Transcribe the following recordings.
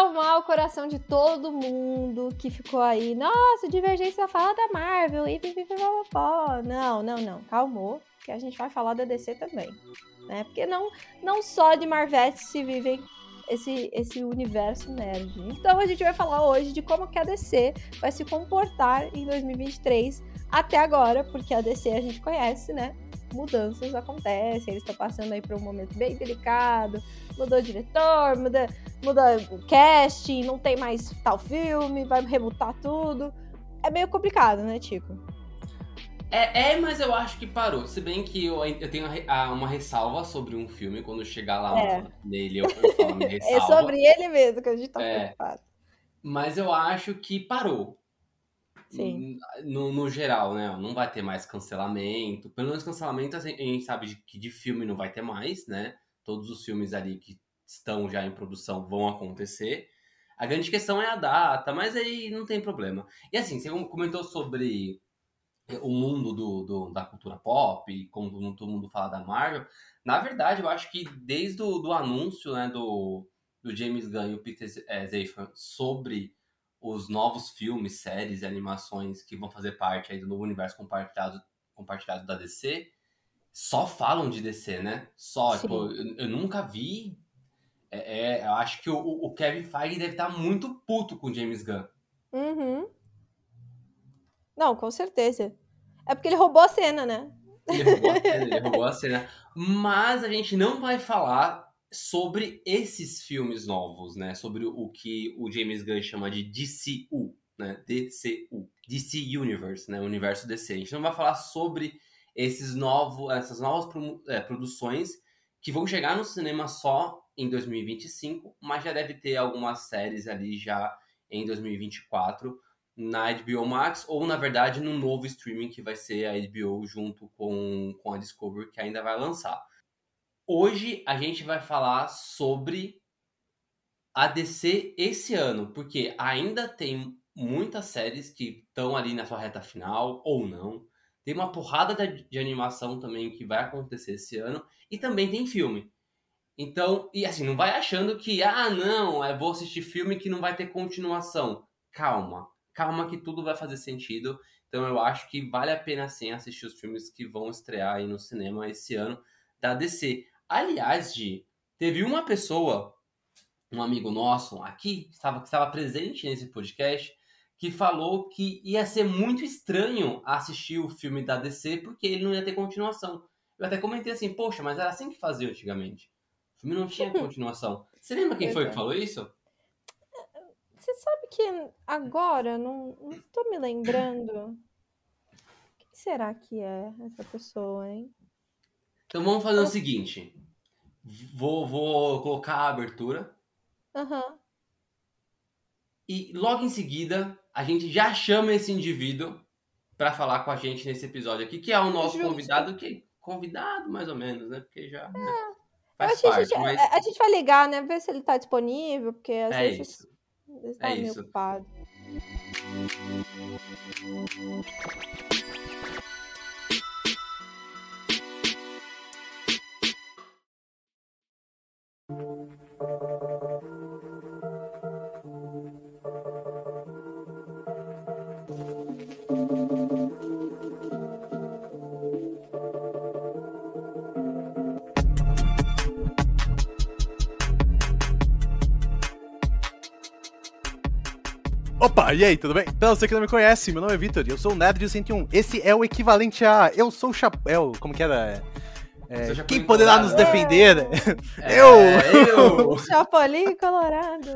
Acalmar o coração de todo mundo que ficou aí, nossa, divergência fala da Marvel e pipipipopó. Não, não, não, calmou, que a gente vai falar da DC também, né? Porque não, não só de Marvete se vivem esse, esse universo nerd. Então a gente vai falar hoje de como que a DC vai se comportar em 2023 até agora, porque a DC a gente conhece, né? Mudanças acontecem, eles estão passando aí por um momento bem delicado, mudou o diretor, muda, muda o casting, não tem mais tal filme, vai rebutar tudo. É meio complicado, né, Tico? É, é, mas eu acho que parou. Se bem que eu, eu tenho uma ressalva sobre um filme, quando chegar lá é. nele, eu, eu falo minha ressalva. É sobre ele mesmo que a gente tá é, preocupado. Mas eu acho que parou. Sim. No, no, geral, né? Não vai ter mais cancelamento. Pelo menos cancelamento a gente sabe que de filme não vai ter mais, né? Todos os filmes ali que estão já em produção vão acontecer. A grande questão é a data, mas aí não tem problema. E assim, você comentou sobre o mundo do, do, da cultura pop, como todo mundo fala da Marvel. Na verdade, eu acho que desde o do anúncio né, do, do James Gunn e o Peter é, Zafran sobre os novos filmes, séries e animações que vão fazer parte aí do novo universo compartilhado, compartilhado da DC, só falam de DC, né? Só, tipo, eu, eu, nunca vi. É, é, eu acho que o, o, Kevin Feige deve estar muito puto com o James Gunn. Uhum. Não, com certeza. É porque ele roubou a cena, né? Ele roubou a cena, ele roubou a cena. Mas a gente não vai falar sobre esses filmes novos, né? Sobre o que o James Gunn chama de DCU, né? DCU, DC Universe, né? Universo DC. A gente não vai falar sobre esses novos, essas novas é, produções que vão chegar no cinema só em 2025, mas já deve ter algumas séries ali já em 2024 na HBO Max ou na verdade no novo streaming que vai ser a HBO junto com, com a Discovery que ainda vai lançar. Hoje a gente vai falar sobre a DC esse ano, porque ainda tem muitas séries que estão ali na sua reta final ou não. Tem uma porrada de animação também que vai acontecer esse ano e também tem filme. Então, e assim, não vai achando que, ah, não, eu vou assistir filme que não vai ter continuação. Calma, calma que tudo vai fazer sentido. Então eu acho que vale a pena sim assistir os filmes que vão estrear aí no cinema esse ano da DC. Aliás, de teve uma pessoa, um amigo nosso aqui, que estava, que estava presente nesse podcast, que falou que ia ser muito estranho assistir o filme da DC porque ele não ia ter continuação. Eu até comentei assim, poxa, mas era assim que fazia antigamente. O filme não tinha continuação. Você lembra quem foi que falou isso? Você sabe que agora, não, não tô me lembrando. Quem será que é essa pessoa, hein? Então vamos fazer o seguinte. Vou, vou colocar a abertura. Uhum. E logo em seguida, a gente já chama esse indivíduo para falar com a gente nesse episódio aqui, que é o nosso convidado, que convidado mais ou menos, né? Porque já né, é. né, faz parte. A gente, mas... a gente vai ligar, né? Ver se ele tá disponível, porque às é vezes isso. ele tá é meio isso. ocupado. Opa, e aí, tudo bem? Pra você que não me conhece, meu nome é Vitor e eu sou o Nerd de 101. Esse é o equivalente a Eu Sou o Chapéu. Como que era? É, quem poderá nos defender? É, eu! eu. Chapolin Colorado!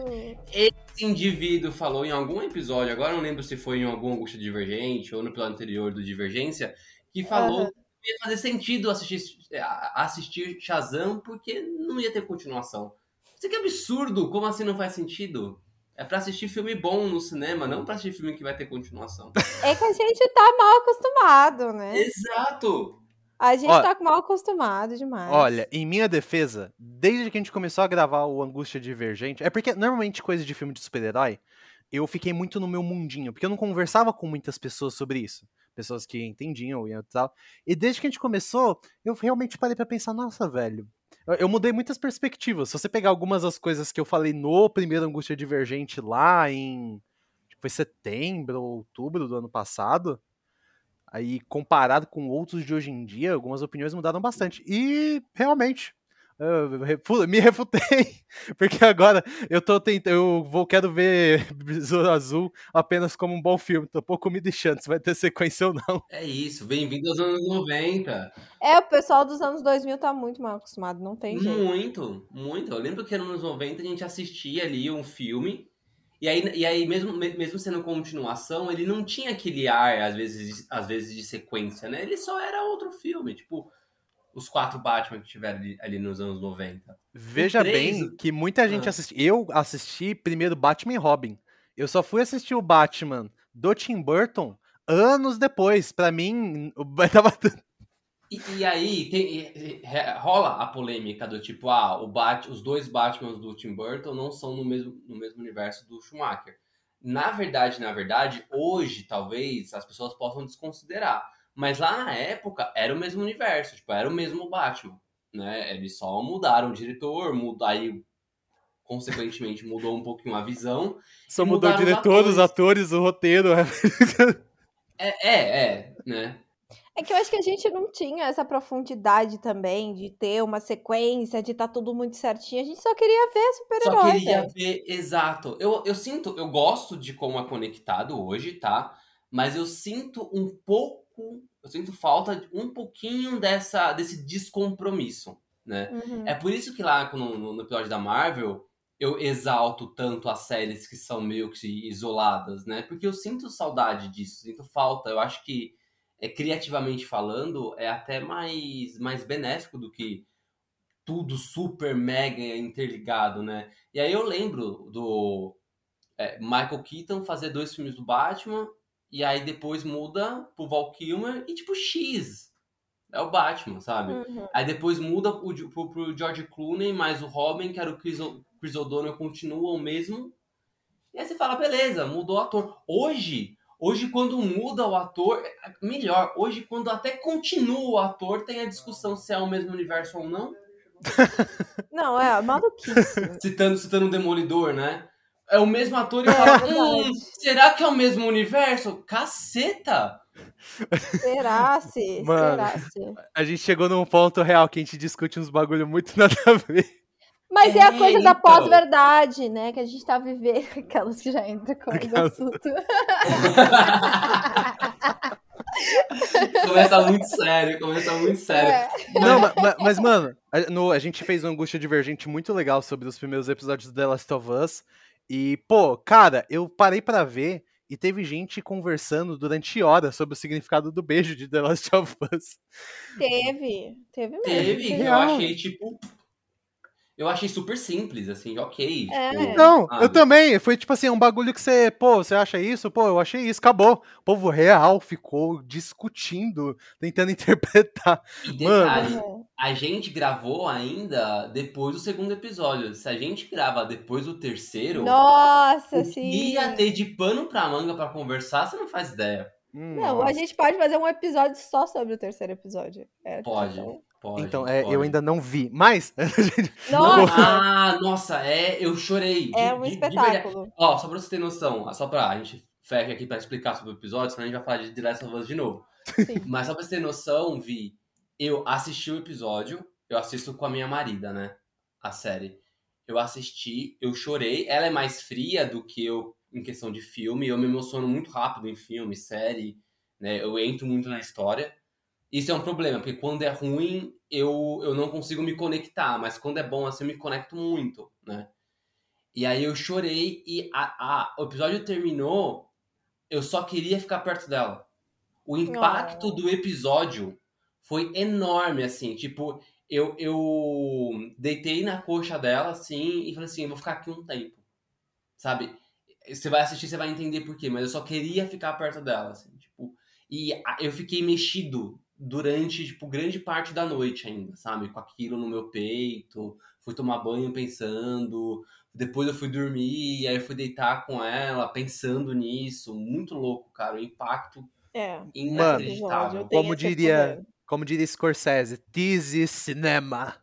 Esse indivíduo falou em algum episódio, agora não lembro se foi em algum Angústia Divergente ou no episódio anterior do Divergência, que falou uhum. que ia fazer sentido assistir, assistir Shazam porque não ia ter continuação. Isso que absurdo! Como assim não faz sentido? É pra assistir filme bom no cinema, não pra assistir filme que vai ter continuação. É que a gente tá mal acostumado, né? Exato! A gente Olha, tá mal acostumado demais. Olha, em minha defesa, desde que a gente começou a gravar o Angústia Divergente, é porque normalmente coisa de filme de super-herói, eu fiquei muito no meu mundinho, porque eu não conversava com muitas pessoas sobre isso. Pessoas que entendiam e tal. E desde que a gente começou, eu realmente parei para pensar, nossa, velho, eu mudei muitas perspectivas. Se você pegar algumas das coisas que eu falei no primeiro Angústia Divergente lá em. Foi setembro ou outubro do ano passado. Aí, comparado com outros de hoje em dia, algumas opiniões mudaram bastante. E realmente, eu me refutei, porque agora eu tô tentando, eu vou quero ver Besouro Azul apenas como um bom filme, tô pouco me deixando se vai ter sequência ou não. É isso, bem-vindo aos anos 90. É, o pessoal dos anos 2000 tá muito mal acostumado, não tem jeito. Muito, muito. Eu lembro que nos anos 90 a gente assistia ali um filme e aí, e aí mesmo, mesmo sendo continuação, ele não tinha aquele ar, às vezes, às vezes, de sequência, né? Ele só era outro filme, tipo, os quatro Batman que tiveram ali, ali nos anos 90. Veja três... bem que muita gente ah. assistiu. Eu assisti primeiro Batman e Robin. Eu só fui assistir o Batman do Tim Burton anos depois. Para mim, tava e, e, aí tem, rola a polêmica do tipo, ah, o Bat, os dois Batmans do Tim Burton não são no mesmo, no mesmo universo do Schumacher. Na verdade, na verdade, hoje talvez as pessoas possam desconsiderar. Mas lá na época era o mesmo universo, tipo, era o mesmo Batman, né? Eles só mudaram o diretor, muda, aí consequentemente mudou um pouquinho a visão. Só mudou o diretor, os atores. o roteiro. é, é, é, né? É que eu acho que a gente não tinha essa profundidade também de ter uma sequência, de estar tá tudo muito certinho. A gente só queria ver super-herói. Só queria né? ver, exato. Eu, eu sinto, eu gosto de como é conectado hoje, tá? Mas eu sinto um pouco, eu sinto falta de um pouquinho dessa, desse descompromisso, né? Uhum. É por isso que lá no, no episódio da Marvel, eu exalto tanto as séries que são meio que isoladas, né? Porque eu sinto saudade disso, sinto falta. Eu acho que é, criativamente falando, é até mais, mais benéfico do que tudo super mega interligado, né? E aí eu lembro do é, Michael Keaton fazer dois filmes do Batman e aí depois muda pro Val Kilmer e tipo X. É o Batman, sabe? Uhum. Aí depois muda pro, pro, pro, George Clooney, mas o Robin, que era o Chris, Chris O'Donnell, continua o mesmo. E aí você fala, beleza, mudou o ator. Hoje, Hoje, quando muda o ator, é melhor. Hoje, quando até continua o ator, tem a discussão se é o mesmo universo ou não. Não, é maluquice. citando, citando o Demolidor, né? É o mesmo ator e é, fala, hum, será que é o mesmo universo? Caceta! Será se? Mano, será se? A gente chegou num ponto real que a gente discute uns bagulho muito nada a ver. Mas é, é a coisa então. da pós-verdade, né? Que a gente tá vivendo. Aquelas que já entram com o assunto. começa muito sério, começa muito sério. É. Não, mas, mas, mano, a, no, a gente fez uma angústia divergente muito legal sobre os primeiros episódios do The Last of Us. E, pô, cara, eu parei para ver e teve gente conversando durante horas sobre o significado do beijo de The Last of Us. Teve, teve mesmo. Teve, eu achei, tipo, eu achei super simples, assim, ok. É. Tipo, não, eu também. Foi tipo assim, um bagulho que você, pô, você acha isso? Pô, eu achei isso, acabou. O povo real ficou discutindo, tentando interpretar. E detalhe, Mano. A gente gravou ainda depois do segundo episódio. Se a gente grava depois do terceiro. Nossa, sim. Ia ter de pano pra manga pra conversar, você não faz ideia. Não, a gente pode fazer um episódio só sobre o terceiro episódio. É, pode. Pode, então, é, pode. eu ainda não vi. Mas. Nossa! ah, nossa, é, eu chorei. É de, um espetáculo. Ó, só pra você ter noção, só pra a gente fecha aqui pra explicar sobre o episódio, senão a gente vai falar de The Last of Us de novo. Sim. Mas só pra você ter noção, Vi, eu assisti o episódio, eu assisto com a minha marida, né? A série. Eu assisti, eu chorei. Ela é mais fria do que eu em questão de filme. Eu me emociono muito rápido em filme, série, né? Eu entro muito na história. Isso é um problema, porque quando é ruim, eu, eu não consigo me conectar, mas quando é bom, assim, eu me conecto muito, né? E aí eu chorei e a, a, o episódio terminou, eu só queria ficar perto dela. O impacto oh. do episódio foi enorme, assim, tipo, eu, eu deitei na coxa dela, assim, e falei assim, eu vou ficar aqui um tempo, sabe? Você vai assistir, você vai entender por quê, mas eu só queria ficar perto dela, assim, tipo... E eu fiquei mexido durante, tipo, grande parte da noite ainda, sabe? Com aquilo no meu peito, fui tomar banho pensando, depois eu fui dormir, aí eu fui deitar com ela, pensando nisso, muito louco, cara, o impacto É. inacreditável. Tem Como diria, poder. Como diria Scorsese, this is cinema.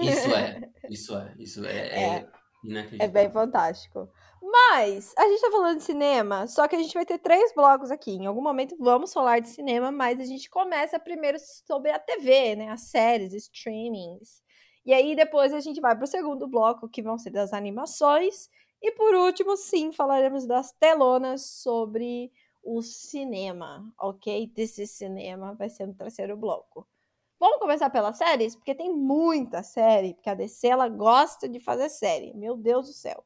Isso é, isso é, isso é, é É inacreditável. bem fantástico. Mas a gente tá falando de cinema, só que a gente vai ter três blocos aqui. Em algum momento vamos falar de cinema, mas a gente começa primeiro sobre a TV, né? As séries, streamings. E aí depois a gente vai pro segundo bloco, que vão ser das animações. E por último, sim, falaremos das telonas sobre o cinema, ok? Is cinema vai ser no terceiro bloco. Vamos começar pelas séries? Porque tem muita série, porque a DC ela gosta de fazer série. Meu Deus do céu.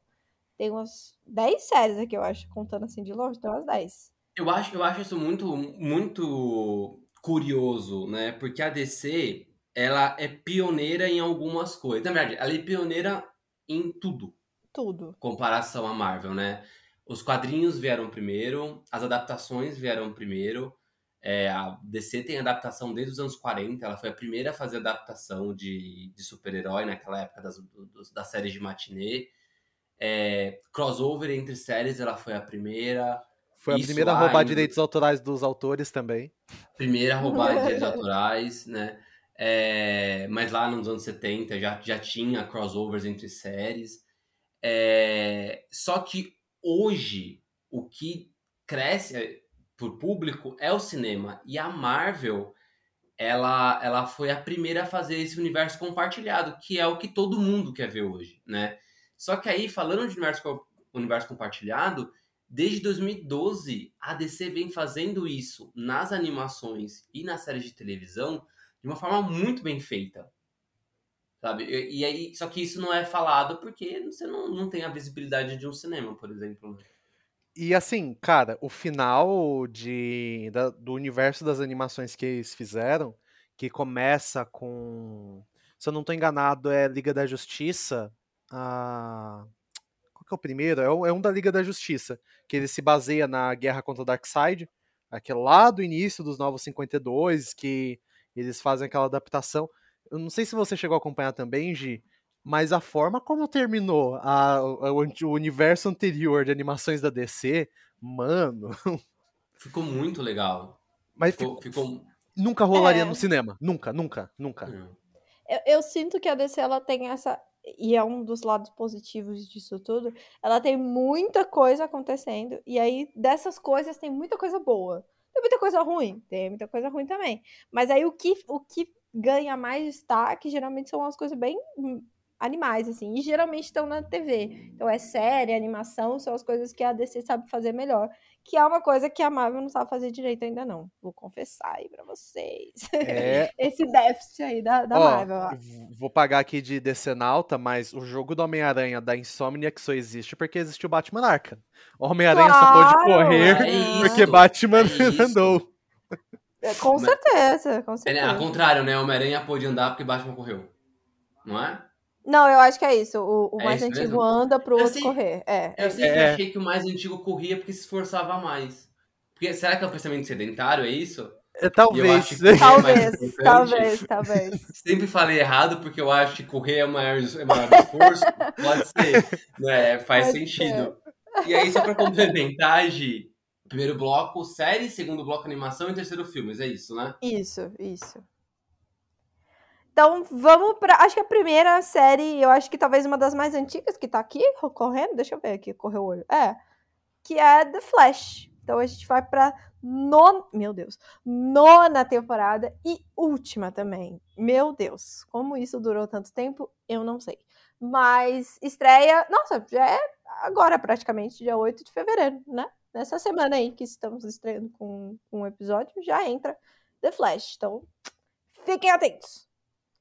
Tem umas 10 séries aqui, eu acho, contando assim de longe, tem umas 10. Eu acho, eu acho isso muito, muito curioso, né? Porque a DC, ela é pioneira em algumas coisas. Na verdade, ela é pioneira em tudo, Tudo. comparação à Marvel, né? Os quadrinhos vieram primeiro, as adaptações vieram primeiro. É, a DC tem adaptação desde os anos 40, ela foi a primeira a fazer adaptação de, de super-herói naquela época das, dos- das séries de matinê. É, crossover entre séries, ela foi a primeira. Foi a Isso primeira a roubar ainda. direitos autorais dos autores também. Primeira a roubar direitos autorais, né? É, mas lá nos anos 70 já, já tinha crossovers entre séries. É, só que hoje o que cresce por público é o cinema. E a Marvel, ela, ela foi a primeira a fazer esse universo compartilhado, que é o que todo mundo quer ver hoje, né? Só que aí, falando de universo, universo compartilhado, desde 2012 a DC vem fazendo isso nas animações e nas séries de televisão de uma forma muito bem feita. Sabe? E, e aí, só que isso não é falado porque você não, não tem a visibilidade de um cinema, por exemplo. né? E assim, cara, o final de, da- do universo das animações que eles fizeram, que começa com. Se eu não tô enganado, é Liga da Justiça. a- Qual que é o primeiro? É um, é um da Liga da Justiça, que ele se baseia na guerra contra o Darkseid, aquele lá do início dos Novos 52, que eles fazem aquela adaptação. Eu não sei se você chegou a acompanhar também, Gi, mas a forma como terminou a- o, o universo anterior de animações da DC, mano, Ficou muito legal. mas Ficou. ficou- ficou... nunca rolaria É. no cinema. Nunca, nunca, nunca. Eu, eu sinto que a DC ela tem essa. E é um dos lados positivos disso tudo. Ela tem muita coisa acontecendo. E aí, dessas coisas, tem muita coisa boa. Tem muita coisa ruim. Tem muita coisa ruim também. Mas aí o que, o que ganha mais destaque geralmente são as coisas bem hum, animais, assim. E geralmente estão na TV. Então é série, animação, são as coisas que a DC sabe fazer melhor. Que é uma coisa que a Marvel não sabe fazer direito ainda, não. Vou confessar aí pra vocês. É, Esse déficit aí da, da ó, Marvel. ó. vou pagar aqui de decenalta, mas o jogo do Homem-Aranha da Insomniac só existe porque existe o Batman Arkham. O Homem-Aranha só pôde Claro, correr é porque Batman é andou. É, Com Mas- certeza, com É, certeza. ao contrário, né? Homem-Aranha pôde andar porque Batman correu. Não é? Não, eu acho que é isso. O, o É mais isso antigo mesmo? anda pro Eu outro sei- correr. É, é Eu isso. sempre É. achei que o mais antigo corria porque se esforçava mais. Porque, será que é um pensamento sedentário, é isso? É, eu talvez. é Talvez, talvez, talvez. Sempre falei errado porque eu acho que correr é o maior, é o maior esforço. Pode ser. Né? Faz Pode sentido. E aí, só pra complementar, Gi, primeiro bloco, série, segundo bloco, animação e terceiro filmes. É isso, né? Isso, isso. Então, vamos pra. Acho que a primeira série, eu acho que talvez uma das mais antigas que tá aqui correndo. Deixa eu ver aqui, correu o olho. É. Que é The Flash. Então a gente vai pra non... Meu Deus. Nona temporada e última também. Meu Deus. Como isso durou tanto tempo, eu não sei. Mas estreia. Nossa, já é agora praticamente, dia 8 de fevereiro, né? Nessa semana aí que estamos estreando com com um episódio, já entra The Flash. Então, fiquem atentos.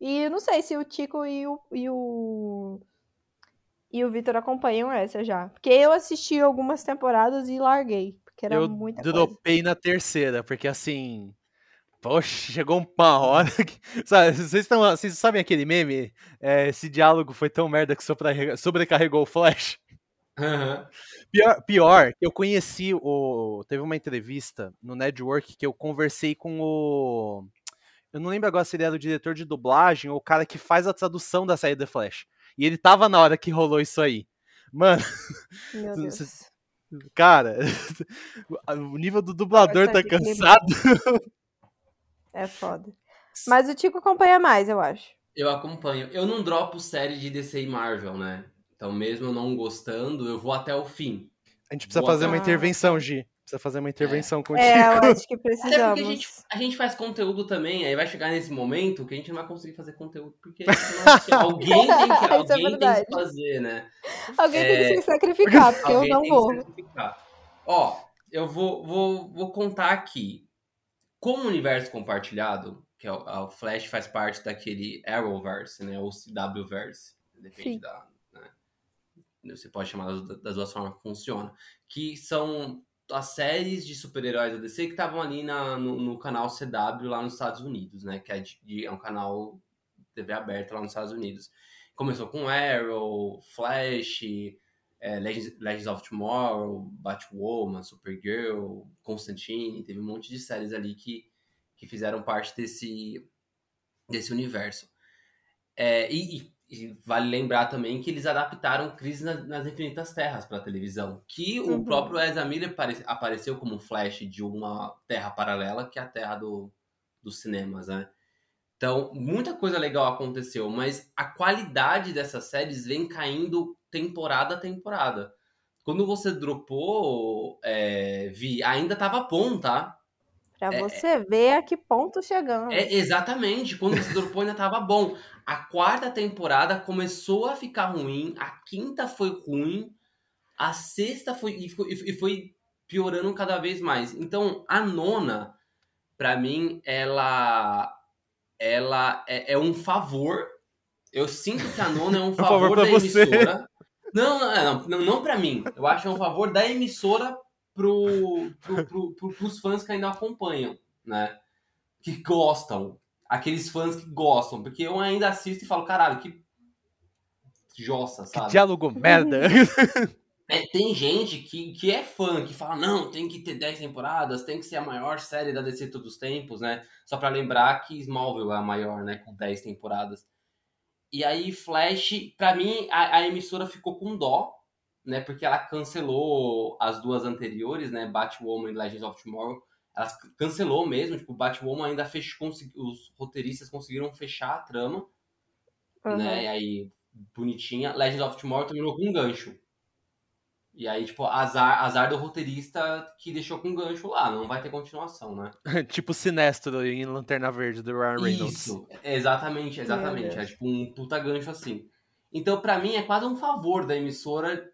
E eu não sei se o Tico e o, e o, e o Vitor acompanham essa já. Porque eu assisti algumas temporadas e larguei. Porque era Eu muita coisa. dropei na terceira, porque assim. Poxa, chegou uma hora que. Sabe, vocês, estão, vocês sabem aquele meme? É, esse diálogo foi tão merda que sobrecarregou o Flash? Uhum. Pior, pior, eu conheci o. Teve uma entrevista no Network que eu conversei com o. Eu não lembro agora se ele era o diretor de dublagem ou o cara que faz a tradução da série The Flash. E ele tava na hora que rolou isso aí. Mano. Meu Deus. Cara, o nível do dublador tá cansado. É foda. Mas o Tico acompanha mais, eu acho. Eu acompanho. Eu não dropo série de DC e Marvel, né? Então, mesmo eu não gostando, eu vou até o fim. A gente precisa vou fazer até... uma intervenção, Gi. Precisa fazer uma intervenção é. contigo. É, eu acho que precisamos. Até porque a gente, a gente faz conteúdo também, aí vai chegar nesse momento que a gente não vai conseguir fazer conteúdo, porque alguém, tem que, é alguém é tem que fazer, né? Alguém é... tem que se sacrificar, porque eu não vou. Ó, eu vou, vou, vou contar aqui. Como o universo compartilhado, que é o, o Flash faz parte daquele Arrowverse, né? Ou CWverse, depende Sim. da, você pode chamar das duas formas que funciona, que são as séries de super-heróis da DC que estavam ali na, no, no, canal CW lá nos Estados Unidos, né? Que é, de, é um canal TV aberta lá nos Estados Unidos. Começou com Arrow, Flash, é, Legends, Legends of Tomorrow, Batwoman, Supergirl, Constantine, teve um monte de séries ali que, que fizeram parte desse, desse universo. É, e, e e vale lembrar também que eles adaptaram Crise nas, nas Infinitas Terras para televisão, que uhum. o próprio Ezra Miller apareceu como Flash de uma terra paralela, que é a terra do, dos cinemas, né? Então, muita coisa legal aconteceu, mas a qualidade dessas séries vem caindo temporada a temporada. Quando você dropou, é, Vi, ainda tava bom, tá? Pra é, você ver a que ponto chegamos. É, exatamente. Quando você dropou ainda tava bom. A quarta temporada começou a ficar ruim, a quinta foi ruim, a sexta foi e, foi e foi piorando cada vez mais. Então, a nona, para mim, ela ela é, é, um favor. Eu sinto que a nona é um favor, favor da emissora. Não, é, não, não, não para mim. Eu acho que é um favor da emissora pro, pro, pro, pro, pros fãs que ainda acompanham, né? Que gostam aqueles fãs que gostam, porque eu ainda assisto e falo, caralho, que jossa, sabe? Que diálogo merda. É, tem gente que, que é fã, que fala, não, tem que ter 10 temporadas, tem que ser a maior série da DC todos os tempos, né? Só para lembrar que Smallville é a maior, né? Com 10 temporadas. E aí, Flash, para mim, a, a, emissora ficou com dó, né? Porque ela cancelou as duas anteriores, né? Batwoman e Legends of Tomorrow ela cancelou mesmo, tipo, Batwoman ainda fechou, os roteiristas conseguiram fechar a trama, uhum. né, e aí, bonitinha. Legends of Tomorrow terminou com um gancho. E aí, tipo, azar, azar do roteirista que deixou com um gancho lá, não vai ter continuação, né? tipo Sinestro em Lanterna Verde, do Ryan Reynolds. Isso, exatamente, exatamente. É tipo um puta gancho assim. Então, para mim, é quase um favor da emissora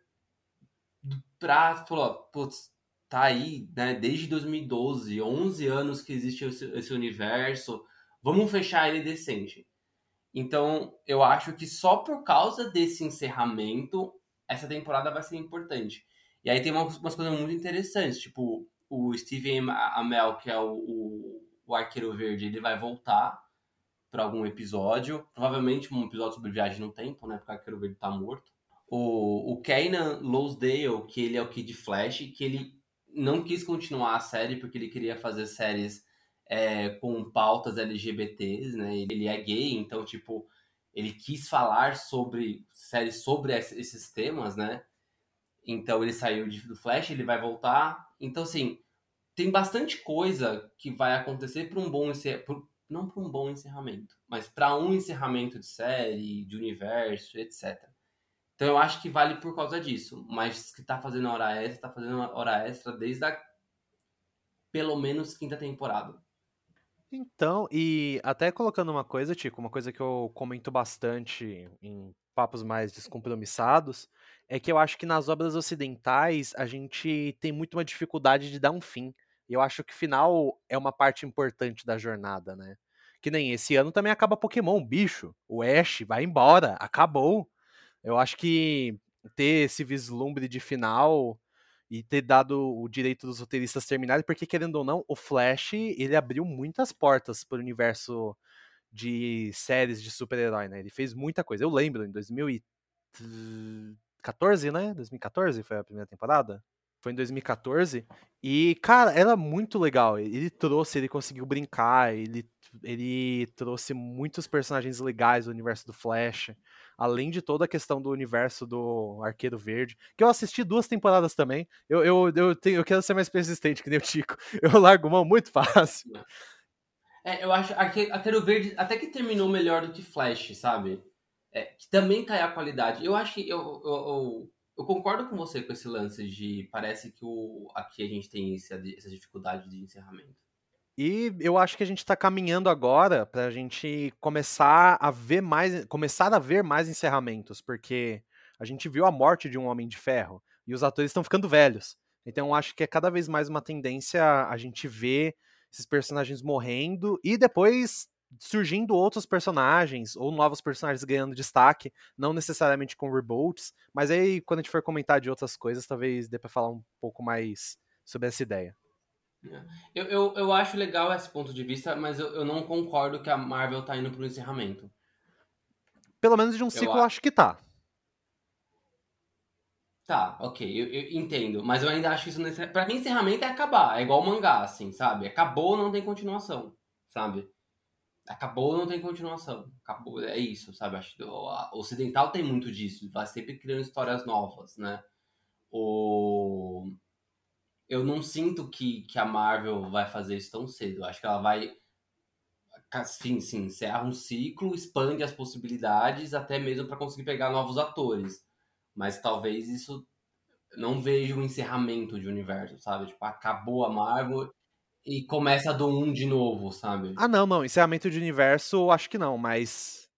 pra, falou, putz, tá aí, né, desde 2012, 11 anos que existe esse, universo, vamos fechar ele decente. Então, eu acho que só por causa desse encerramento, essa temporada vai ser importante. E aí tem umas, umas coisas muito interessantes, tipo, o Steven Amell, que é o, o, o Arqueiro Verde, ele vai voltar para algum episódio, provavelmente um episódio sobre viagem no tempo, né, porque o Arqueiro Verde tá morto. O, o Kanan Lowsdale, que ele é o Kid Flash, que ele não quis continuar a série porque ele queria fazer séries é, com pautas LGBTs, né? Ele é gay, então, tipo, ele quis falar sobre séries sobre esses temas, né? Então ele saiu de, do Flash, ele vai voltar. Então, assim, tem bastante coisa que vai acontecer para um bom encerramento. Não para um bom encerramento, mas para um encerramento de série, de universo, etc. Então eu acho que vale por causa disso. Mas que tá fazendo hora extra, tá fazendo hora extra desde a pelo menos quinta temporada. Então, e até colocando uma coisa, Tico, uma coisa que eu comento bastante em papos mais descompromissados, é que eu acho que nas obras ocidentais a gente tem muito uma dificuldade de dar um fim. E eu acho que final é uma parte importante da jornada, né? Que nem esse ano também acaba Pokémon, bicho. O Ash vai embora, acabou. Eu acho que ter esse vislumbre de final e ter dado o direito dos roteiristas terminarem, porque querendo ou não, o Flash, ele abriu muitas portas para o universo de séries de super-herói, né? Ele fez muita coisa. Eu lembro, em 2014, né? 2014 foi a primeira temporada? Foi em 2014. E, cara, era muito legal. Ele trouxe, ele conseguiu brincar, ele, ele trouxe muitos personagens legais do universo do Flash. Além de toda a questão do universo do Arqueiro Verde. Que eu assisti duas temporadas também. Eu, eu, eu, tenho, eu quero ser mais persistente que nem o Tico. Eu largo mão muito fácil. É, eu acho Arqueiro Verde até que terminou melhor do que Flash, sabe? É, que também cai a qualidade. Eu acho que eu, eu, eu eu concordo com você com esse lance de parece que o, aqui a gente tem essa, essa dificuldade de encerramento. E eu acho que a gente está caminhando agora para a gente começar a ver mais, começar a ver mais encerramentos, porque a gente viu a morte de um Homem de Ferro e os atores estão ficando velhos. Então eu acho que é cada vez mais uma tendência a gente ver esses personagens morrendo e depois surgindo outros personagens ou novos personagens ganhando destaque, não necessariamente com reboots, mas aí quando a gente for comentar de outras coisas, talvez dê para falar um pouco mais sobre essa ideia. Eu, eu, eu acho legal esse ponto de vista, mas eu, eu não concordo que a Marvel tá indo pro encerramento. Pelo menos de um ciclo eu acho que tá. Tá, ok, eu, eu, entendo. Mas eu ainda acho isso necessário. Pra mim, encerramento é acabar. É igual mangá, assim, sabe? Acabou, não tem continuação, sabe? acabou, não tem continuação. Acabou, é isso, sabe? Acho o ocidental tem muito disso, vai sempre criando histórias novas, né? O eu não sinto que, que a Marvel vai fazer isso tão cedo. Acho que ela vai sim, sim, encerra um ciclo, expande as possibilidades até mesmo para conseguir pegar novos atores. Mas talvez isso não veja um encerramento de universo, sabe? Tipo, acabou a Marvel e começa do 1 um de novo, sabe? Ah, não, não. Encerramento de universo, acho que não, mas.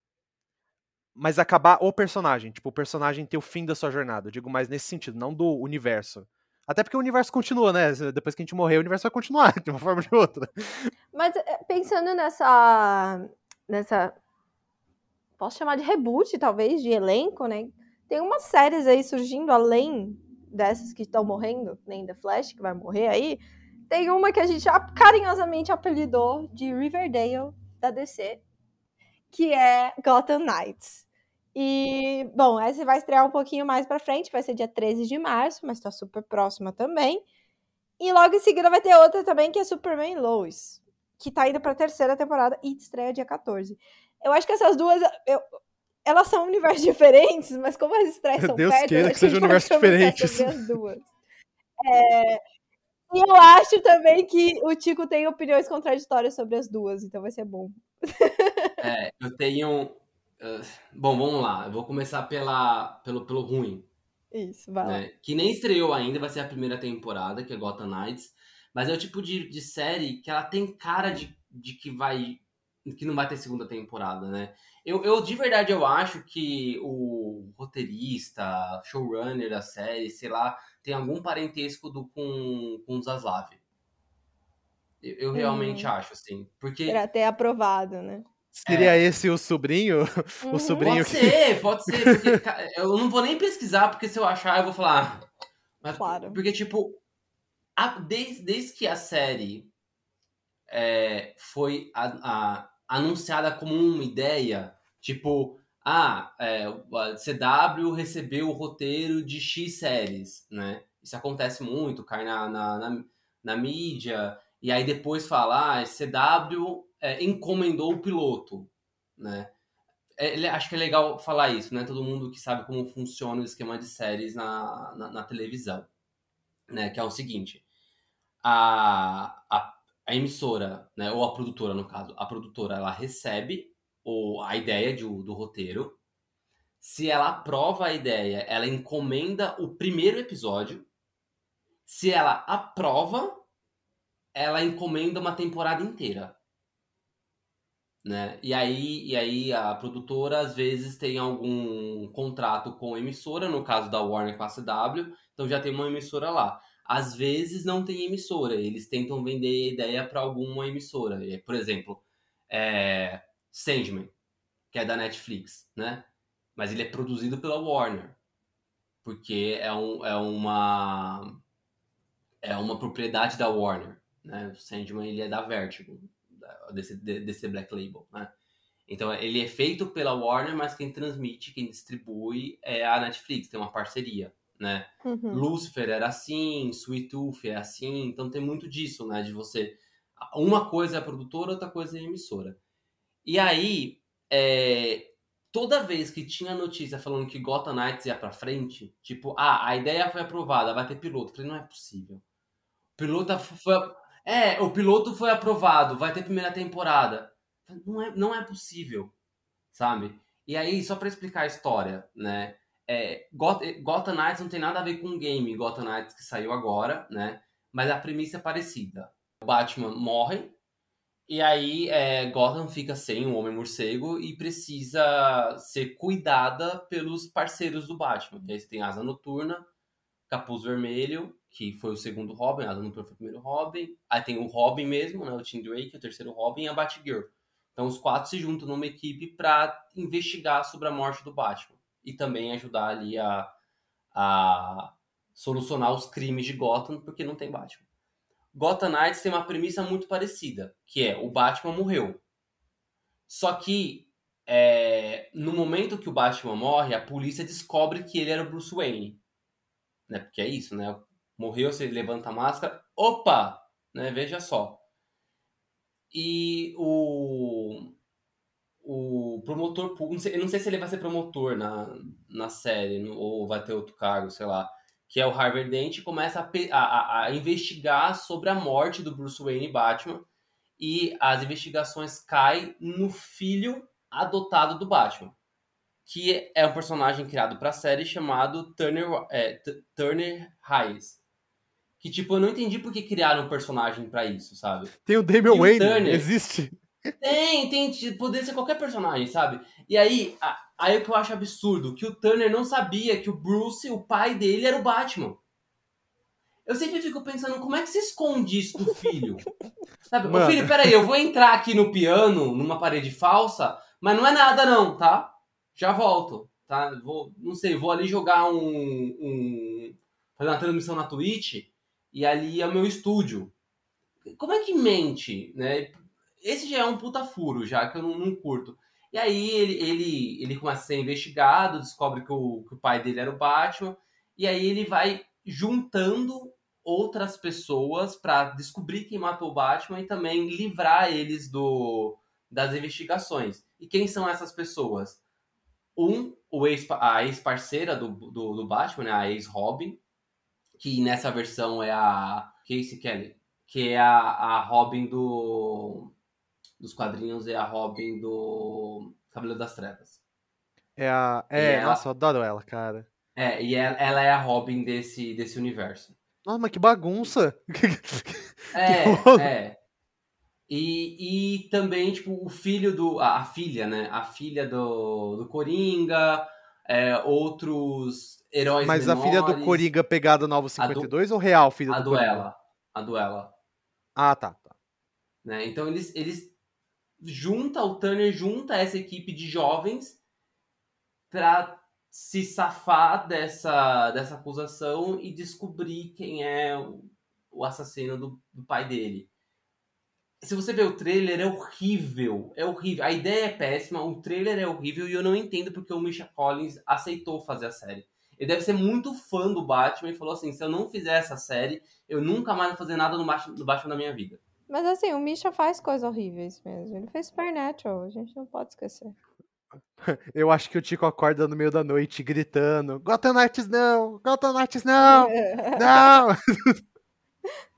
Mas acabar o personagem. Tipo, o personagem ter o fim da sua jornada. Eu digo mais nesse sentido, não do universo. Até porque o universo continua, né? Depois que a gente morrer, o universo vai continuar, de uma forma ou de outra. Mas eh, pensando nessa. nessa. Posso chamar de reboot, talvez, de elenco, né? Tem umas séries aí surgindo além dessas que estão morrendo, nem The Flash, que vai morrer aí tem uma que a gente carinhosamente apelidou de Riverdale da DC, que é Gotham Knights. E, bom, essa vai estrear um pouquinho mais pra frente, vai ser dia 13 de março, mas tá super próxima também. E logo em seguida vai ter outra também, que é Superman Lois, que tá indo pra terceira temporada e estreia dia 14. Eu acho que essas duas, eu, elas são universos diferentes, mas como as estreias são Deus perto, queira que sejam universos diferentes. As duas. É, e eu acho também que o Tico tem opiniões contraditórias sobre as duas, então vai ser bom. É, eu tenho. Uh, bom, vamos lá. Eu vou começar pela, pelo, pelo ruim. Isso, vai né? Que nem estreou ainda, vai ser a primeira temporada, que é Gotham Knights. Mas é o tipo de, de série que ela tem cara de, de que vai. que não vai ter segunda temporada, né? Eu, eu de verdade eu acho que o roteirista, showrunner da série, sei lá, tem algum parentesco do, com, com o Zaslav. Eu, eu realmente hum. acho, assim. Porque. Pra ter aprovado, né? Seria é. esse o sobrinho? Uhum. O sobrinho pode que... ser, pode ser. Porque, eu não vou nem pesquisar, porque se eu achar, eu vou falar. Mas, claro. Porque, tipo, a, desde, desde que a série é, foi a, a, anunciada como uma ideia, tipo, ah, é, a CW recebeu o roteiro de X séries, né? Isso acontece muito, cai na, na, na, na mídia, e aí depois fala, ah, CW é, encomendou o piloto, né? É, acho que é legal falar isso, né? Todo mundo que sabe como funciona o esquema de séries na, na, na televisão, né? Que é o seguinte, a, a, a emissora, né? Ou a produtora, no caso, a produtora, ela recebe ou a ideia de, do roteiro. Se ela aprova a ideia, ela encomenda o primeiro episódio. Se ela aprova, ela encomenda uma temporada inteira. Né? E aí, e aí a produtora às vezes tem algum contrato com a emissora, no caso da Warner com a CW, então já tem uma emissora lá. Às vezes não tem emissora, eles tentam vender a ideia para alguma emissora. Por exemplo, é, Sandman, que é da Netflix, né? Mas ele é produzido pela Warner, porque é, um, é uma é uma propriedade da Warner, né? O Sandman ele é da Vertigo, desse, desse Black Label, né? Então ele é feito pela Warner, mas quem transmite, quem distribui é a Netflix, tem uma parceria, né? Uhum. Lucifer era assim, Sweet Tooth é assim, então tem muito disso, né? De você. Uma coisa é produtora, outra coisa é emissora. E aí, é, toda vez que tinha notícia falando que Gotham Knights ia pra frente, tipo, ah, a ideia foi aprovada, vai ter piloto. Eu falei, não é possível. O piloto foi. É, o piloto foi aprovado, vai ter primeira temporada. Não é, não é possível, sabe? E aí, só para explicar a história, né? É, Gotham Knights não tem nada a ver com o game Gotham Knights que saiu agora, né? Mas a premissa é parecida. O Batman morre, e aí é, Gotham fica sem o Homem-Morcego e precisa ser cuidada pelos parceiros do Batman. E aí você tem Asa Noturna, Capuz Vermelho, que foi o segundo Robin, Asa Noturna foi o primeiro Robin. Aí tem o Robin mesmo, né, o Tim Drake, o terceiro Robin, e a Batgirl. Então os quatro se juntam numa equipe para investigar sobre a morte do Batman. E também ajudar ali a, a solucionar os crimes de Gotham, porque não tem Batman. Gotham Knights tem uma premissa muito parecida, que é o Batman morreu. Só que é, no momento que o Batman morre, a polícia descobre que ele era o Bruce Wayne. Né? Porque é isso, né? Morreu, você levanta a máscara. Opa! Né? Veja só. E o, o promotor eu não sei se ele vai ser promotor na, na série, ou vai ter outro cargo, sei lá que é o Harvey Dent, começa a, a, a, investigar sobre a morte do Bruce Wayne Batman e as investigações caem no filho adotado do Batman, que é um personagem criado para a série chamado Turner, é, Turner Hayes. Que, tipo, eu não entendi por que criaram um personagem para isso, sabe? Tem o Damian Wayne, Turner, existe. Tem, tem, poderia ser qualquer personagem, sabe? E aí, aí o que eu acho absurdo, que o Turner não sabia que o Bruce, o pai dele, era o Batman. Eu sempre fico pensando, como é que se esconde isso do filho? Sabe? Ô, filho, peraí, eu vou entrar aqui no piano, numa parede falsa, mas não é nada não, tá? Já volto, tá? Vou, não sei, vou ali jogar um, um... fazer uma transmissão na Twitch, e ali é o meu estúdio. Como é que mente, né? Esse já é um puta furo, já, que eu não, não curto. E aí ele, ele, ele começa a ser investigado, descobre que o, que o pai dele era o Batman, e aí ele vai juntando outras pessoas para descobrir quem matou o Batman e também livrar eles do das investigações. E quem são essas pessoas? Um, o ex, a ex-parceira do, do, do, Batman, né, a ex-Robin, que nessa versão é a Casey Kelly, que é a, a Robin do dos quadrinhos é a Robin do Cabelo das Trevas. É a. É, ela... nossa, eu adoro ela, cara. É, e ela, ela, é a Robin desse, desse universo. Nossa, mas que bagunça! É, é. E, e também, tipo, o filho do. A, a filha, né? A filha do, do Coringa, é, outros heróis Mas menores. a filha do Coringa pegada Novo 52 do, ou real filha a do duela, Coringa? A duela. Ah, tá. tá. Né? Então eles, eles junta, o Turner junta essa equipe de jovens para se safar dessa, dessa acusação e descobrir quem é o, o assassino do, do, pai dele. Se você ver o trailer, é horrível. É horrível. A ideia é péssima, o trailer é horrível e eu não entendo porque o Misha Collins aceitou fazer a série. Ele deve ser muito fã do Batman e falou assim: se eu não fizer essa série, eu nunca mais vou fazer nada no Batman, no Batman da minha vida. Mas assim, o Misha faz coisas horríveis mesmo. Ele fez Supernatural, a gente não pode esquecer. Eu acho que o Tico acorda no meio da noite gritando: Gotham Knights não! Gotham Knights não! não!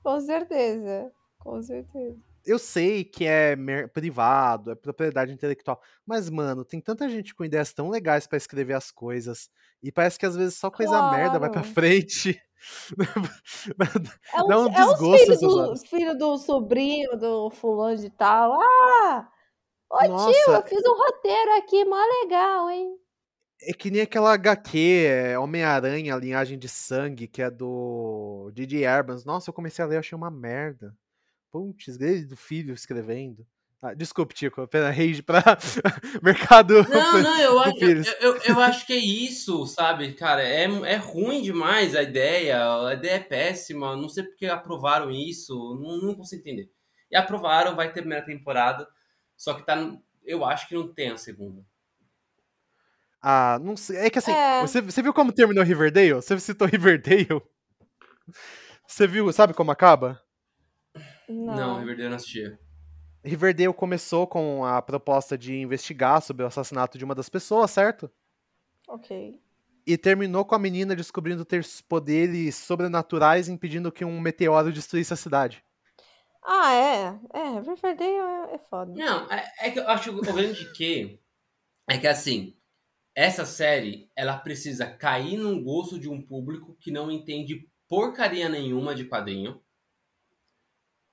com certeza, com certeza. Eu sei que é privado, é propriedade intelectual, mas, mano, tem tanta gente com ideias tão legais para escrever as coisas, e parece que às vezes só coisa claro. merda vai pra frente. É, Dá um é desgosto. É filho do, filho do sobrinho do fulano de tal. Ah! Ô Nossa. tio, eu fiz um roteiro aqui, mó legal, hein? É que nem aquela HQ, é Homem-Aranha, linhagem de sangue, que é do Didi Abrams. Nossa, eu comecei a ler, achei uma merda. Putz, desde do filho escrevendo. Ah, desculpe, Tico, apenas rage pra mercado. Não, não, eu acho, eu, eu, eu acho que é isso, sabe, cara? É, é ruim demais a ideia, a ideia é péssima, não sei porque aprovaram isso, não, não consigo entender. E aprovaram, vai ter primeira temporada, só que tá. Eu acho que não tem a segunda. Ah, não sei. É que assim, É. Você, você viu como terminou Riverdale? Você citou Riverdale? Você viu, sabe como acaba? Não. Não, Riverdale eu não assistia. Riverdale começou com a proposta de investigar sobre o assassinato de uma das pessoas, certo? Ok. E terminou com a menina descobrindo ter poderes sobrenaturais impedindo que um meteoro destruísse a cidade. Ah, é. É, Riverdale é, é foda. Não, é, é que eu acho o grande que é que assim, essa série ela precisa cair num gosto de um público que não entende porcaria nenhuma de quadrinho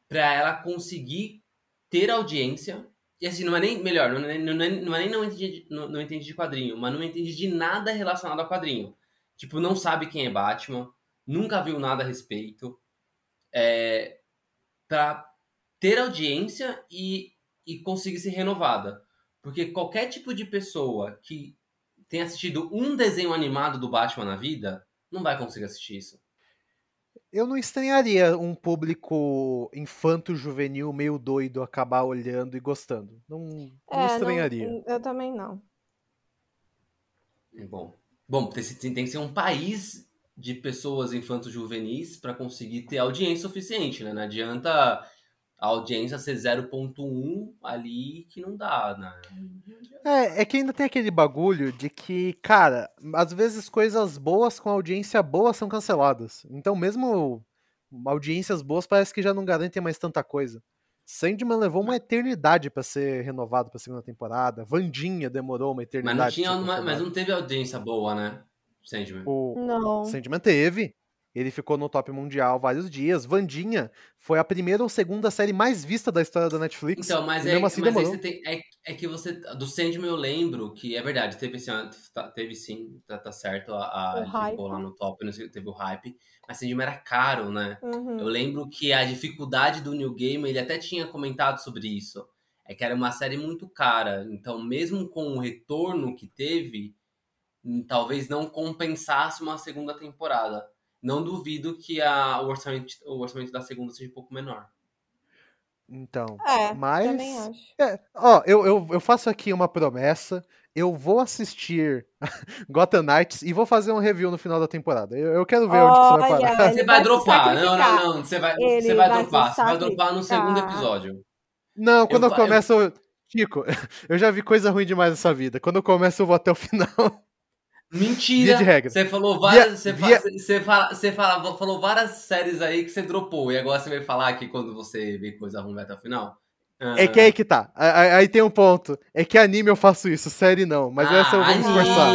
pra ela conseguir ter audiência. E assim, não é nem melhor, não é, não é, não é nem não entende, não, não de quadrinho, mas não entende de nada relacionado a quadrinho. Tipo, não sabe quem é Batman, nunca viu nada a respeito. É, pra ter audiência e, e conseguir ser renovada. Porque qualquer tipo de pessoa que tenha assistido um desenho animado do Batman na vida, não vai conseguir assistir isso. Eu não estranharia um público infanto-juvenil meio doido acabar olhando e gostando. Não, não É, estranharia. eu também não. É Bom, bom tem, tem- que ser um país de pessoas infantos juvenis para conseguir ter audiência suficiente, né? Não adianta a audiência ser 0.1 ali que não dá, né? É, é que ainda tem aquele bagulho de que, cara, às vezes coisas boas com audiência boa são canceladas. Então, mesmo audiências boas parece que já não garantem mais tanta coisa. Sandman levou uma eternidade pra ser renovado pra segunda temporada. Vandinha demorou uma Mas eternidade. não pra tinha, uma- mas não teve audiência boa, né? Sandman. O Não. Sandman teve. Ele ficou no top mundial vários dias. Vandinha foi a primeira ou segunda série mais vista da história da Netflix. Então, mas, é, assim mas tem, é, é que você. Do Sandman eu lembro que é verdade, teve, ano- tá- teve sim, tá, tá certo. A, a, ficou lá no top, não sei, teve o hype. Mas Sandman era caro, né? Uhum. Eu lembro que a dificuldade do New Game, ele até tinha comentado sobre isso. É que era uma série muito cara. Então, mesmo com o retorno que teve, hum, talvez não compensasse uma segunda temporada. Não duvido que a, o, orçamento, o orçamento da segunda seja um pouco menor. Então. É, Mas- também acho. É, ó, eu, eu, eu faço aqui uma promessa. Eu vou assistir Gotham Knights e vou fazer um review no final da temporada. Eu, eu quero ver onde que você vai parar. Ele Você vai vai dropar. Não, não, não. Você vai, Ele você vai vai dropar. Você vai dropar no segundo episódio. Não, quando eu, Eu fa- eu- começo. Chico, eu já vi coisa ruim demais nessa vida. Quando eu começo, eu vou até o final. Mentira! Via de regra. Você falou várias. Via- você, via- fa- você, fala, você fala- falou várias séries aí que você dropou. E agora você vai falar que quando você vê coisa ruim vai até o final? É que aí que tá. Aí, aí tem um ponto. É que anime eu faço isso, série não. Mas essa eu vou me anime. esforçar.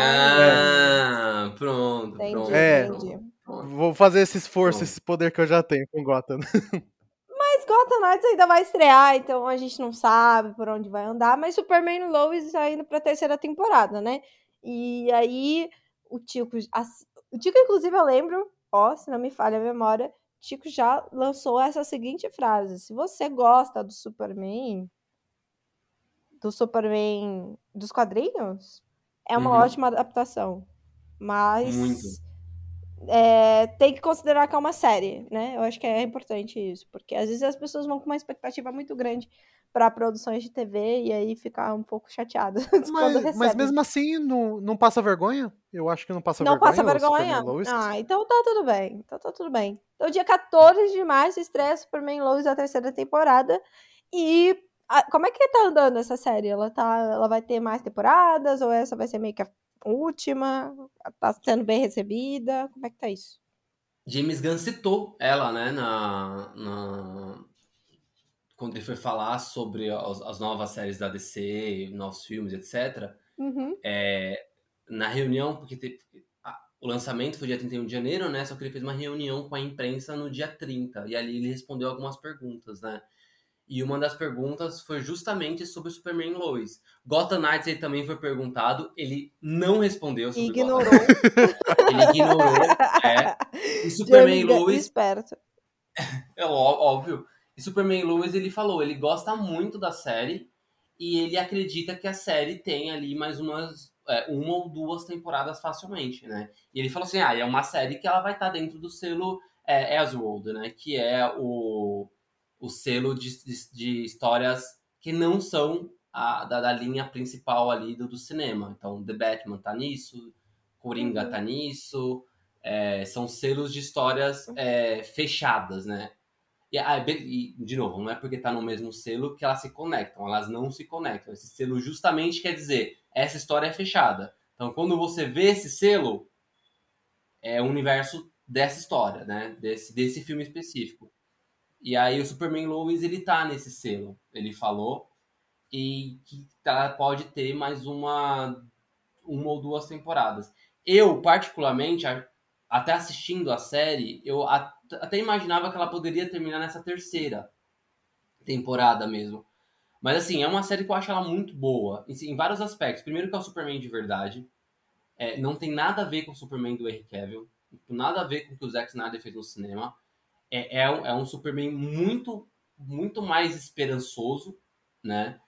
Ah, pronto, Entendi, pronto. É. pronto, entendi. pronto. Vou fazer esse esforço, Bom. esse poder que eu já tenho com Gotham. Mas Gotham Knights ainda vai estrear, então a gente não sabe por onde vai andar. Mas Superman e Lois indo pra terceira temporada, né? E aí o Tico... ass- O Tico, inclusive, eu lembro, ó, se não me falha a memória, o Tico já lançou essa seguinte frase. Se você gosta do Superman... Do Superman dos quadrinhos, é uma Uhum. ótima adaptação. Mas... Muito. é, tem que considerar que é uma série, né? Eu acho que é importante isso, porque às vezes as pessoas vão com uma expectativa muito grande para produções de TV e aí ficar um pouco chateadas quando Mas, mas mesmo assim, não, não passa vergonha? Eu acho que não passa não vergonha. passa o vergonha? Ah, então tá tudo bem. Então tá tudo bem. Então, dia 14 de março estreia Superman Lois a terceira temporada. E a- como é que tá andando essa série? Ela, tá, ela vai ter mais temporadas? Ou essa vai ser meio que a última? Tá sendo bem recebida? Como é que tá isso? James Gunn citou ela, né, na, na- quando ele foi falar sobre as, as novas séries da DC, novos filmes, etc. Uhum. É, na reunião, porque teve- a- o lançamento foi dia 31 de janeiro, né? Só que ele fez uma reunião com a imprensa no dia 30. E ali ele respondeu algumas perguntas, né? E uma das perguntas foi justamente sobre o Superman Lois. Gotham Knights ele também foi perguntado, ele não respondeu sobre Ignorou. Ele ignorou, é. E Superman Lois Esperto. é óbvio. E Superman Lois, ele falou, ele gosta muito da série e ele acredita que a série tem ali mais umas é, uma ou duas temporadas facilmente, né? E ele falou assim, ah, é uma série que ela vai estar tá dentro do selo é, né? Que é o, o selo de, de, de histórias que não são a, da, da, linha principal ali do, do, cinema. Então, The Batman tá nisso, Coringa uhum. tá nisso, é, são selos de histórias é, fechadas, né? E, ah, e, de novo, não é porque tá no mesmo selo que elas se conectam, elas não se conectam. Esse selo justamente quer dizer, essa história é fechada. Então, quando você vê esse selo, é o universo dessa história, né? Desse, desse filme específico. E aí o Superman Lois, ele tá nesse selo, ele falou, e que tá, pode ter mais uma, uma ou duas temporadas. Eu, particularmente, até assistindo a série, eu até imaginava que ela poderia terminar nessa terceira temporada mesmo. Mas assim, é uma série que eu acho ela muito boa, em, vários aspectos. Primeiro que é o Superman de verdade. É, não tem nada a ver com o Superman do Henry Cavill. Nada a ver com o que o Zack Snyder fez no cinema. É, é, um, é um Superman muito, muito mais esperançoso, né?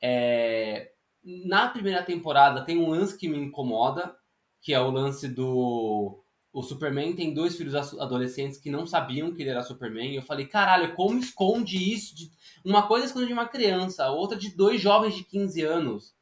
É, na primeira temporada tem um lance que me incomoda, que é o lance do o Superman tem dois filhos adolescentes que não sabiam que ele era Superman. E eu falei, caralho, como esconde isso? De... Uma coisa é esconde de uma criança, a outra de dois jovens de 15 anos.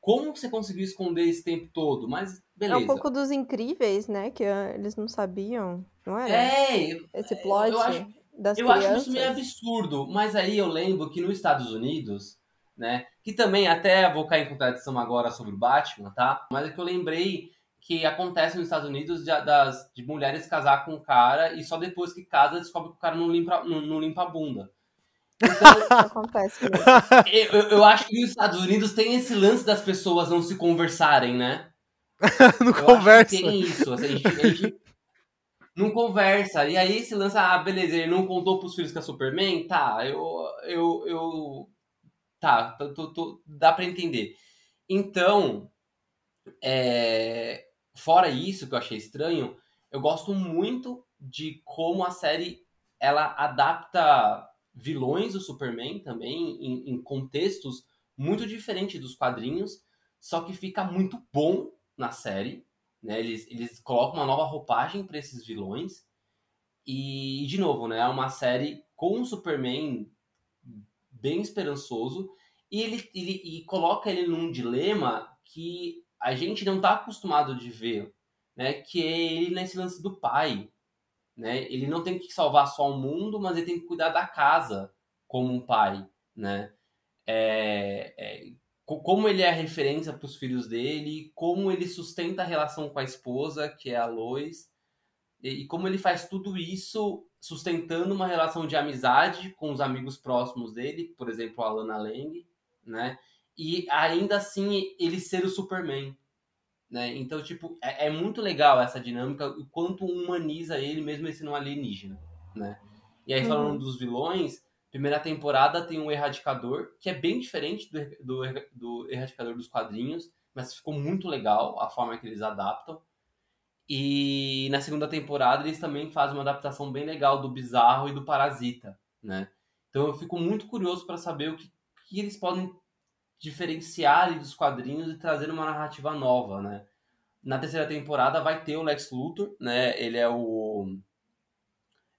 Como você conseguiu esconder esse tempo todo? Mas beleza. É um pouco dos incríveis, né? Que ah, eles não sabiam, não era? É, esse plot eu acho, das eu crianças. acho isso meio absurdo. Mas aí eu lembro que nos Estados Unidos, né? Que também até vou cair em contradição agora sobre o Batman, tá? Mas é que eu lembrei que acontece nos Estados Unidos de, das, de mulheres casar com um cara e só depois que casa descobre que o cara não limpa, não, não limpa a bunda. Então, Isso acontece mesmo. Eu, eu, acho que nos Estados Unidos tem esse lance das pessoas não se conversarem, né? não eu conversa. tem isso. Assim, a, gente, a gente não conversa. E aí esse lance, ah, beleza, ele não contou pros filhos que é Superman? Tá, eu. eu, eu tá, tô, tô, tô, dá pra entender. Então, é, fora isso que eu achei estranho, eu gosto muito de como a série ela adapta vilões do Superman também em, em contextos muito diferentes dos quadrinhos, só que fica muito bom na série. Né? Eles, eles colocam uma nova roupagem para esses vilões. E, de novo, né? é uma série com um Superman bem esperançoso e ele, ele e coloca ele num dilema que a gente não está acostumado de ver, né? Que é ele nesse lance do pai, né? Ele não tem que salvar só o mundo, mas ele tem que cuidar da casa como um pai, né? É, é, como ele é referência para os filhos dele, como ele sustenta a relação com a esposa, que é a Lois, e, e como ele faz tudo isso sustentando uma relação de amizade com os amigos próximos dele, por exemplo, a Lana Lang, né? E ainda assim ele ser o Superman. Né? Então, tipo, é, é muito legal essa dinâmica, o quanto humaniza ele, mesmo esse não alienígena. Né? E aí, falando uhum. dos vilões, primeira temporada tem um Erradicador, que é bem diferente do, do, do Erradicador dos quadrinhos, mas ficou muito legal a forma que eles adaptam. E na segunda temporada eles também fazem uma adaptação bem legal do Bizarro e do Parasita, né? Então eu fico muito curioso para saber o que, que eles podem diferenciar dos quadrinhos e trazer uma narrativa nova, né? Na terceira temporada vai ter o Lex Luthor, né? Ele é o,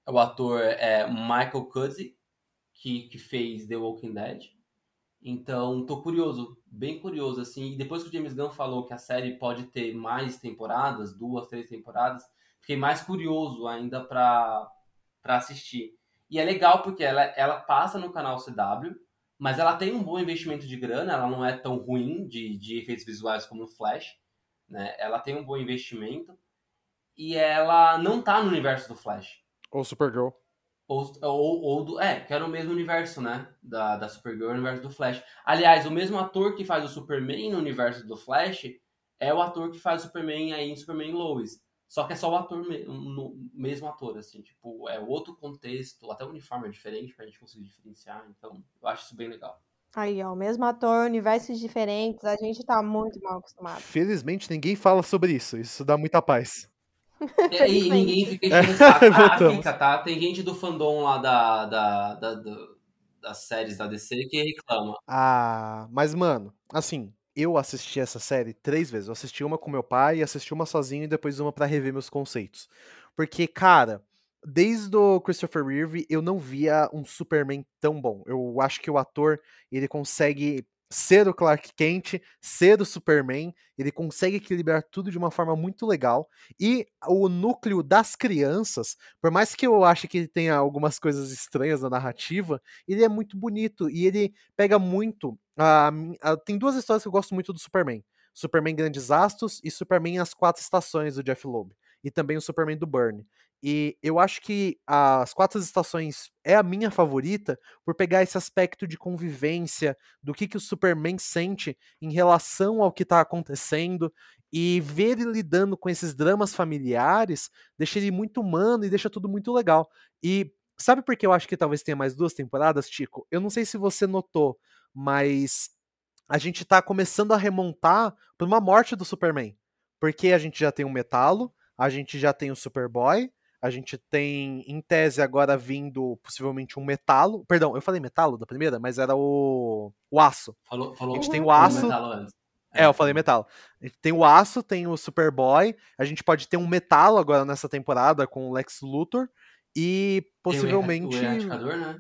é o ator é, Michael Cuddy, que, que fez The Walking Dead. Então, tô curioso, bem curioso, assim. E depois que o James Gunn falou que a série pode ter mais temporadas, duas, três temporadas, fiquei mais curioso ainda para assistir. E é legal porque ela, ela passa no canal CW, mas ela tem um bom investimento de grana, ela não é tão ruim de, de efeitos visuais como o Flash, né? Ela tem um bom investimento e ela não tá no universo do Flash. Ou Supergirl. Ou, ou, ou do, é, que era o mesmo universo, né? Da, da Supergirl, o universo do Flash. Aliás, o mesmo ator que faz o Superman no universo do Flash é o ator que faz o Superman aí em Superman Lois. Só que é só o ator, no mesmo ator, assim, tipo, é outro contexto, até o uniforme é diferente pra gente conseguir diferenciar, então eu acho isso bem legal. Aí, ó, o mesmo ator, universos diferentes, a gente tá muito mal acostumado. Felizmente ninguém fala sobre isso, isso dá muita paz. E, e Felizmente. ninguém fica enchendo o saco. Ah, fica, tá? Tem gente do fandom lá da, da, da- da- das séries da DC que reclama. Ah, mas mano, assim, eu assisti essa série três vezes. Eu assisti uma com meu pai, assisti uma sozinho e depois uma pra rever meus conceitos. Porque, cara, desde o Christopher Reeve eu não via um Superman tão bom. Eu acho que o ator, ele consegue ser o Clark Kent, ser o Superman, ele consegue equilibrar tudo de uma forma muito legal. E o núcleo das crianças, por mais que eu ache que ele tenha algumas coisas estranhas na narrativa, ele é muito bonito e ele pega muito. a a- tem duas histórias que eu gosto muito do Superman: Superman Grandes Astros e Superman As Quatro Estações do Jeff Loeb. E também o Superman do Burn. E eu acho que as Quatro Estações é a minha favorita por pegar esse aspecto de convivência, do que, que o Superman sente em relação ao que está acontecendo. E ver ele lidando com esses dramas familiares deixa ele muito humano e deixa tudo muito legal. E sabe por que eu acho que talvez tenha mais duas temporadas, Tico? Eu não sei se você notou, mas a gente tá começando a remontar pra uma morte do Superman. Porque a gente já tem o Metalo, a gente já tem o Superboy, a gente tem, em tese, agora vindo possivelmente um Metalo. Perdão, eu falei Metalo da primeira, mas era o, o Aço. Falou, falou A gente tem o aço. É, eu falei Metalo. A gente tem o Aço, tem o Superboy, a gente pode ter um Metalo agora nessa temporada com o Lex Luthor. E Tem possivelmente. erra- O erradicador, né?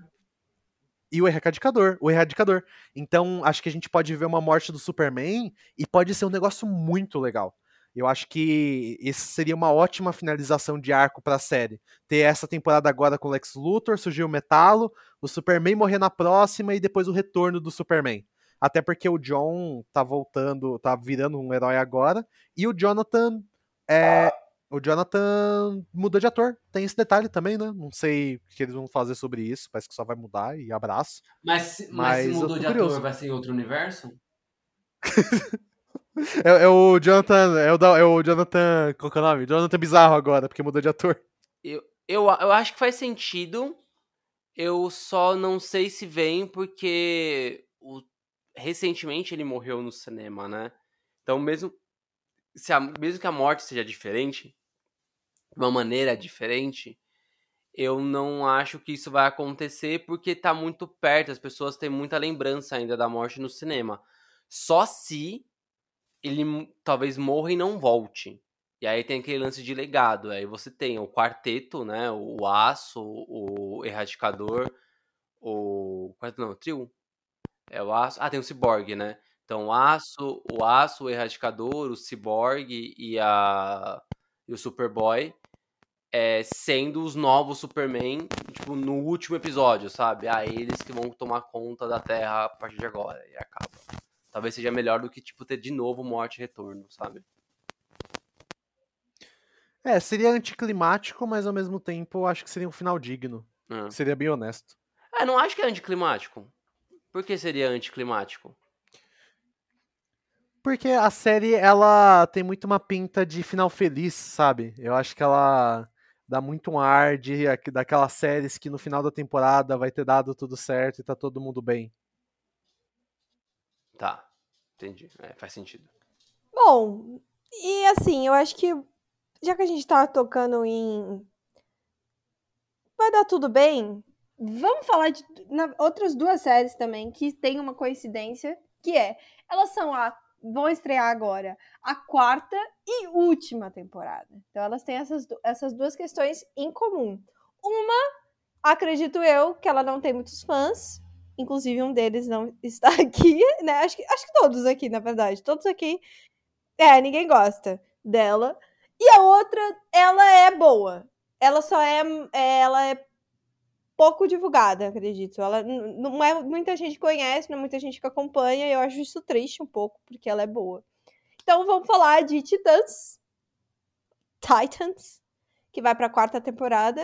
E o Erradicador, o Erradicador. Então, acho que a gente pode ver uma morte do Superman e pode ser um negócio muito legal. Eu acho que esse seria uma ótima finalização de arco pra série. Ter essa temporada agora com o Lex Luthor, surgir o Metalo, o Superman morrer na próxima e depois o retorno do Superman. Até porque o John tá voltando, tá virando um herói agora. E o Jonathan. É, o Jonathan mudou de ator. Tem esse detalhe também, né? Não sei o que eles vão fazer sobre isso. Parece que só vai mudar e abraço. Mas, se- mas, Mas se mudou de ator, curioso. vai ser em outro universo? É, é o Jonathan. É o, é o Jonathan. Qual que é o nome? Jonathan Bizarro agora, porque mudou de ator. Eu, eu, eu acho que faz sentido. Eu só não sei se vem porque o- recentemente ele morreu no cinema, né? Então, mesmo, se a- mesmo que a morte seja diferente, de uma maneira diferente, eu não acho que isso vai acontecer porque tá muito perto. As pessoas têm muita lembrança ainda da morte no cinema. Só se ele talvez morra e não volte. E aí tem aquele lance de legado. Aí você tem o quarteto, né? O Aço, o Erradicador, o. Quarteto não, o trio. É o Aço. Ah, tem o Cyborg, né? Então o Aço, o Aço, o Erradicador, o Cyborg e, a... e o Superboy. É, sendo os novos Superman, tipo, no último episódio, sabe? Ah, eles que vão tomar conta da Terra a partir de agora. E acaba. Talvez seja melhor do que, tipo, ter de novo morte e retorno, sabe? É, seria anticlimático, mas ao mesmo tempo acho que seria um final digno. É. Seria bem honesto. Ah, não acho que é anticlimático. Por que seria anticlimático? Porque a série, ela tem muito uma pinta de final feliz, sabe? Eu acho que ela dá muito um ar de, aqu- daquelas séries que no final da temporada vai ter dado tudo certo e tá todo mundo bem. Tá, entendi. É, faz sentido. Bom, e assim, eu acho que já que a gente tá tocando em vai dar tudo bem, vamos falar de na- outras duas séries também que tem uma coincidência, que é, elas são a vão estrear agora a quarta e última temporada. Então elas têm essas, essas duas questões em comum. Uma, acredito eu, que ela não tem muitos fãs, inclusive um deles não está aqui, né? Acho que, acho que todos aqui, na verdade, todos aqui é, ninguém gosta dela. E a outra, ela é boa. Ela só é, é- ela é pouco divulgada, acredito. Ela não é muita gente conhece, não é muita gente que acompanha, e eu acho isso triste um pouco, porque ela é boa. Então vamos falar de Titãs, Titans, que vai para a quarta temporada,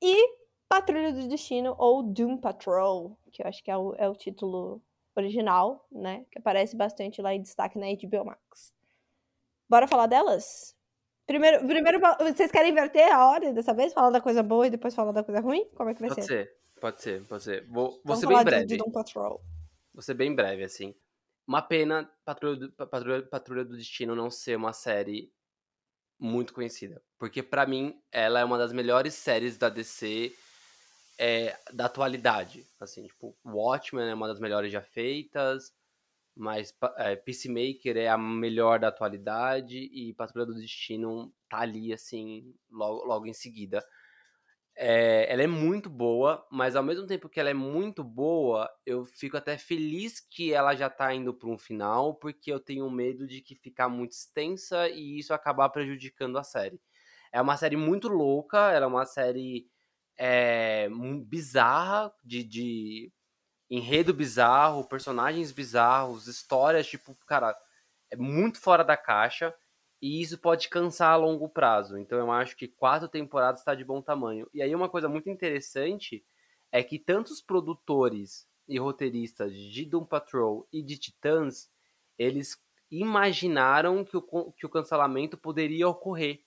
e Patrulha do Destino ou Doom Patrol, que eu acho que é o, é o título original, né? Que aparece bastante lá em destaque na HBO Max. Bora falar delas? Primeiro, primeiro, vocês querem inverter a ordem dessa vez? Falar da coisa boa e depois falar da coisa ruim? Como é que vai Pode ser? ser, pode ser, pode ser. Vou, vou Vamos ser bem de- breve. de Doom Patrol. Vou ser bem breve, assim. Uma pena Patrulha do, Patrulha, Patrulha do Destino não ser uma série muito conhecida. Porque para mim, ela é uma das melhores séries da DC é, da atualidade. Assim, tipo, Watchmen é uma das melhores já feitas, mas é, Peacemaker é a melhor da atualidade e Patrulha do Destino tá ali, assim, logo, logo em seguida. É, ela é muito boa, mas ao mesmo tempo que ela é muito boa, eu fico até feliz que ela já tá indo para um final, porque eu tenho medo de que ficar muito extensa e isso acabar prejudicando a série. É uma série muito louca, ela é uma série é, bizarra, de, de enredo bizarro, personagens bizarros, histórias, tipo, cara, é muito fora da caixa. E isso pode cansar a longo prazo. Então eu acho que quatro temporadas está de bom tamanho. E aí uma coisa muito interessante é que tantos produtores e roteiristas de Doom Patrol e de Titãs, eles imaginaram que o, que o cancelamento poderia ocorrer.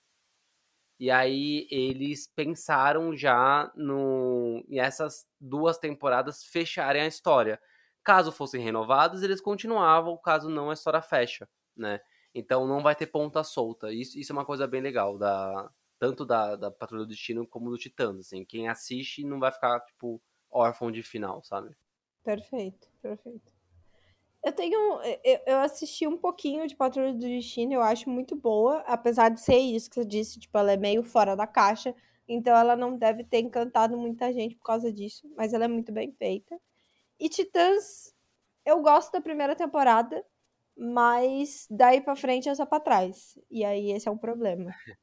E aí eles pensaram já no, em essas duas temporadas fecharem a história. Caso fossem renovados, eles continuavam, caso não, a história fecha, né? Então não vai ter ponta solta. Isso, isso é uma coisa bem legal, da, tanto da, da Patrulha do Destino como do Titãs. Assim. Quem assiste não vai ficar, tipo, órfão de final, sabe? Perfeito, perfeito. Eu tenho. Eu, eu assisti um pouquinho de Patrulha do Destino, eu acho muito boa, apesar de ser isso que você disse, tipo, ela é meio fora da caixa, então ela não deve ter encantado muita gente por causa disso, mas ela é muito bem feita. E Titãs, eu gosto da primeira temporada, mas daí pra frente é só pra trás. E aí esse é um problema.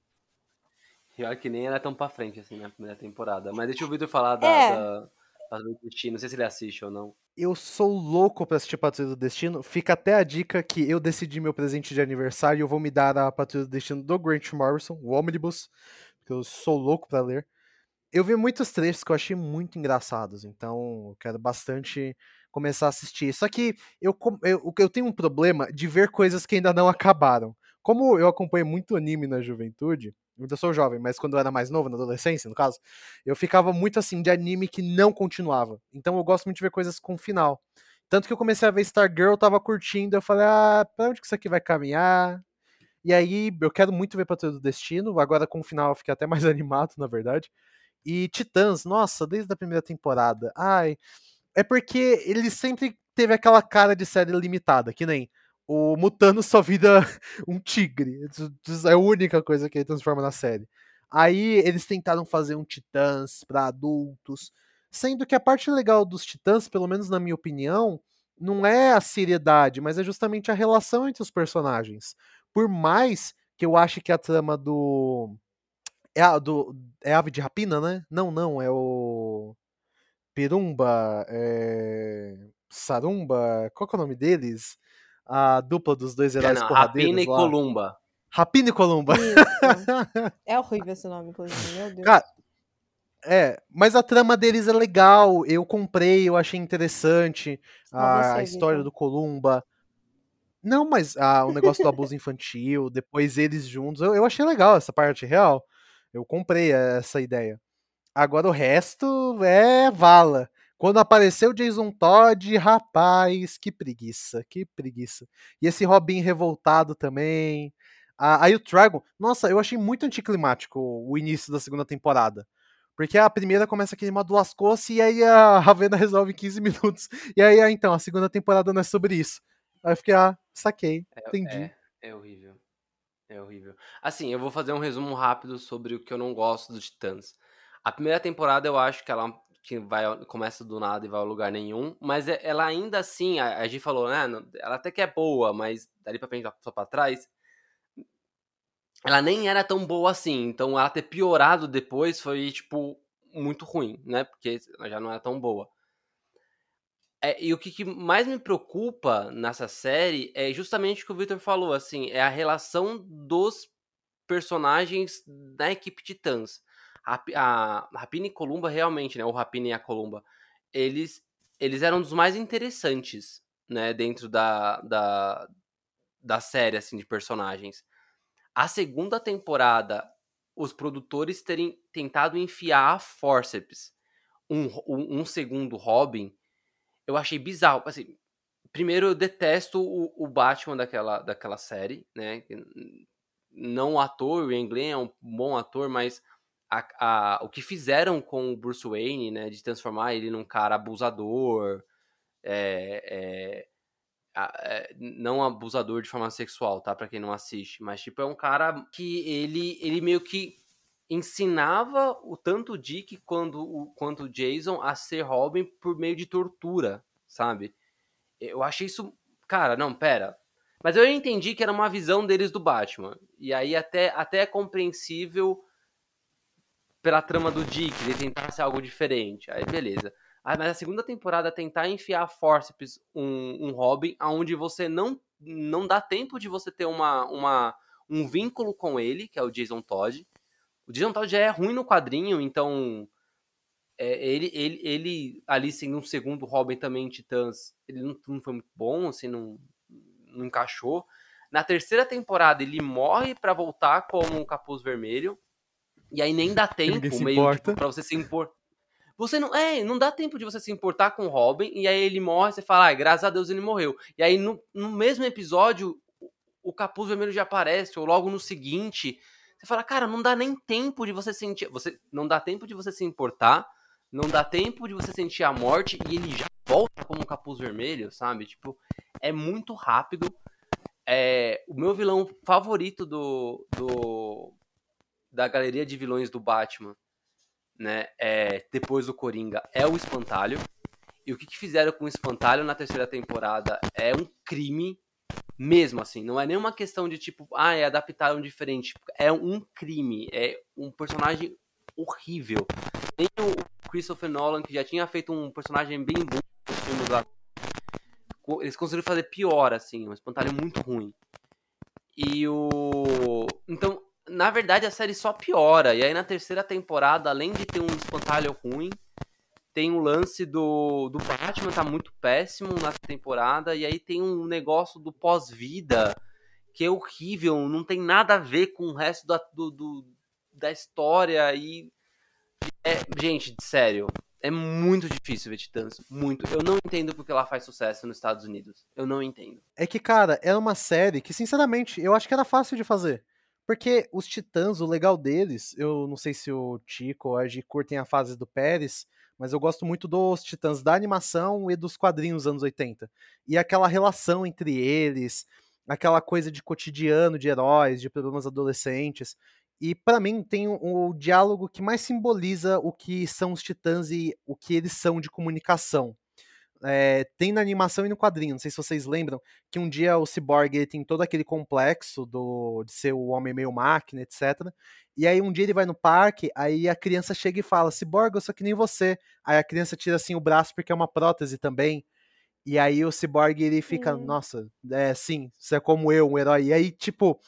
Pior que nem era tão pra frente assim na primeira temporada. Mas deixa o Vitor falar da, é. da Patrulha do Destino. Não sei se ele assiste ou não. Eu sou louco pra assistir Patrulha do Destino. Fica até a dica que eu decidi meu presente de aniversário e eu vou me dar a Patrulha do Destino do Grant Morrison, o Omnibus, porque eu sou louco pra ler. Eu vi muitos trechos que eu achei muito engraçados, então eu quero bastante começar a assistir. Só que eu, eu, eu tenho um problema de ver coisas que ainda não acabaram. Como eu acompanhei muito anime na juventude, eu sou jovem, mas quando eu era mais novo, na adolescência, no caso, eu ficava muito assim de anime que não continuava. Então eu gosto muito de ver coisas com final. Tanto que eu comecei a ver Stargirl, tava curtindo, eu falei, ah, pra onde que isso aqui vai caminhar? E aí, eu quero muito ver Patrulha do Destino, agora com o final eu fiquei até mais animado, na verdade. E Titãs, nossa, desde a primeira temporada, ai, é porque ele sempre teve aquela cara de série limitada, que nem o Mutano só vira um tigre. É a única coisa que ele transforma na série. Aí eles tentaram fazer um Titãs para adultos, sendo que a parte legal dos Titãs, pelo menos na minha opinião, não é a seriedade, mas é justamente a relação entre os personagens. Por mais que eu ache que a trama do é a do é Ave de Rapina, né? Não, não, é o Pirumba, é... Sarumba, qual é o nome deles? A dupla dos dois heróis é, não, porradeiros Rapina e lá. Columba. Rapina e Columba. é horrível esse nome, inclusive, meu Deus. Cara, é, mas a trama deles é legal, eu comprei, eu achei interessante a, a história então. do Columba. Não, mas ah, o negócio do abuso infantil, depois eles juntos, eu, eu achei legal essa parte real. Eu comprei essa ideia. Agora o resto é vala. Quando apareceu o Jason Todd, rapaz, que preguiça, que preguiça. E esse Robin revoltado também. Ah, aí o Dragon, nossa, eu achei muito anticlimático o início da segunda temporada. Porque a primeira começa a queimar do Lascosse e aí a Ravena resolve em 15 minutos. E aí, ah, então, a segunda temporada não é sobre isso. Aí eu fiquei, ah, saquei, é, entendi. É, é horrível. É horrível. Assim, eu vou fazer um resumo rápido sobre o que eu não gosto dos Titãs. A primeira temporada eu acho que ela que vai começa do nada e vai a lugar nenhum, mas é, ela ainda assim, a, a gente falou, né, ela até que é boa, mas dali pra frente, só pra trás, ela nem era tão boa assim, então ela ter piorado depois foi, tipo, muito ruim, né, porque ela já não era tão boa. É, e o que, que, mais me preocupa nessa série é justamente o que o Victor falou, assim, é a relação dos personagens da equipe Titãs a, Rapina e Columba realmente, né? O Rapina e a Columba, eles, eles eram dos mais interessantes, né? Dentro da, da, da série, assim, de personagens. A segunda temporada, os produtores terem tentado enfiar a forceps um, um, um segundo Robin, eu achei bizarro. Assim, primeiro, eu detesto o, o Batman daquela, daquela série, né? não o ator, o Ian Glenn é um bom ator, mas a, a, o que fizeram com o Bruce Wayne, né, de transformar ele num cara abusador, é, é, é, não abusador de forma sexual, tá, para quem não assiste, mas tipo é um cara que ele ele meio que ensinava o tanto o Dick quanto o, quanto o Jason a ser Robin por meio de tortura, sabe? Eu achei isso, cara, não, pera. Mas eu entendi que era uma visão deles do Batman. E aí até até é compreensível pela trama do Dick, ele tentar ser algo diferente. Aí beleza. Aí, mas a segunda temporada tentar enfiar forceps um, um Robin aonde você não não dá tempo de você ter uma, uma um vínculo com ele, que é o Jason Todd. O Jason Todd já é ruim no quadrinho, então é, ele, ele, ele ali sendo um segundo Robin também em Titãs, ele não, não foi muito bom, assim, não, não encaixou. Na terceira temporada ele morre para voltar como um capuz vermelho. E aí nem dá tempo meio tipo, pra você se impor. Você não. É, não dá tempo de você se importar com o Robin, e aí ele morre, você fala, ah, graças a Deus ele morreu. E aí no, no mesmo episódio, o capuz vermelho já aparece, ou logo no seguinte. Você fala, cara, não dá nem tempo de você sentir. Você, não dá tempo de você se importar, não dá tempo de você sentir a morte, e ele já volta como um capuz vermelho, sabe? Tipo, é muito rápido. É, o meu vilão favorito do, do, da galeria de vilões do Batman, né, é, depois do Coringa, é o Espantalho. E o que, que fizeram com o Espantalho na terceira temporada é um crime mesmo, assim. Não é nenhuma questão de tipo, ah, é adaptaram diferente. É um crime. É um personagem horrível. Tem o Christopher Nolan, que já tinha feito um personagem bem bom nos filmes lá. Eles conseguiram fazer pior, assim. Um espantalho muito ruim. E o. Então, na verdade, a série só piora. E aí, na terceira temporada, além de ter um espantalho ruim, tem o um lance do, do Batman tá muito péssimo na temporada. E aí tem um negócio do pós-vida que é horrível, não tem nada a ver com o resto da, do, do da história. E. É, gente, sério, é muito difícil ver Titãs. Muito. Eu não entendo porque ela faz sucesso nos Estados Unidos. Eu não entendo. É que, cara, é uma série que, sinceramente, eu acho que era fácil de fazer. Porque os Titãs, o legal deles, eu não sei se o Tico ou a G curtem a fase do Pérez, mas eu gosto muito dos Titãs da animação e dos quadrinhos anos 80. E aquela relação entre eles, aquela coisa de cotidiano de heróis, de problemas adolescentes. E para mim tem o, o, diálogo que mais simboliza o que são os Titãs e o que eles são de comunicação é, tem na animação e no quadrinho, não sei se vocês lembram, que um dia o Cyborg tem todo aquele complexo do, de ser o homem meio máquina, etc. E aí um dia ele vai no parque, aí a criança chega e fala, Cyborg, eu sou que nem você. Aí a criança tira assim o braço porque é uma prótese também. E aí o Cyborg ele fica, uhum. nossa, é sim, você é como eu, um herói. E aí, tipo,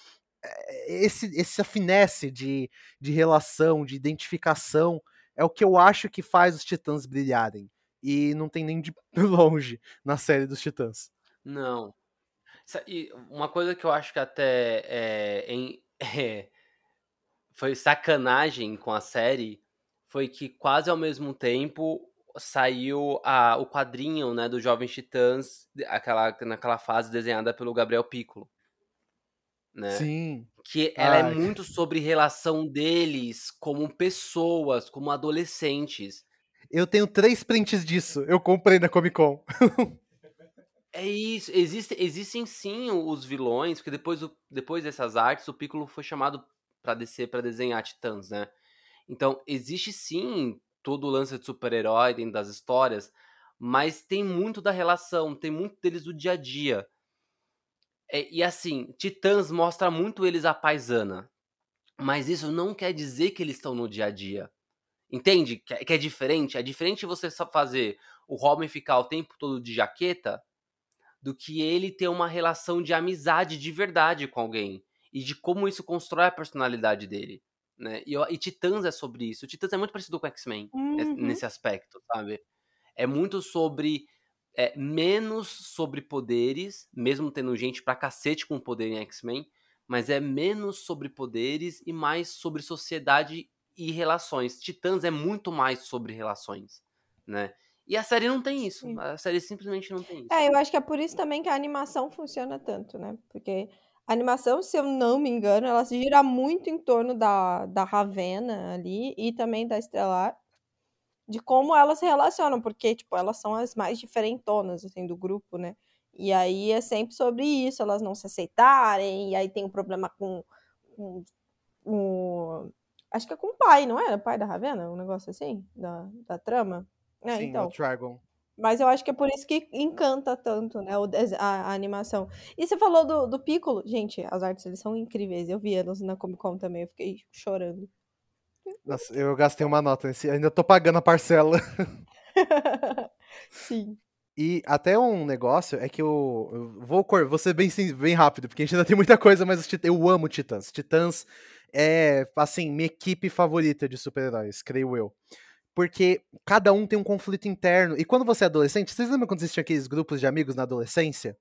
é, esse, essa finesse de, de relação, de identificação, é o que eu acho que faz os titãs brilharem e não tem nem de longe na série dos Titãs. Não. E uma coisa que eu acho que até é, em, é, foi sacanagem com a série foi que quase ao mesmo tempo saiu a, o quadrinho né, do Jovens Titãs, aquela, naquela fase desenhada pelo Gabriel Piccolo. Né? Sim. Que ela é Ai. é muito sobre relação deles como pessoas, como adolescentes. Eu tenho três prints disso. Eu comprei na Comic Con. é isso. Existe, existem sim os vilões, porque depois, depois dessas artes, o Piccolo foi chamado para descer para desenhar Titãs, né? Então, existe sim todo o lance de super-herói dentro das histórias, mas tem muito da relação, tem muito deles do dia a dia. É, e assim, Titãs mostra muito eles a paisana. Mas isso não quer dizer que eles estão no dia a dia. Entende? Que é, que é diferente. É diferente você fazer o Robin ficar o tempo todo de jaqueta do que ele ter uma relação de amizade de verdade com alguém. E de como isso constrói a personalidade dele. Né? E, e Titãs é sobre isso. Titãs é muito parecido com X-Men uhum. nesse aspecto, sabe? É muito sobre. É, menos sobre poderes, mesmo tendo gente pra cacete com poder em X-Men, mas é menos sobre poderes e mais sobre sociedade e relações. Titãs é muito mais sobre relações, né? E a série não tem isso. Sim. A série simplesmente não tem isso. É, eu acho que é por isso também que a animação funciona tanto, né? Porque A animação, se eu não me engano, ela se gira muito em torno da, da Ravena ali e também da Estelar, de como elas se relacionam, porque, tipo, elas são as mais diferentonas, assim, do grupo, né? E aí é sempre sobre isso, elas não se aceitarem, e aí tem um problema com, com, com acho que é com o pai, não é? O pai da Ravena, um negócio assim, da, da trama. É, Sim, então. o Dragon. Mas eu acho que é por isso que encanta tanto, né, a, a animação. E você falou do, do Piccolo. Gente, as artes eles são incríveis. Eu vi eles na Comic Con também, eu fiquei chorando. Nossa, eu gastei uma nota nesse. Ainda tô pagando a parcela. Sim. E até um negócio é que eu, eu vou, vou ser bem, bem rápido, porque a gente ainda tem muita coisa, mas eu amo Titãs. Titãs é, assim, minha equipe favorita de super-heróis, creio eu. Porque cada um tem um conflito interno. E quando você é adolescente, vocês lembram quando existiam aqueles grupos de amigos na adolescência?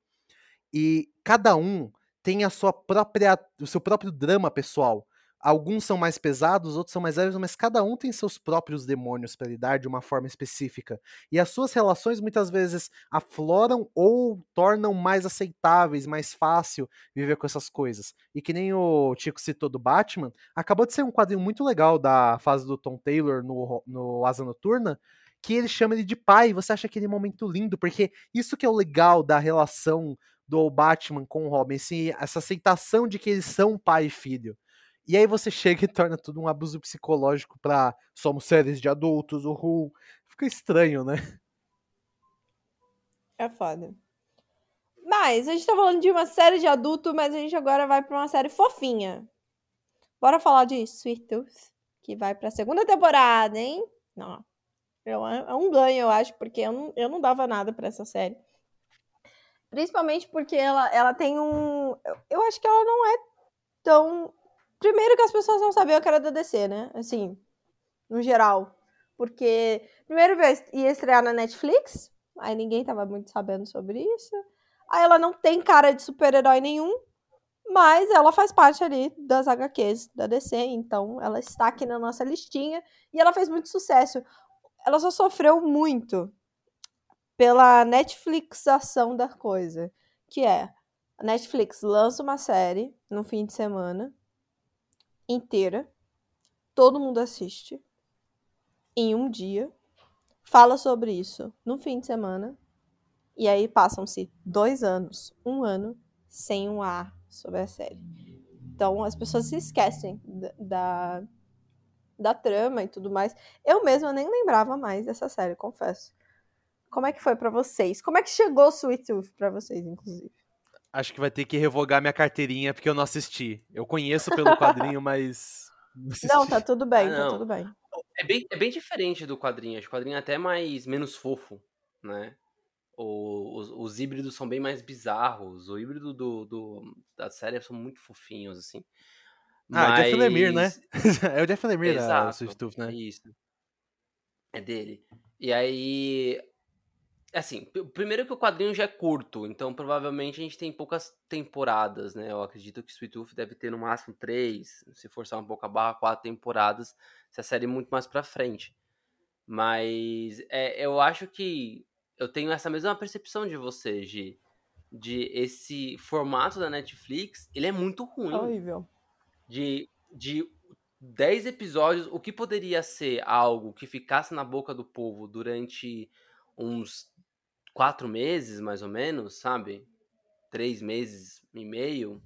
E cada um tem a sua própria, o seu próprio drama pessoal. Alguns são mais pesados, outros são mais leves, mas cada um tem seus próprios demônios para lidar de uma forma específica. E as suas relações muitas vezes afloram ou tornam mais aceitáveis, mais fácil viver com essas coisas. E que nem o Chico citou do Batman, acabou de ser um quadrinho muito legal da fase do Tom Taylor no, no Asa Noturna, que ele chama ele de pai, você acha aquele momento lindo, porque isso que é o legal da relação do Batman com o Robin, esse, essa aceitação de que eles são pai e filho. E aí você chega e torna tudo um abuso psicológico pra somos séries de adultos, uhul. Fica estranho, né? É foda. Mas a gente tá falando de uma série de adulto, mas a gente agora vai pra uma série fofinha. Bora falar de Sweet Tooth, que vai pra segunda temporada, hein? Não. É um- é um ganho, eu acho, porque eu não, eu não dava nada pra essa série. Principalmente porque ela, ela tem um. eu- Eu acho que ela não é tão. Primeiro que as pessoas não sabiam que era da DC, né? Assim, no geral. Porque, primeiro ia estrear na Netflix, aí ninguém tava muito sabendo sobre isso. Aí ela não tem cara de super-herói nenhum, mas ela faz parte ali das HQs da DC, então ela está aqui na nossa listinha e ela fez muito sucesso. Ela só sofreu muito pela Netflixação da coisa, que é a Netflix lança uma série no fim de semana inteira, todo mundo assiste em um dia, fala sobre isso no fim de semana, e aí passam-se dois anos, um ano, sem um ar sobre a série. Então as pessoas se esquecem da, da, trama e tudo mais. Eu mesma nem lembrava mais dessa série, confesso. Como é que foi pra vocês? Como é que chegou Sweet Tooth pra vocês, inclusive? Acho que vai ter que revogar minha carteirinha porque eu não assisti. Eu conheço pelo quadrinho, mas. Não, tá tudo bem, Ah, tá não. tudo bem. É bem, é bem diferente do quadrinho. Acho que o quadrinho é até mais menos fofo, né? O- os, os híbridos são bem mais bizarros. O híbrido do, do- da série são muito fofinhos, assim. Ah, é Jeff Lemire, né? Mas- é o Jeff Lemire, né? O Exato. Sweet Tooth, né? Isso. É dele. E aí. Assim, primeiro que o quadrinho já é curto, então provavelmente a gente tem poucas temporadas, né? Eu acredito que Sweet Tooth deve ter no máximo três, se forçar um pouco a barra, quatro temporadas, se a série é muito mais pra frente. Mas é, eu acho que eu tenho essa mesma percepção de você, Gi, de esse formato da Netflix, ele é muito ruim Horrível. de, de 10 episódios, o que poderia ser algo que ficasse na boca do povo durante uns quatro meses, mais ou menos, sabe? Três meses e meio.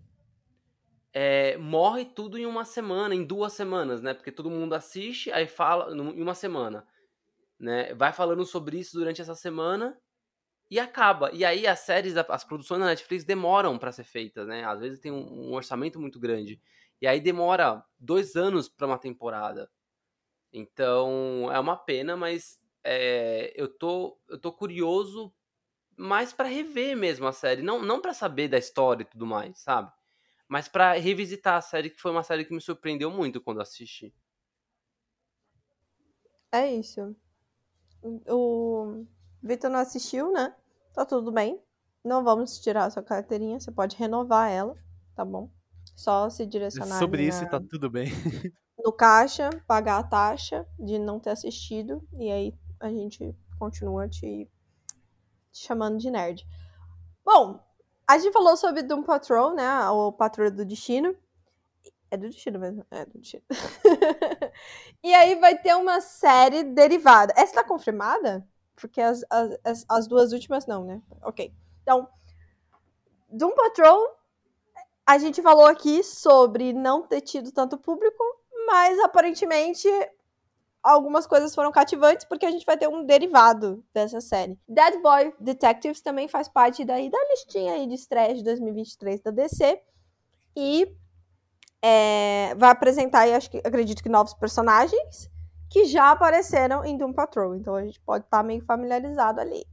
é, morre tudo em uma semana, em duas semanas, né? Porque todo mundo assiste, aí fala em uma semana, né? Vai falando sobre isso durante essa semana e acaba. E aí as séries, as produções da Netflix demoram pra ser feitas, né? Às vezes tem um, um orçamento muito grande. E aí demora dois anos pra uma temporada. Então é uma pena, mas é, eu, tô, eu tô curioso mais pra rever mesmo a série. Não, não para saber da história e tudo mais, sabe? Mas pra revisitar a série, que foi uma série que me surpreendeu muito quando assisti. É isso. O Vitor não assistiu, né? Tá tudo bem. Não vamos tirar a sua carteirinha, você pode renovar ela, tá bom? Só se direcionar Sobre ali isso na- tá tudo bem. no caixa, pagar a taxa de não ter assistido, e aí a gente continua te, te chamando de nerd. Bom, A gente falou sobre Doom Patrol, né? O Patrulha do Destino. É do Destino mesmo. É do Destino. e aí vai ter uma série derivada. Essa tá confirmada? Porque as, as, as duas últimas não, né? Ok. Então, Doom Patrol, a gente falou aqui sobre não ter tido tanto público, mas aparentemente algumas coisas foram cativantes porque a gente vai ter um derivado dessa série. Dead Boy Detectives também faz parte daí da listinha aí de estreia de 2023 da DC e é, vai apresentar, aí, acho que, acredito que novos personagens que já apareceram em Doom Patrol. Então a gente pode estar tá meio familiarizado ali.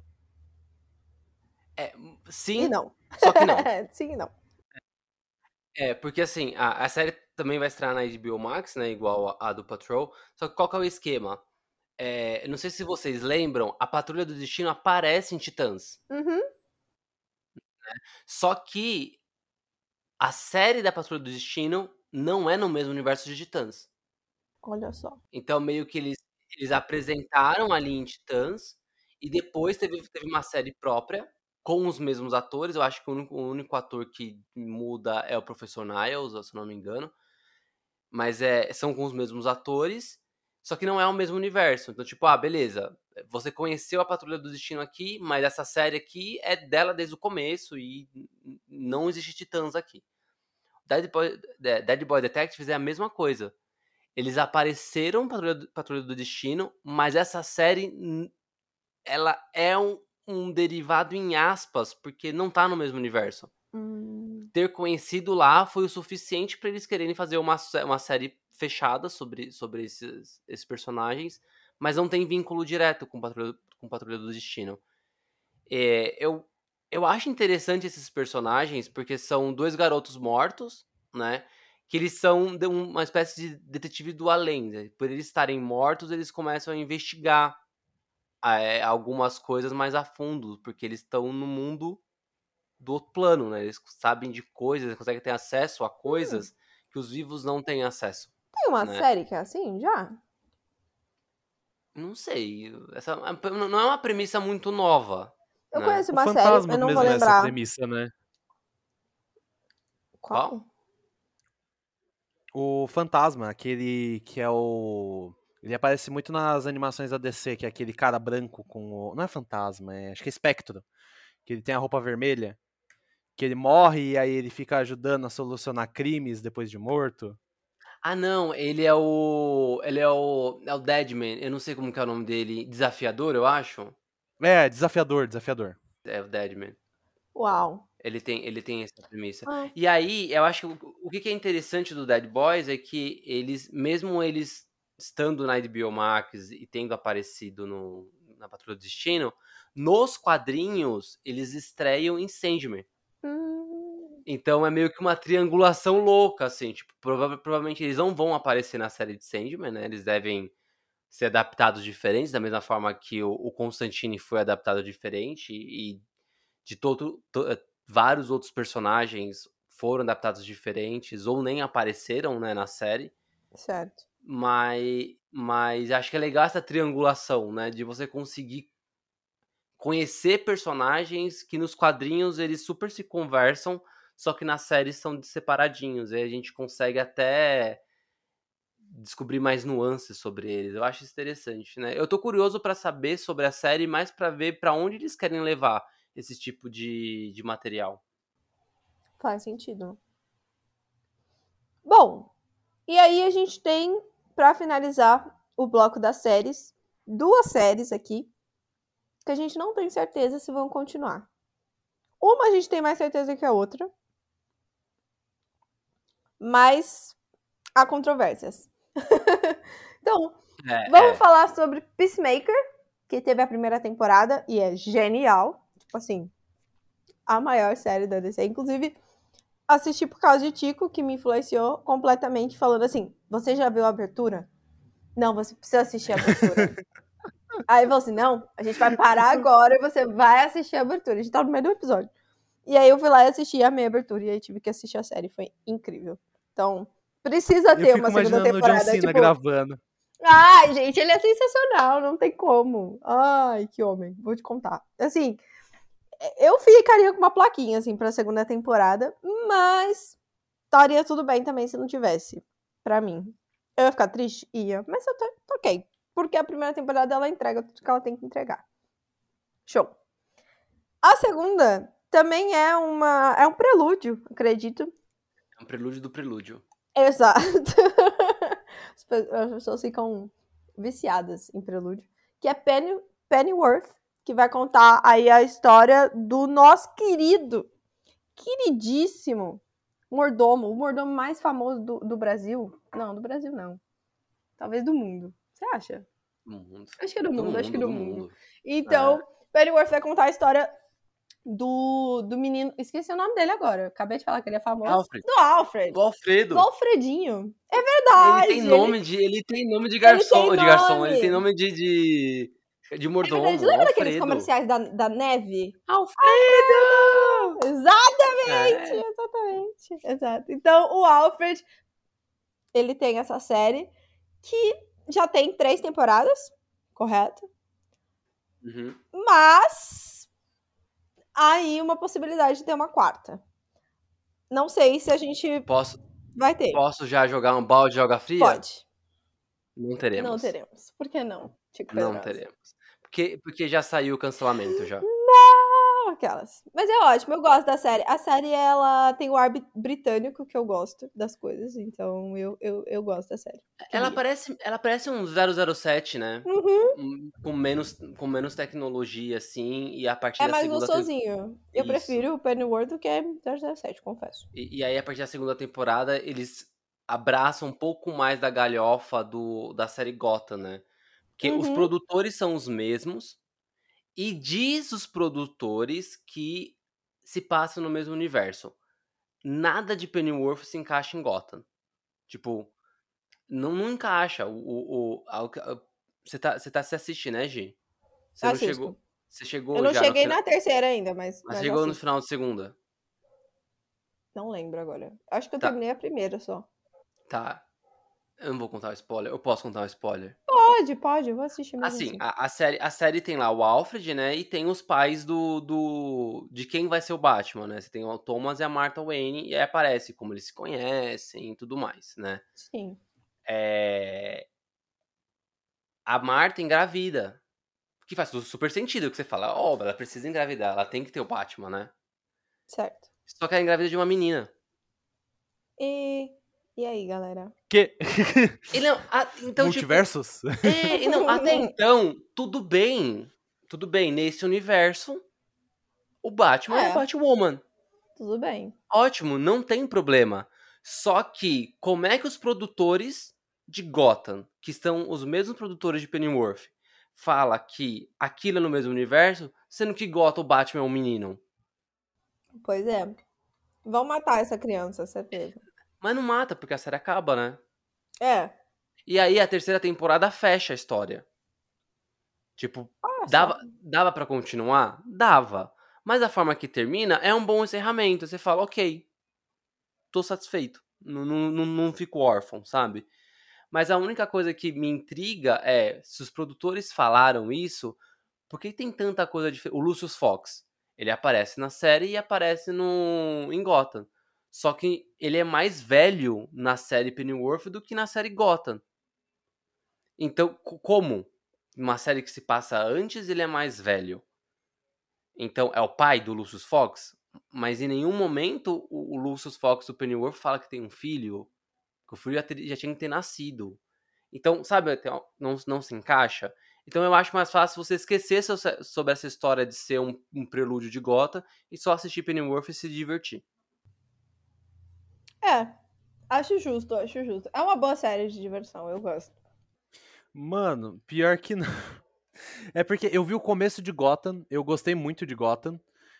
É, sim. E não. Só que não. sim e não. É, porque assim, a, a série também vai estrear na HBO Max, né? Igual a, a do Patrol. Só que qual que é o esquema? É, não sei se vocês lembram, a Patrulha do Destino aparece em Titãs. Uhum. Só que a série da Patrulha do Destino não é no mesmo universo de Titãs. Olha só. Então, meio que eles, eles apresentaram ali em Titãs e depois teve, teve uma série própria com os mesmos atores. Eu acho que o único, o único ator que muda é o Professor Niles, se não me engano. Mas é, são com os mesmos atores, só que não é o mesmo universo. Então, tipo, ah, beleza. Você conheceu a Patrulha do Destino aqui, mas essa série aqui é dela desde o começo e não existe Titãs aqui. Dead Boy, Dead Boy Detectives é a mesma coisa. Eles apareceram Patrulha, Patrulha do Destino, mas essa série ela é um, um derivado em aspas, porque não tá no mesmo universo. Hum. Ter conhecido lá foi o suficiente para eles quererem fazer uma, uma série fechada sobre, sobre esses, esses personagens, mas não tem vínculo direto com Patrulha, com Patrulha do Destino. É, eu, eu acho interessante esses personagens porque são dois garotos mortos, né? Que eles são uma espécie de detetive do além. Né? Por eles estarem mortos, eles começam a investigar é, algumas coisas mais a fundo, porque eles estão no mundo do outro plano, né? Eles sabem de coisas, eles conseguem ter acesso a coisas hum. que os vivos não têm acesso. Tem uma né? série que é assim, já? Não sei. Essa não é uma premissa muito nova. Eu né? conheço O uma série, eu não mesmo vou é essa lembrar. premissa, né? Qual? O fantasma, aquele que é o. Ele aparece muito nas animações da DC, que é aquele cara branco com o. Não é fantasma, é... acho que é espectro. Que ele tem a roupa vermelha. Que ele morre e aí ele fica ajudando a solucionar crimes depois de morto. Ah, não, ele é o. Ele é o. É o Deadman. Eu não sei como que é o nome dele. Desafiador, eu acho. É, desafiador, desafiador. É o Deadman. Uau. Ele tem, ele tem essa premissa. Ah. E aí, eu acho que o, o que que é interessante do Dead Boys é que eles, mesmo eles estando na HBO Max e tendo aparecido no, na Patrulha do Destino, nos quadrinhos eles estreiam em Sandman. Hum, Então é meio que uma triangulação louca, assim. Tipo, prova- provavelmente eles não vão aparecer na série de Sandman, né? Eles devem ser adaptados diferentes, da mesma forma que o, o Constantine foi adaptado diferente e de todo, to- eh, vários outros personagens foram adaptados diferentes ou nem apareceram né, na série. certo. Mas, mas acho que é legal essa triangulação, né? De você conseguir conhecer personagens que nos quadrinhos eles super se conversam, só que na série são separadinhos. E a gente consegue até descobrir mais nuances sobre eles. Eu acho interessante, né? Eu tô curioso pra saber sobre a série, mais pra ver pra onde eles querem levar esse tipo de, de material. Faz sentido. Bom, e aí a gente tem, pra finalizar o bloco das séries, duas séries aqui que a gente não tem certeza se vão continuar. Uma a gente tem mais certeza que a outra, mas há controvérsias. então, É, Vamos é. falar sobre Peacemaker, que teve a primeira temporada e é genial. Tipo assim, a maior série da DC. Inclusive, assisti por causa de Tico, que me influenciou completamente, falando assim: Você já viu a abertura? Não, você precisa assistir a abertura. Aí eu falei assim: Não, a gente vai parar agora e você vai assistir a abertura. A gente tá no meio do episódio. E aí eu fui lá e assisti a minha abertura e aí tive que assistir a série. Foi incrível. Então, precisa ter uma segunda imaginando o John temporada. Cena tipo, gravando. Ai, gente, ele é sensacional, não tem como. Ai, que homem, vou te contar. Assim, Eu ficaria com uma plaquinha, assim, pra segunda temporada, mas estaria tudo bem também se não tivesse, pra mim. Eu ia ficar triste? Ia, mas eu tô, tô ok. Porque a primeira temporada ela entrega tudo que ela tem que entregar. Show. A segunda também é uma é um prelúdio, acredito. É um prelúdio do prelúdio. Exato. As pe- As pessoas ficam viciadas em prelúdio. Que é Penny, Pennyworth, que vai contar aí a história do nosso querido, queridíssimo mordomo, o mordomo mais famoso do, do Brasil. Não, do Brasil não. Talvez do mundo. Você acha? Do mundo. Acho que é do mundo, acho que do, do mundo. Então, Pennyworth vai contar a história do, do menino. Esqueci o nome dele agora. Acabei de falar que ele é famoso. Alfred. Do Alfred. Do Alfredo. Do Alfredinho. É verdade. Ele tem nome de. Ele tem nome de garçom. tem de garçom. nome. Ele tem nome de. de, de É mordomo. verdade. Lembra daqueles Alfredo. comerciais da, da neve? Alfredo! Exatamente, É. exatamente. Exato. Então, o Alfred, ele tem essa série que já tem três temporadas, correto? Uhum. Mas aí uma possibilidade de ter uma quarta. Não sei se a gente Posso, vai ter. posso já jogar um balde de água fria? Pode. Não teremos. Não teremos. Por que não? Chico Não teremos. Porque, porque já saiu o cancelamento já. Não, aquelas. Mas é ótimo, eu gosto da série. A série, ela tem o ar britânico, que eu gosto das coisas. Então, eu, eu, eu gosto da série. Ela Queria. parece, ela parece um 007, né? Uhum. Um- Com menos, com menos tecnologia, assim, e a partir É da mais segunda... gostosinho. Eu Isso. prefiro o Pennyworth do que 007, confesso. E, e aí, a partir da segunda temporada, eles abraçam um pouco mais da galhofa do, da série Gotham, né? Porque os Uhum. produtores são os mesmos, e diz os produtores que se passa no mesmo universo. Nada de Pennyworth se encaixa em Gotham. Tipo, não, não encaixa. O, o, o- a- a- você, tá, você tá se assistindo, né, Gi? Você não chegou. Você chegou Eu não no cheguei fina- na terceira ainda, mas. Mas mas chegou no assisto. final de segunda. Não lembro agora. Acho que eu Tá. terminei a primeira só. Tá. Eu não vou contar o spoiler. Eu posso contar o spoiler? Pode, pode, eu vou assistir mesmo Assim, assim. a, a série, a série tem lá o Alfred, né? E tem os pais do, do. de quem vai ser o Batman, né? Você tem o Thomas e a Martha Wayne, e aí aparece como eles se conhecem e tudo mais, né? Sim. É... A Martha engravida. Que faz super sentido, que você fala, ó, ela precisa engravidar, ela tem que ter o Batman, né? Certo. Só que ela engravida de uma menina. E. E aí, galera? Que? E não, a- então, tipo, Multiversos? É, e não, até então, tudo bem. Tudo bem, nesse universo, o Batman é, É. o Batwoman. Tudo bem. Ótimo, não tem problema. Só que, como é que os produtores de Gotham, que são os mesmos produtores de Pennyworth, fala que aquilo é no mesmo universo, sendo que Gotham, o Batman é um menino? Pois é. Vão matar essa criança, certeza. Mas não mata, porque a série acaba, né? É. E aí a terceira temporada fecha a história. Tipo, só. Dava, dava para continuar? Dava. Mas a forma que termina é um bom encerramento. Você fala, ok, tô satisfeito. Não, não, não, não fico órfão, sabe? Mas a única coisa que me intriga é, se os produtores falaram isso, por que tem tanta coisa diferente? O Lucius Fox, ele aparece na série e aparece no, em Gotham. Só que ele é mais velho na série Pennyworth do que na série Gotham. Então, co- como? Uma série que se passa antes, ele é mais velho. Então, é o pai do Lucius Fox, mas em nenhum momento o, Lucius Fox do Pennyworth fala que tem um filho, que o filho já, ter- já tinha que ter nascido. Então, sabe, não, não se encaixa. Então eu acho mais fácil você esquecer so- sobre essa história de ser um, um prelúdio de Gotham e só assistir Pennyworth e se divertir. É. Acho justo, acho justo. É uma boa série de diversão, eu gosto. Mano, pior que não. É porque eu vi o começo de Gotham, eu gostei muito de Gotham,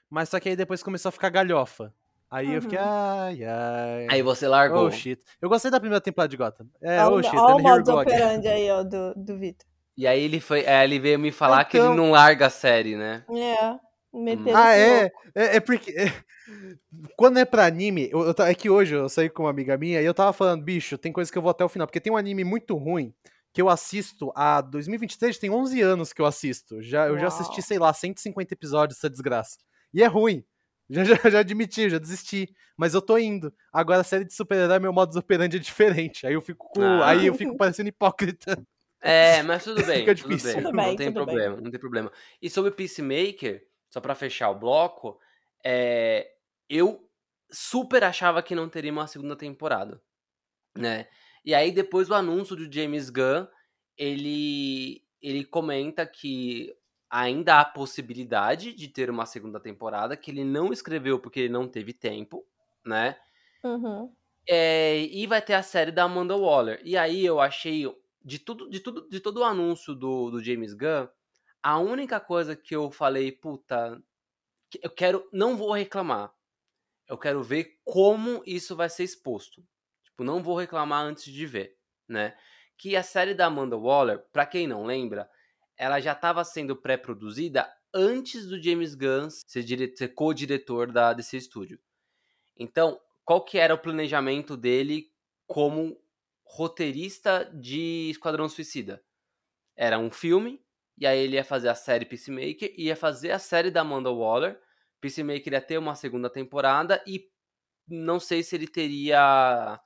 mas só que aí depois começou a ficar galhofa. Aí eu fiquei, Uhum. ai, ai. Aí você largou. Oh shit. Eu gostei da primeira temporada de Gotham. É, Olha oh o- shit, olha o again. operandi aí, ó, do, do Vitor. E aí ele foi, é, ele veio me falar que ele Então- não larga a série, né? É. Meter Ah, é? É, é porque. é, Quando é pra anime, eu, eu é que hoje eu saí com uma amiga minha e eu tava falando, bicho, tem coisa que eu vou até o final, porque tem um anime muito ruim que eu assisto há 2023, tem 11 anos que eu assisto. Já, eu já assisti, sei lá, 150 episódios dessa desgraça. E é ruim. Já, já, já admiti, já desisti. Mas eu tô indo. Agora a série de super-herói, meu modus operandi é diferente. Aí eu fico com, Ah. aí eu fico parecendo hipócrita. É, mas tudo bem. Fica tudo difícil. bem, Tudo não bem, tem tudo bem. problema, não tem problema. E sobre Peacemaker, só pra fechar o bloco, é, eu super achava que não teria uma segunda temporada, né? E aí depois do anúncio do James Gunn, ele ele comenta que ainda há possibilidade de ter uma segunda temporada, que ele não escreveu porque ele não teve tempo, né? Uhum. É, e vai ter a série da Amanda Waller. E aí eu achei de tudo, de tudo, de todo o anúncio do, do James Gunn, a única coisa que eu falei, puta, eu quero, não vou reclamar. Eu quero ver como isso vai ser exposto. Tipo, não vou reclamar antes de ver, né? Que a série da Amanda Waller, pra quem não lembra, ela já estava sendo pré-produzida antes do James Gunn ser, dire- ser co-diretor da DC Studio. Então, qual que era o planejamento dele como roteirista de Esquadrão Suicida? Era um filme, e aí ele ia fazer a série Peacemaker, e ia fazer a série da Amanda Waller. Peacemaker ia ter uma segunda temporada, e não sei se ele teria...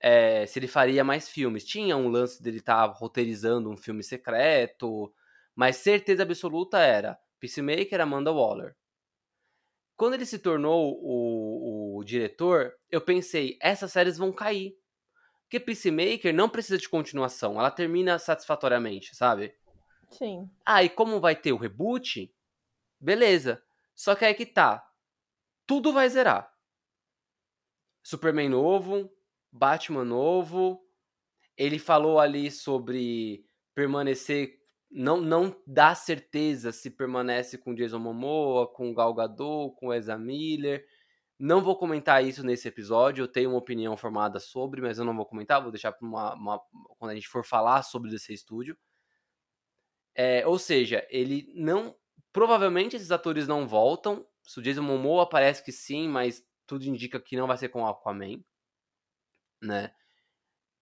é, se ele faria mais filmes. Tinha um lance dele estar roteirizando um filme secreto, mas certeza absoluta era Peacemaker, Amanda Waller. Quando ele se tornou o, o diretor, eu pensei, essas séries vão cair. Porque Peacemaker não precisa de continuação, ela termina satisfatoriamente, sabe? Sim. Ah, e como vai ter o reboot, beleza. Só que aí que tá. Tudo vai zerar. Superman novo, Batman novo. Ele falou ali sobre permanecer. Não, não dá certeza se permanece com Jason Momoa, com Gal Gadot, com Ezra Miller. Não vou comentar isso nesse episódio, eu tenho uma opinião formada sobre, mas eu não vou comentar, vou deixar para uma, uma- quando a gente for falar sobre DC Studio. É, ou seja, ele não. Provavelmente esses atores não voltam. Se o Jason Momoa parece que sim, mas tudo indica que não vai ser com o Aquaman. Né?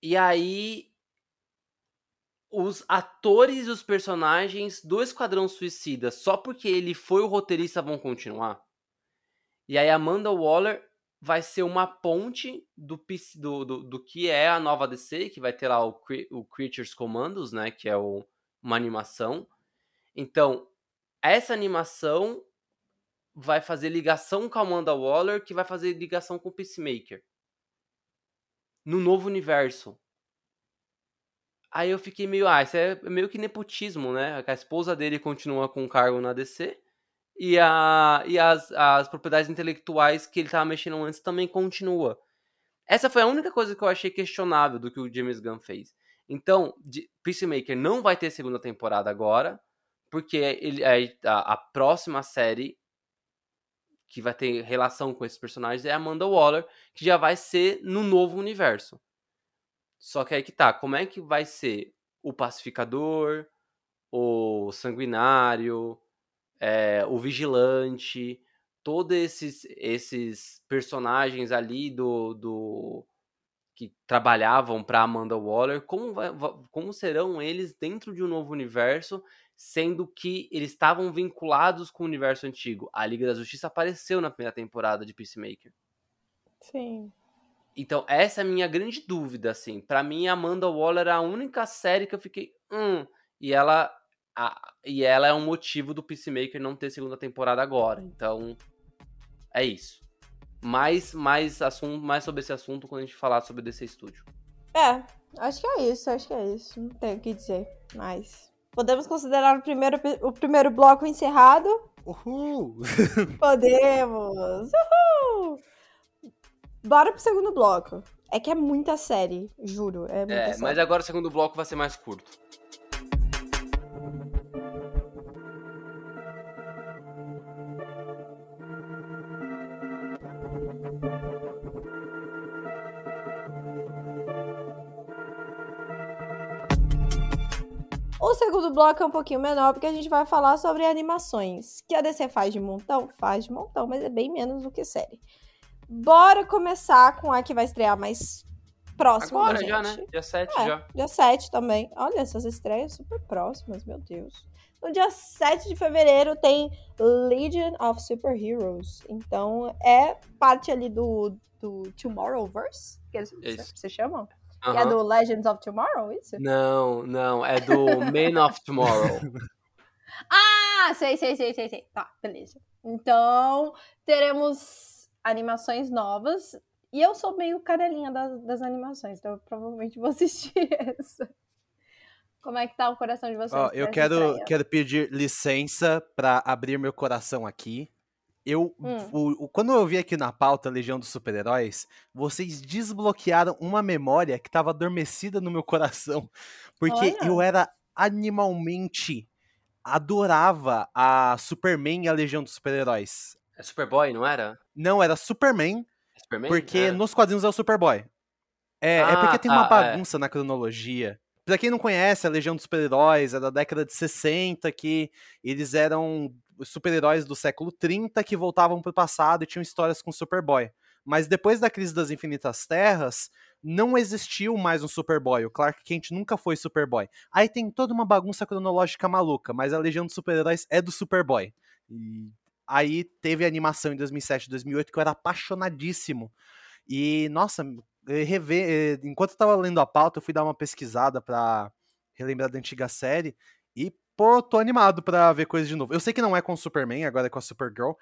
E aí. Os atores e os personagens do Esquadrão Suicida, só porque ele foi o roteirista, vão continuar. E aí Amanda Waller vai ser uma ponte do, do, do, do que é a nova DC, que vai ter lá o, o Creatures Commandos, né? Que é o, uma animação. Então, essa animação vai fazer ligação com a Amanda Waller, que vai fazer ligação com o Peacemaker. No novo universo. Aí eu fiquei meio, ah, isso é meio que nepotismo, né? A esposa dele continua com o cargo na DC e, a, e as, as propriedades intelectuais que ele tava mexendo antes também continua. Essa foi a única coisa que eu achei questionável do que o James Gunn fez. Então, de- Peacemaker não vai ter segunda temporada agora, porque ele, a, a próxima série que vai ter relação com esses personagens é Amanda Waller, que já vai ser no novo universo. Só que aí que tá, como é que vai ser o pacificador, o sanguinário, é, o vigilante, todos esses, esses personagens ali do, do que trabalhavam para Amanda Waller, como, vai- como serão eles dentro de um novo universo, sendo que eles estavam vinculados com o universo antigo. A Liga da Justiça apareceu na primeira temporada de Peacemaker. Sim. Então, essa é a minha grande dúvida, assim. Pra mim, a Amanda Waller é a única série que eu fiquei. Hum, e ela. a- e ela é um motivo do Peacemaker não ter segunda temporada agora. Então. É isso. Mais, mais, assunto, mais sobre esse assunto quando a gente falar sobre DC Studio. É, acho que é isso, acho que é isso. Não tenho o que dizer, mas. Podemos considerar o primeiro, o primeiro bloco encerrado? Uhul! Podemos! Uhul! Bora pro segundo bloco. É que é muita série, juro. É muita É, série. mas agora o segundo bloco vai ser mais curto. Segundo bloco é um pouquinho menor, porque a gente vai falar sobre animações. Que a DC faz de montão? Faz de montão, mas é bem menos do que série. Bora começar com a que vai estrear mais próximo Agora já, né? Dia 7 É, já. dia 7 também. Olha, essas estreias super próximas, meu Deus. No dia 7 de fevereiro tem Legion of Superheroes. Então é parte ali do, do Tomorrowverse, que eles se chamam. Que é Aham. do Legends of Tomorrow, isso? Não, não, é do Man of Tomorrow. Ah, sei, sei, sei, sei, sei. Tá, beleza. Então, teremos animações novas. E eu sou meio cadelinha das, das animações, então eu provavelmente vou assistir essa. Como é que tá o coração de vocês? Pra eu quero, quero pedir licença pra abrir meu coração aqui. Eu, Hum. o- o- quando eu vi aqui na pauta Legião dos Super-Heróis, vocês desbloquearam uma memória que estava adormecida no meu coração. Porque Olha. eu era animalmente adorava a Superman e a Legião dos Super-Heróis. É Superboy, não era? Não, era Superman, É Superman? porque É. nos quadrinhos é o Superboy. É, é Ah, porque tem tá, uma é. bagunça na cronologia. Pra quem não conhece, a Legião dos Super-Heróis é da década de 60, que eles eram super-heróis do século 30 que voltavam pro passado e tinham histórias com o Superboy. Mas depois da crise das Infinitas Terras, não existiu mais um Superboy. O Clark Kent nunca foi Superboy. Aí tem toda uma bagunça cronológica maluca, mas a Legião dos Super-Heróis é do Superboy. E aí teve a animação em 2007 2008 que eu era apaixonadíssimo. E, nossa, rever, eh, enquanto eu tava lendo a pauta, eu fui dar uma pesquisada pra relembrar da antiga série e, pô, tô animado pra ver coisas de novo. Eu sei que não é com o Superman, agora é com a Supergirl.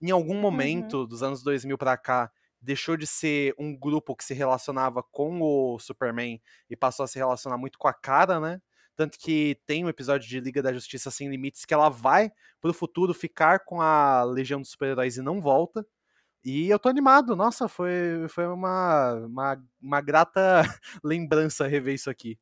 Em algum momento dos anos 2000 pra cá, deixou de ser um grupo que se relacionava com o Superman e passou a se relacionar muito com a cara, né? Tanto que tem um episódio de Liga da Justiça Sem Limites que ela vai pro futuro ficar com a Legião dos Super-Heróis e não volta. E eu tô animado, nossa, foi, foi uma, uma, uma grata lembrança rever isso aqui.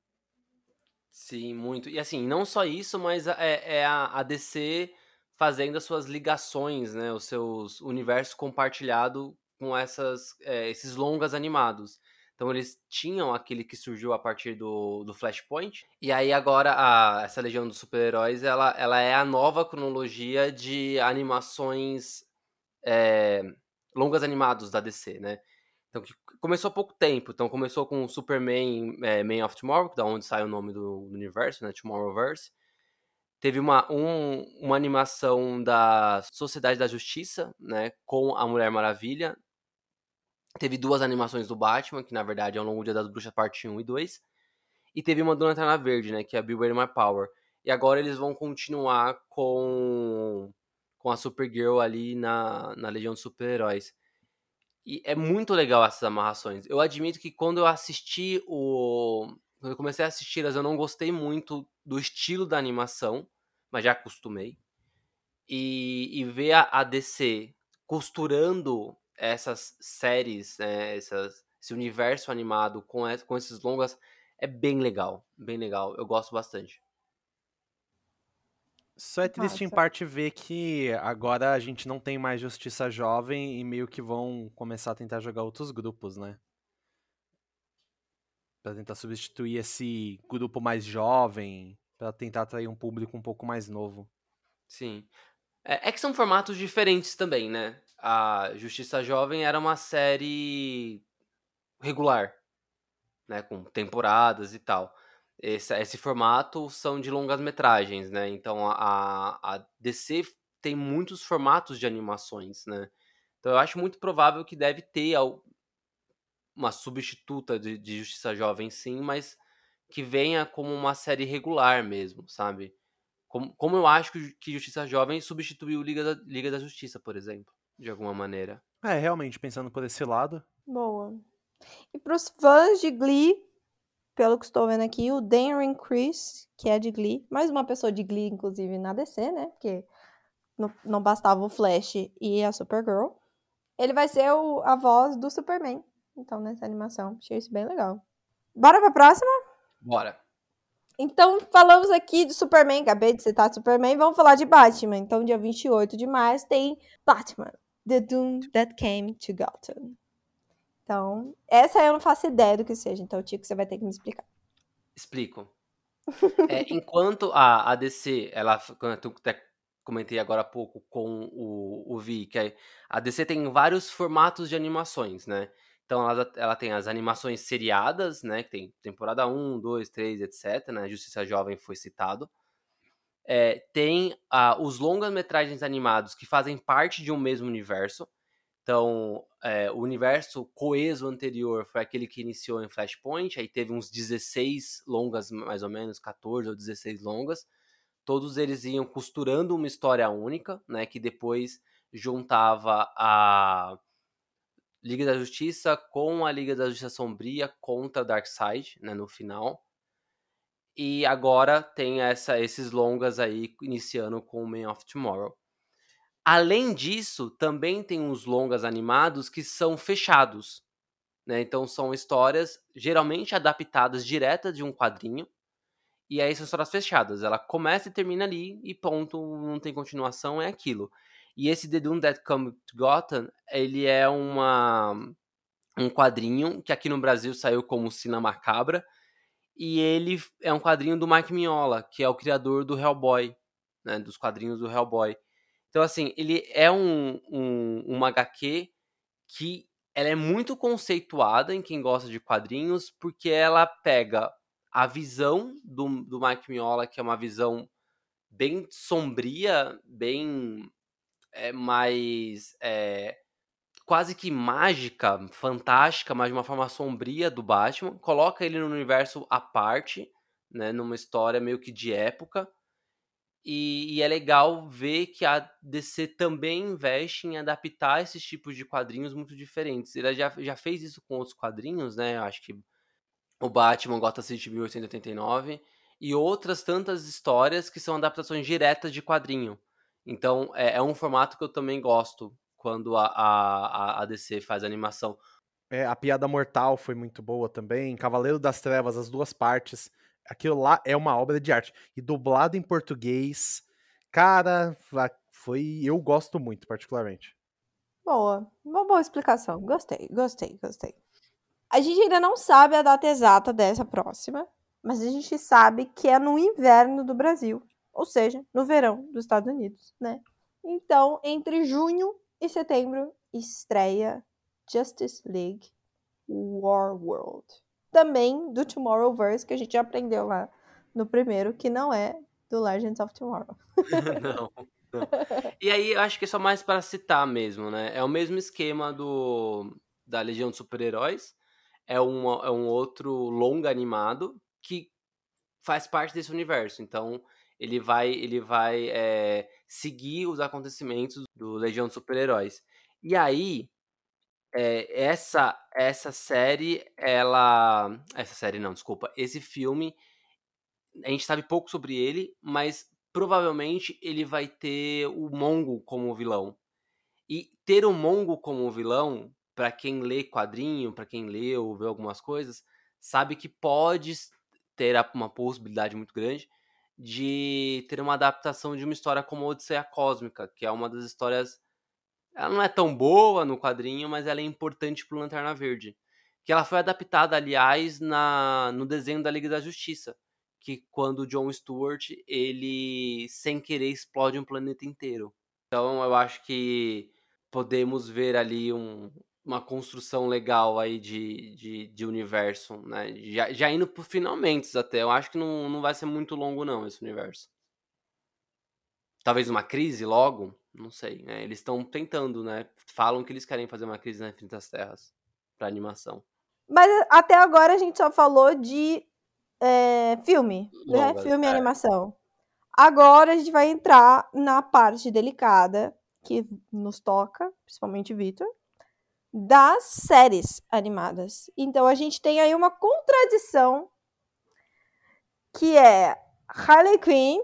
Sim, muito. E assim, não só isso, mas é, é a, a DC fazendo as suas ligações, né? Os seus universos compartilhado com essas, é, esses longas animados. Então eles tinham aquele que surgiu a partir do, do Flashpoint. E aí agora a- essa Legião dos Super-Heróis, ela, ela é a nova cronologia de animações é, longas animados da DC, né? Então, começou há pouco tempo. Então, começou com o Superman é, Man of Tomorrow, da onde sai o nome do, do universo, né? Tomorrowverse. Teve uma, um- uma animação da Sociedade da Justiça, né? Com a Mulher Maravilha. Teve duas animações do Batman, que na verdade é o Longo Dia das Bruxas, parte 1 e 2. E teve uma do Lanterna Verde, né? Que é a Beware My Power. E agora eles vão continuar com, com a Supergirl ali na, na Legião dos Super-Heróis. E é muito legal essas amarrações. Eu admito que quando eu assisti o. Quando eu comecei a assisti-las, eu não gostei muito do estilo da animação, mas já acostumei. E, e ver a, a DC costurando essas séries, né, essas, esse universo animado com, com esses longas é bem legal. Bem legal. Eu gosto bastante. Só é triste em Massa. parte ver que agora a gente não tem mais Justiça Jovem e meio que vão começar a tentar jogar outros grupos, né? Pra tentar substituir esse grupo mais jovem, pra tentar atrair um público um pouco mais novo. Sim. É, é que são formatos diferentes também, né? A Justiça Jovem era uma série regular, né? Com temporadas e tal. Esse, esse formato são de longas metragens, né? Então a, a DC tem muitos formatos de animações, né? Então eu acho muito provável que deve ter uma substituta de, de Justiça Jovem, sim, mas que venha como uma série regular mesmo, sabe? Como, como eu acho que, que Justiça Jovem substituiu Liga da, Liga da Justiça, por exemplo, de alguma maneira. É, realmente, pensando por esse lado. Boa. E pros fãs de Glee, pelo que estou vendo aqui, o Darren Criss, que é de Glee, mais uma pessoa de Glee, inclusive, na DC, né? Porque não, não bastava o Flash e a Supergirl. Ele vai ser o- a voz do Superman, então, nessa animação. Achei isso bem legal. Bora pra próxima? Bora. Então, falamos aqui de Superman, acabei de citar Superman, vamos falar de Batman. Então, dia 28 de março tem Batman, The Doom That Came to Gotham. Então, essa eu não faço ideia do que seja, então, Tico, você vai ter que me explicar. Explico. É, enquanto a, a DC, ela, eu até comentei agora há pouco com o, o Vi, que é- a DC tem vários formatos de animações, né? Então, ela, ela tem as animações seriadas, né? Que tem temporada 1, 2, 3, etc. Né? Justiça Jovem foi citado. É, tem os longas-metragens animados que fazem parte de um mesmo universo. Então, é, o universo coeso anterior foi aquele que iniciou em Flashpoint, aí teve uns 16 longas, mais ou menos, 14 ou 16 longas. Todos eles iam costurando uma história única, né? Que depois juntava a Liga da Justiça com a Liga da Justiça Sombria contra Darkseid, né, no final. E agora tem essa, esses longas aí iniciando com o Man of Tomorrow. Além disso, também tem uns longas animados que são fechados. Né? Então são histórias geralmente adaptadas diretas de um quadrinho. E aí são histórias fechadas. Ela começa e termina ali e ponto, não tem continuação, é aquilo. E esse The Doom That Come to Gotham, ele é uma, um quadrinho que aqui no Brasil saiu como Cina Macabra. E ele é um quadrinho do Mike Mignola, que é o criador do Hellboy, né, dos quadrinhos do Hellboy. Então, assim, ele é um, um, uma HQ que ela é muito conceituada em quem gosta de quadrinhos, porque ela pega a visão do, do Mike Mignola, que é uma visão bem sombria, bem é, mais é, quase que mágica, fantástica, mas de uma forma sombria do Batman, coloca ele no universo à parte, né, numa história meio que de época. E, e, é legal ver que a DC também investe em adaptar esses tipos de quadrinhos muito diferentes. Ele já, já fez isso com outros quadrinhos, né? Acho que o Batman Gotham City 1889 e outras tantas histórias que são adaptações diretas de quadrinho. Então, é, é um formato que eu também gosto quando a, a, a DC faz animação. É, a Piada Mortal foi muito boa também. Cavaleiro das Trevas, as duas partes. Aquilo lá é uma obra de arte. E dublado em português, cara, foi. Eu gosto muito, particularmente. Boa. Uma boa explicação. Gostei, gostei, gostei. A gente ainda não sabe a data exata dessa próxima, mas a gente sabe que é no inverno do Brasil ou seja, no verão dos Estados Unidos, né? Então, entre junho e setembro, estreia Justice League War World. Também do Tomorrowverse, que a gente já aprendeu lá no primeiro, que não é do Legends of Tomorrow. não, não. E aí, eu acho que é só mais para citar mesmo, né? É o mesmo esquema do da Legião de Super-Heróis. É, um é um outro longa animado que faz parte desse universo. Então, ele vai, ele vai é, seguir os acontecimentos do Legião de Super-Heróis. E aí, é, essa essa série, ela. Essa série não, desculpa. Esse filme, a gente sabe pouco sobre ele, mas provavelmente ele vai ter o Mongo como vilão. E ter o Mongo como vilão, para quem lê quadrinho, para quem lê ou vê algumas coisas, sabe que pode ter uma possibilidade muito grande de ter uma adaptação de uma história como Odisseia Cósmica, que é uma das histórias. Ela não é tão boa no quadrinho, mas ela é importante pro Lanterna Verde. Que ela foi adaptada, aliás, na, no desenho da Liga da Justiça. Que quando o John Stewart, ele sem querer explode um planeta inteiro. Então eu acho que podemos ver ali um, uma construção legal aí de, de, de universo, né? Já, já indo pro finalmente até. Eu acho que não, não vai ser muito longo, não, esse universo. Talvez uma crise logo, não sei. Né? Eles estão tentando, né? Falam que eles querem fazer uma crise na Infinitas Terras pra animação. Mas até agora a gente só falou de é, filme, né? Longas, né? Filme e é. animação. Agora a gente vai entrar na parte delicada que nos toca, principalmente Vitor, das séries animadas. Então a gente tem aí uma contradição que é Harley Quinn,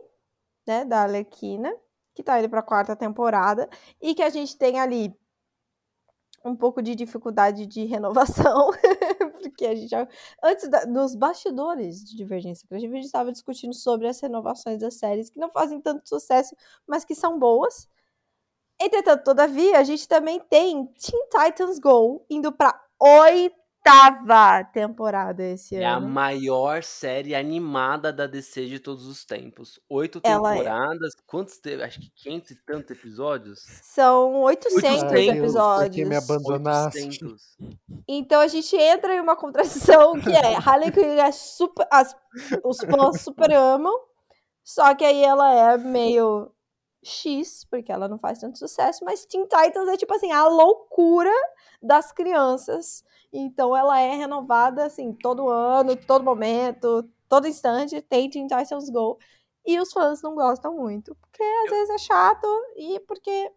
né, da Arlequina, que tá indo para a quarta temporada e que a gente tem ali um pouco de dificuldade de renovação, porque a gente já, antes da, nos bastidores de Divergência a gente estava discutindo sobre as renovações das séries que não fazem tanto sucesso, mas que são boas. Entretanto, todavia, a gente também tem Teen Titans Go indo para oitava oitava temporada esse É a ano. maior série animada da DC de todos os tempos. Oito Ela é. temporadas. Quantos teve? Acho que 500 e tantos episódios. São 800 Ai, Deus, por que me episódios. abandonaste? 800. Então a gente entra em uma contradição que é Harley Quinn é super, as- os fãs super amam, só que aí ela é meio X, porque ela não faz tanto sucesso, mas Teen Titans é tipo assim, a loucura das crianças. Então ela é renovada assim, todo ano, todo momento, todo instante tem Teen Titans Go. E os fãs não gostam muito, porque às vezes é chato e porque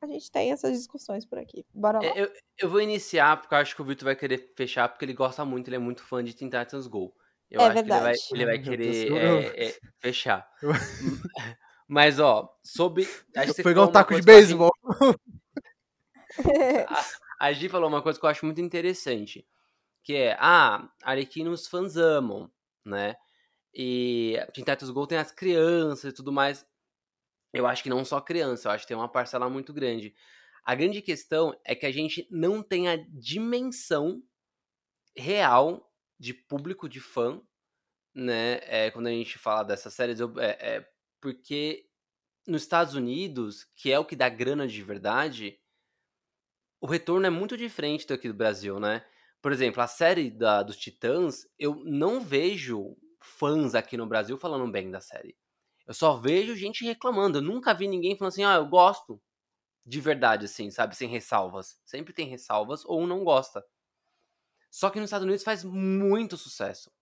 a gente tem essas discussões por aqui. Bora lá. É, Eu, eu vou iniciar, porque eu acho que o Vitor vai querer fechar, porque ele gosta muito, ele é muito fã de Teen Titans Go. Eu É acho que ele vai, verdade. ele vai querer é, é, fechar. Mas, ó, sobre. Você Foi igual um taco de beisebol. A Gi falou uma coisa que eu acho muito interessante. Que é, ah, os fãs amam, né? E Teen Titans Go tem as crianças e tudo mais. Eu acho que não só criança, eu acho que tem uma parcela muito grande. A grande questão é que a gente não tem a dimensão real de público de fã, né? É, quando a gente fala dessas séries, eu- é, é porque nos Estados Unidos, que é o que dá grana de verdade, o retorno é muito diferente do aqui do Brasil, né? Por exemplo, a série da, dos Titãs, eu não vejo fãs aqui no Brasil falando bem da série. Eu só vejo gente reclamando. Eu nunca vi ninguém falando assim, ah, eu gosto. De verdade, assim, sabe? Sem ressalvas. Sempre tem ressalvas ou não gosta. Só que nos Estados Unidos faz muito sucesso.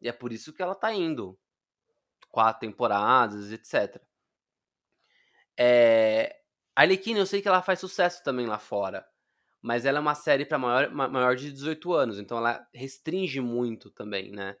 E é por isso que ela tá indo. Quatro temporadas, etc. É... A Arlequina, eu sei que ela faz sucesso também lá fora. Mas ela é uma série para maior, ma- maior de 18 anos. Então ela restringe muito também, né?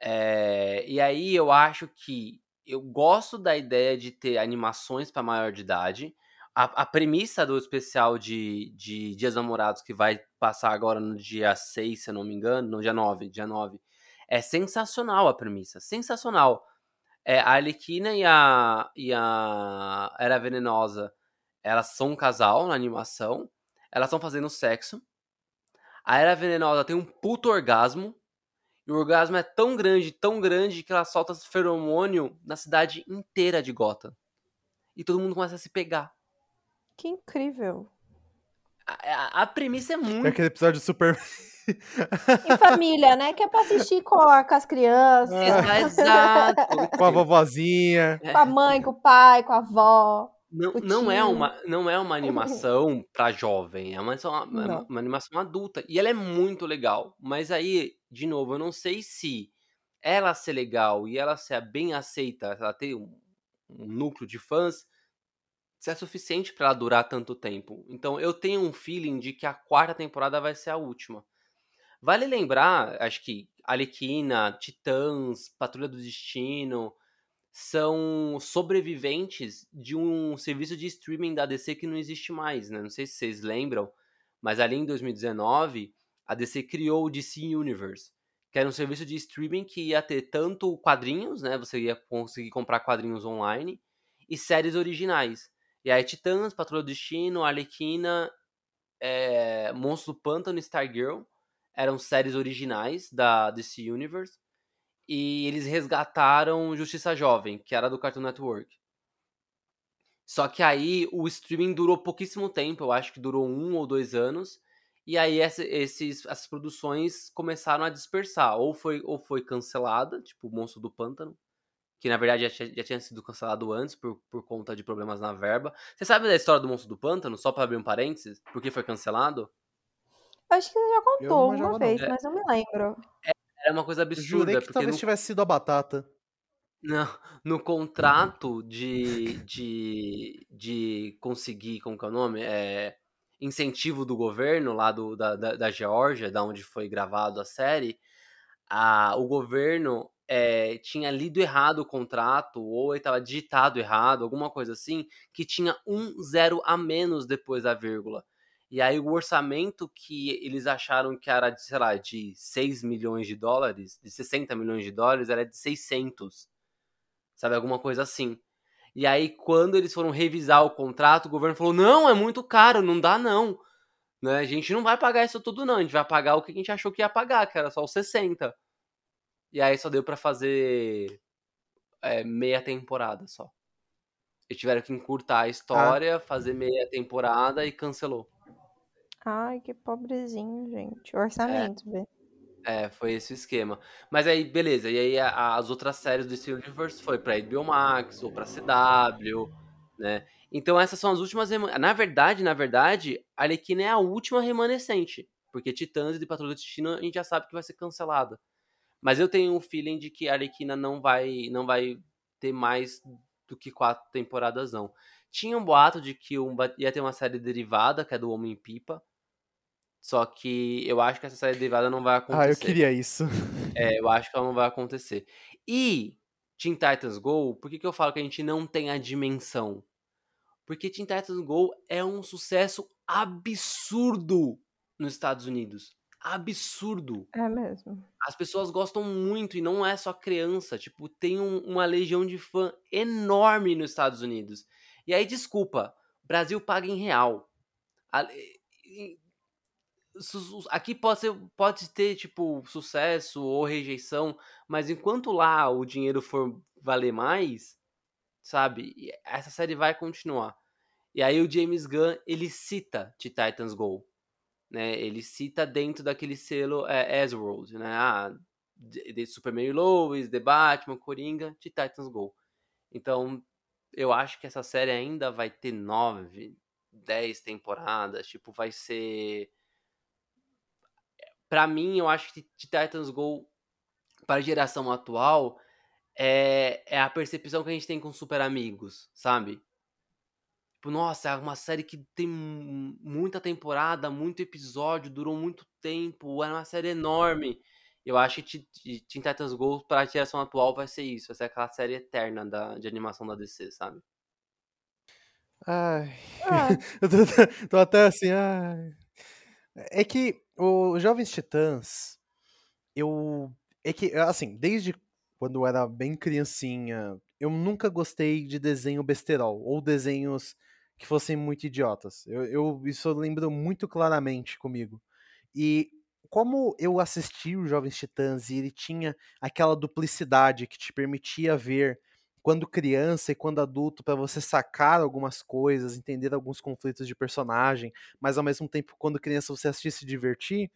É, e aí eu acho que eu gosto da ideia de ter animações para maior de idade. A, a premissa do especial de, de Dias Namorados, que vai passar agora no dia 6, se eu não me engano, no dia 9, dia 9, é sensacional a premissa, sensacional. É, a Arlequina e a, e a Era Venenosa, elas são um casal na animação, elas estão fazendo sexo. A Era Venenosa tem um puto orgasmo, e o orgasmo é tão grande, tão grande, que ela solta feromônio na cidade inteira de Gotham. E todo mundo começa a se pegar. Que incrível. A, a- a premissa é É muito. aquele episódio super. Em família, né? Que é pra assistir com, a- com as crianças, É, Exato. com a vovozinha. com a mãe, com o pai, com a avó. Não, não, é uma, não é uma animação pra jovem, é uma, é uma, Não. uma animação adulta. E ela é muito legal. Mas aí, de novo, eu não sei se ela ser legal e ela ser bem aceita, ela ter um, um núcleo de fãs, se é suficiente pra ela durar tanto tempo. Então eu tenho um feeling de que a quarta temporada vai ser a última. Vale lembrar, acho que Alequina, Titãs, Patrulha do Destino são sobreviventes de um serviço de streaming da DC que não existe mais, né? Não sei se vocês lembram, mas ali em 2019 a DC criou o DC Universe, que era um serviço de streaming que ia ter tanto quadrinhos, né? Você ia conseguir comprar quadrinhos online e séries originais. E aí Titãs, Patrulha do Destino, Arlequina, é, Monstro do Pântano Stargirl eram séries originais da DC Universe. E eles resgataram Justiça Jovem, que era do Cartoon Network. Só que aí o streaming durou pouquíssimo tempo, eu acho que durou um ou dois anos. E aí essa- esses, essas produções começaram a dispersar. Ou foi, ou foi cancelada, tipo o Monstro do Pântano, que na verdade já, tinha- já tinha sido cancelado antes por, por conta de problemas na verba. Você sabe da história do Monstro do Pântano? Só para abrir um parênteses, por que foi cancelado? Acho que você já Eu contou uma não. vez, É. mas não me lembro. Era uma coisa Eu absurda, Jurei que talvez no- tivesse sido a batata. Não, no contrato de, de, de conseguir, como que é o nome? É, incentivo do governo lá do, da, da, da Geórgia, da onde foi gravado a série, a, o governo é, tinha lido errado o contrato, ou estava digitado errado, alguma coisa assim, que tinha um zero a menos depois da vírgula. E aí o orçamento que eles acharam que era, de, sei lá, de 6 milhões de dólares, de 60 milhões de dólares, era de 600 sabe? Alguma coisa assim. E aí, quando eles foram revisar o contrato, o governo falou: não, é muito caro, não dá não. Né? A gente não vai pagar isso tudo, não. A gente vai pagar o que a gente achou que ia pagar, que era só os 60. E aí só deu para fazer é, meia temporada só. Eles tiveram que encurtar a história, ah. fazer meia temporada e cancelou. Ai, que pobrezinho, gente. Orçamento, é. velho. É, foi esse o esquema. Mas aí, beleza. E aí a, as outras séries do Steel Universe foi pra HBO Max ou pra CW, né? Então essas são as últimas. Na verdade, na verdade, a Arlequina é a última remanescente. Porque Titãs e de Patrulha do Destino a gente já sabe que vai ser cancelada. Mas eu tenho um feeling de que a Arlequina não vai, não vai ter mais do que quatro temporadas, não. Tinha um boato de que ia ter uma série derivada, que é do Homem-Pipa. Só que eu acho que essa série derivada não vai acontecer. Ah, eu queria isso. É, eu acho que ela não vai acontecer. E Teen Titans Go, por que, que eu falo que a gente não tem a dimensão? Porque Teen Titans Go é um sucesso absurdo nos Estados Unidos. Absurdo. É mesmo. As pessoas gostam muito e não é só criança. Tipo, tem um, uma legião de fã enorme nos Estados Unidos. E aí, desculpa, Brasil paga em real. Aqui pode, ser, pode ter, tipo, sucesso ou rejeição, mas enquanto lá o dinheiro for valer mais, sabe? Essa série vai continuar. E aí o James Gunn, ele cita The Titans Go. Né? Ele cita dentro daquele selo é, World, né? Ah, de Superman e Lois, The Batman, Coringa, The Titans Go. Então, eu acho que essa série ainda vai ter nove, dez temporadas. Tipo, vai ser. Pra mim, eu acho que Titans Go, para a geração atual, é, é a percepção que a gente tem com Super Amigos, sabe? Tipo, nossa, é uma série que tem muita temporada, muito episódio, durou muito tempo, era uma série enorme. Eu acho que Teen Titans Go para a geração atual vai ser isso, vai ser aquela série eterna da, de animação da DC, sabe? Ai. Ah. eu tô, tô, até assim, ai. É que o Jovens Titãs, eu. É que, assim, desde quando eu era bem criancinha, eu nunca gostei de desenho besterol, ou desenhos que fossem muito idiotas. Eu, eu, isso eu lembro muito claramente comigo. E como eu assisti o Jovens Titãs e ele tinha aquela duplicidade que te permitia ver quando criança e quando adulto para você sacar algumas coisas, entender alguns conflitos de personagem, mas ao mesmo tempo quando criança você assistir se divertir.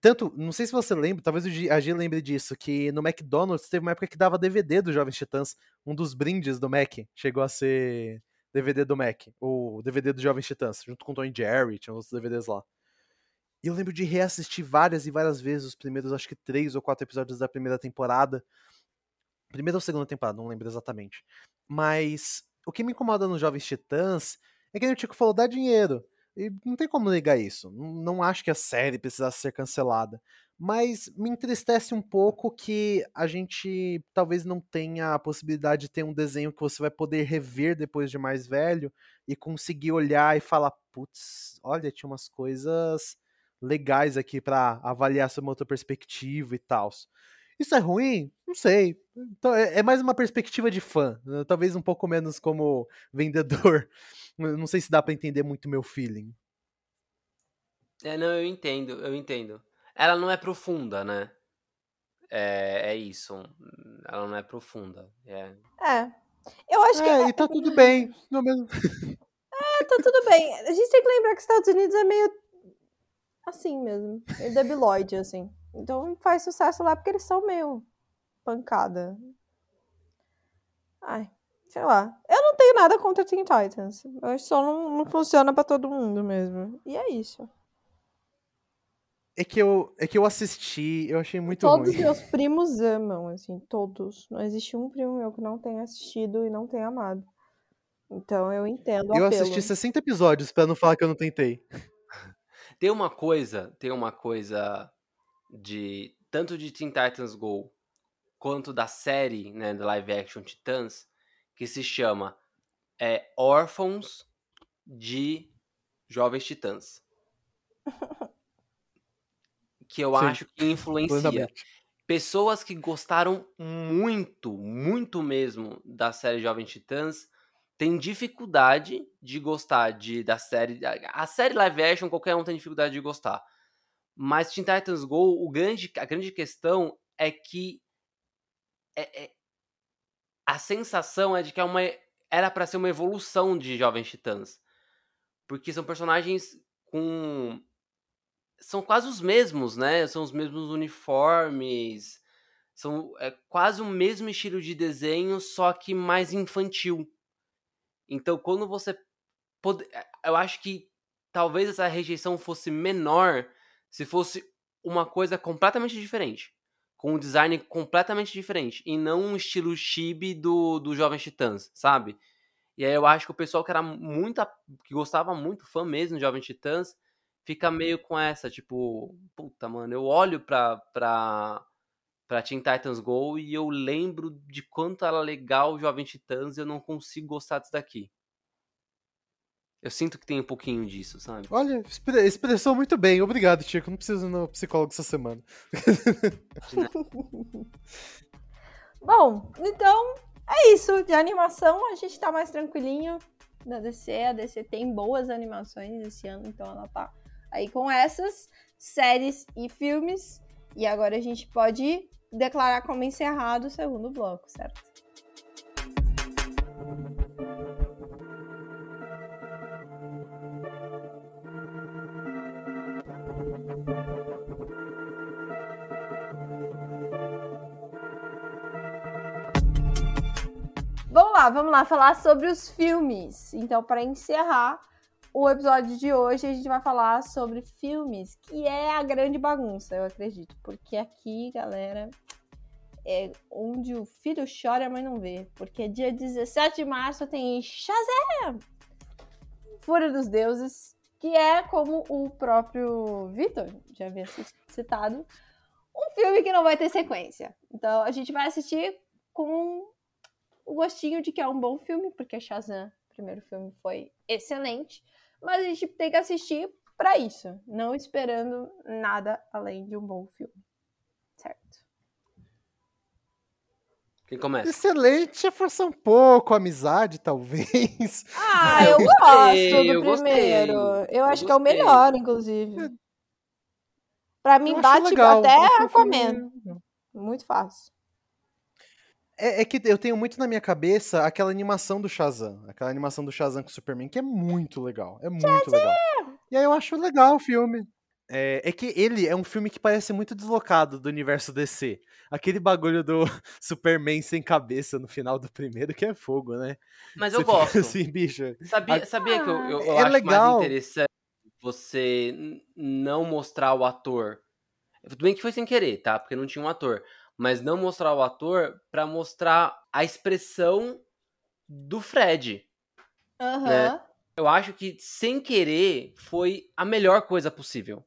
Tanto, não sei se você lembra, talvez a G lembre disso, que no McDonald's teve uma época que dava DVD do Jovens Titãs, um dos brindes do Mac chegou a ser DVD do Mac, o DVD do Jovens Titãs, junto com o Tony Jerry, tinha outros DVDs lá. E eu lembro de reassistir várias e várias vezes os primeiros, acho que três ou quatro episódios da primeira temporada. Primeira ou segunda temporada, não lembro exatamente. Mas o que me incomoda nos Jovens Titãs é que o Tico falou, dá dinheiro. E não tem como negar isso. Não acho que a série precisasse ser cancelada. Mas me entristece um pouco que a gente talvez não tenha a possibilidade de ter um desenho que você vai poder rever depois de mais velho e conseguir olhar e falar: putz, olha, tinha umas coisas legais aqui para avaliar sobre uma outra perspectiva e tal. Isso é ruim? Não sei. Então, é, é mais uma perspectiva de fã, né? talvez um pouco menos como vendedor. Não sei se dá para entender muito meu feeling. É, não, eu entendo, eu entendo. Ela não é profunda, né? É, é isso. Ela não é profunda. É. é. Eu acho é, que. É, e tá tudo bem. Não mesmo. É, tá tudo bem. A gente tem que lembrar que os Estados Unidos é meio assim mesmo. É debilóide, assim. Então faz sucesso lá porque eles são meio pancada. Ai, sei lá. Eu não tenho nada contra Teen Titans. Eu só não, não funciona para todo mundo mesmo. E é isso. É que eu, é que eu assisti, eu achei muito todos ruim. Todos meus primos amam, assim, todos. Não existe um primo meu que não tenha assistido e não tenha amado. Então eu entendo. Eu assisti 60 episódios para não falar que eu não tentei. Tem uma coisa, tem uma coisa de tanto de Teen Titans Go quanto da série, né, da live action Titãs, que se chama é, Órfãos de Jovens Titãs. Que eu Sim, acho que influencia. Pessoas que gostaram muito, muito mesmo da série Jovens Titãs tem dificuldade de gostar de, da série. A série live action, qualquer um tem dificuldade de gostar. Mas Teen Titans Go, o grande, a grande questão é que é, é, a sensação é de que é uma, era para ser uma evolução de Jovens Titãs. Porque são personagens com. São quase os mesmos, né? São os mesmos uniformes. São é, quase o mesmo estilo de desenho, só que mais infantil. Então, quando você. Eh, eu acho que talvez essa rejeição fosse menor se fosse uma coisa completamente diferente. Com um design completamente diferente. E não um estilo chibi do, do Jovem Titãs, sabe? E aí eu acho que o pessoal que era muito. que gostava muito, fã mesmo de Jovem Titãs, fica meio com essa, tipo, puta, mano, eu olho pra, pra, pra Teen Titans Go e eu lembro de quanto era legal o Jovem Titãs e eu não consigo gostar disso daqui. Eu sinto que tem um pouquinho disso, sabe? Olha, expressou muito bem. Obrigado, Tico. Não preciso ir no psicólogo essa semana. Bom, então é isso. De animação a gente tá mais tranquilinho na DC. A DC tem boas animações esse ano, então ela tá aí com essas séries e filmes. E agora a gente pode declarar como encerrado o segundo bloco, certo? Vamos lá, vamos lá falar sobre os filmes. Então, para encerrar o episódio de hoje, a gente vai falar sobre filmes, que é a grande bagunça, eu acredito. Porque aqui, galera, é onde o filho chora, a mãe não vê. Porque dia 17 de março tem Shazam! Fúria dos Deuses, que é, como o próprio Vitor já havia citado, um filme que não vai ter sequência. Então, a gente vai assistir com o gostinho de que é um bom filme, porque Shazam, o primeiro filme, foi excelente. Mas a gente tem que assistir para isso, não esperando nada além de um bom filme. Certo. Quem começa? Excelente, força um pouco, amizade, talvez. Ah, eu, gostei, gosto do eu primeiro. Gostei, eu acho eu que é o melhor, inclusive. Pra mim, bate legal, até Aquaman. Muito fácil. É, é, que eu tenho muito na minha cabeça aquela animação do Shazam. Aquela animação do Shazam com o Superman, que é muito legal. É muito Shazam! legal. E aí eu acho legal o filme. É, é, que ele é um filme que parece muito deslocado do universo DC. Aquele bagulho do Superman sem cabeça no final do primeiro, que é fogo, né? Mas eu gosto. Assim, bicho. Sabia, sabia que eu, eu, eu é acho legal. mais interessante você não mostrar o ator. Tudo bem que foi sem querer, tá? Porque não tinha um ator mas não mostrar o ator para mostrar a expressão do Fred. Uhum. Né? Eu acho que sem querer foi a melhor coisa possível.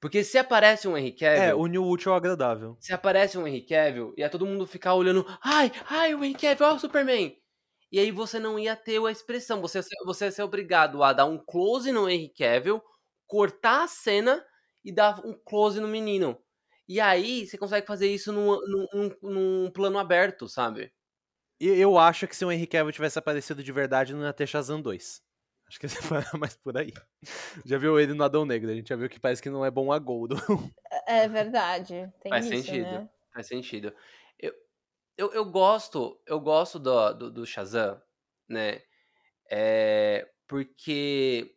Porque se aparece um Henry Cavill. É, une o útil ao agradável. Se aparece um Henry Cavill e a todo mundo ficar olhando, ai, ai, o Henry Cavill, ó, o Superman. E aí você não ia ter a expressão. Você, você ia ser obrigado a dar um close no Henry Cavill, cortar a cena e dar um close no menino. E aí você consegue fazer isso num, num, num plano aberto, sabe? Eu acho que se o Henry Cavill tivesse aparecido de verdade, não ia ter Shazam 2. Acho que você vai mais por aí. Já viu ele no Adão Negro, a gente já viu que parece que não é bom a Goldo. É, é verdade. Tem Faz isso, sentido. Né? Faz sentido. Eu, eu, eu gosto, eu gosto do, do, do Shazam, né? É, porque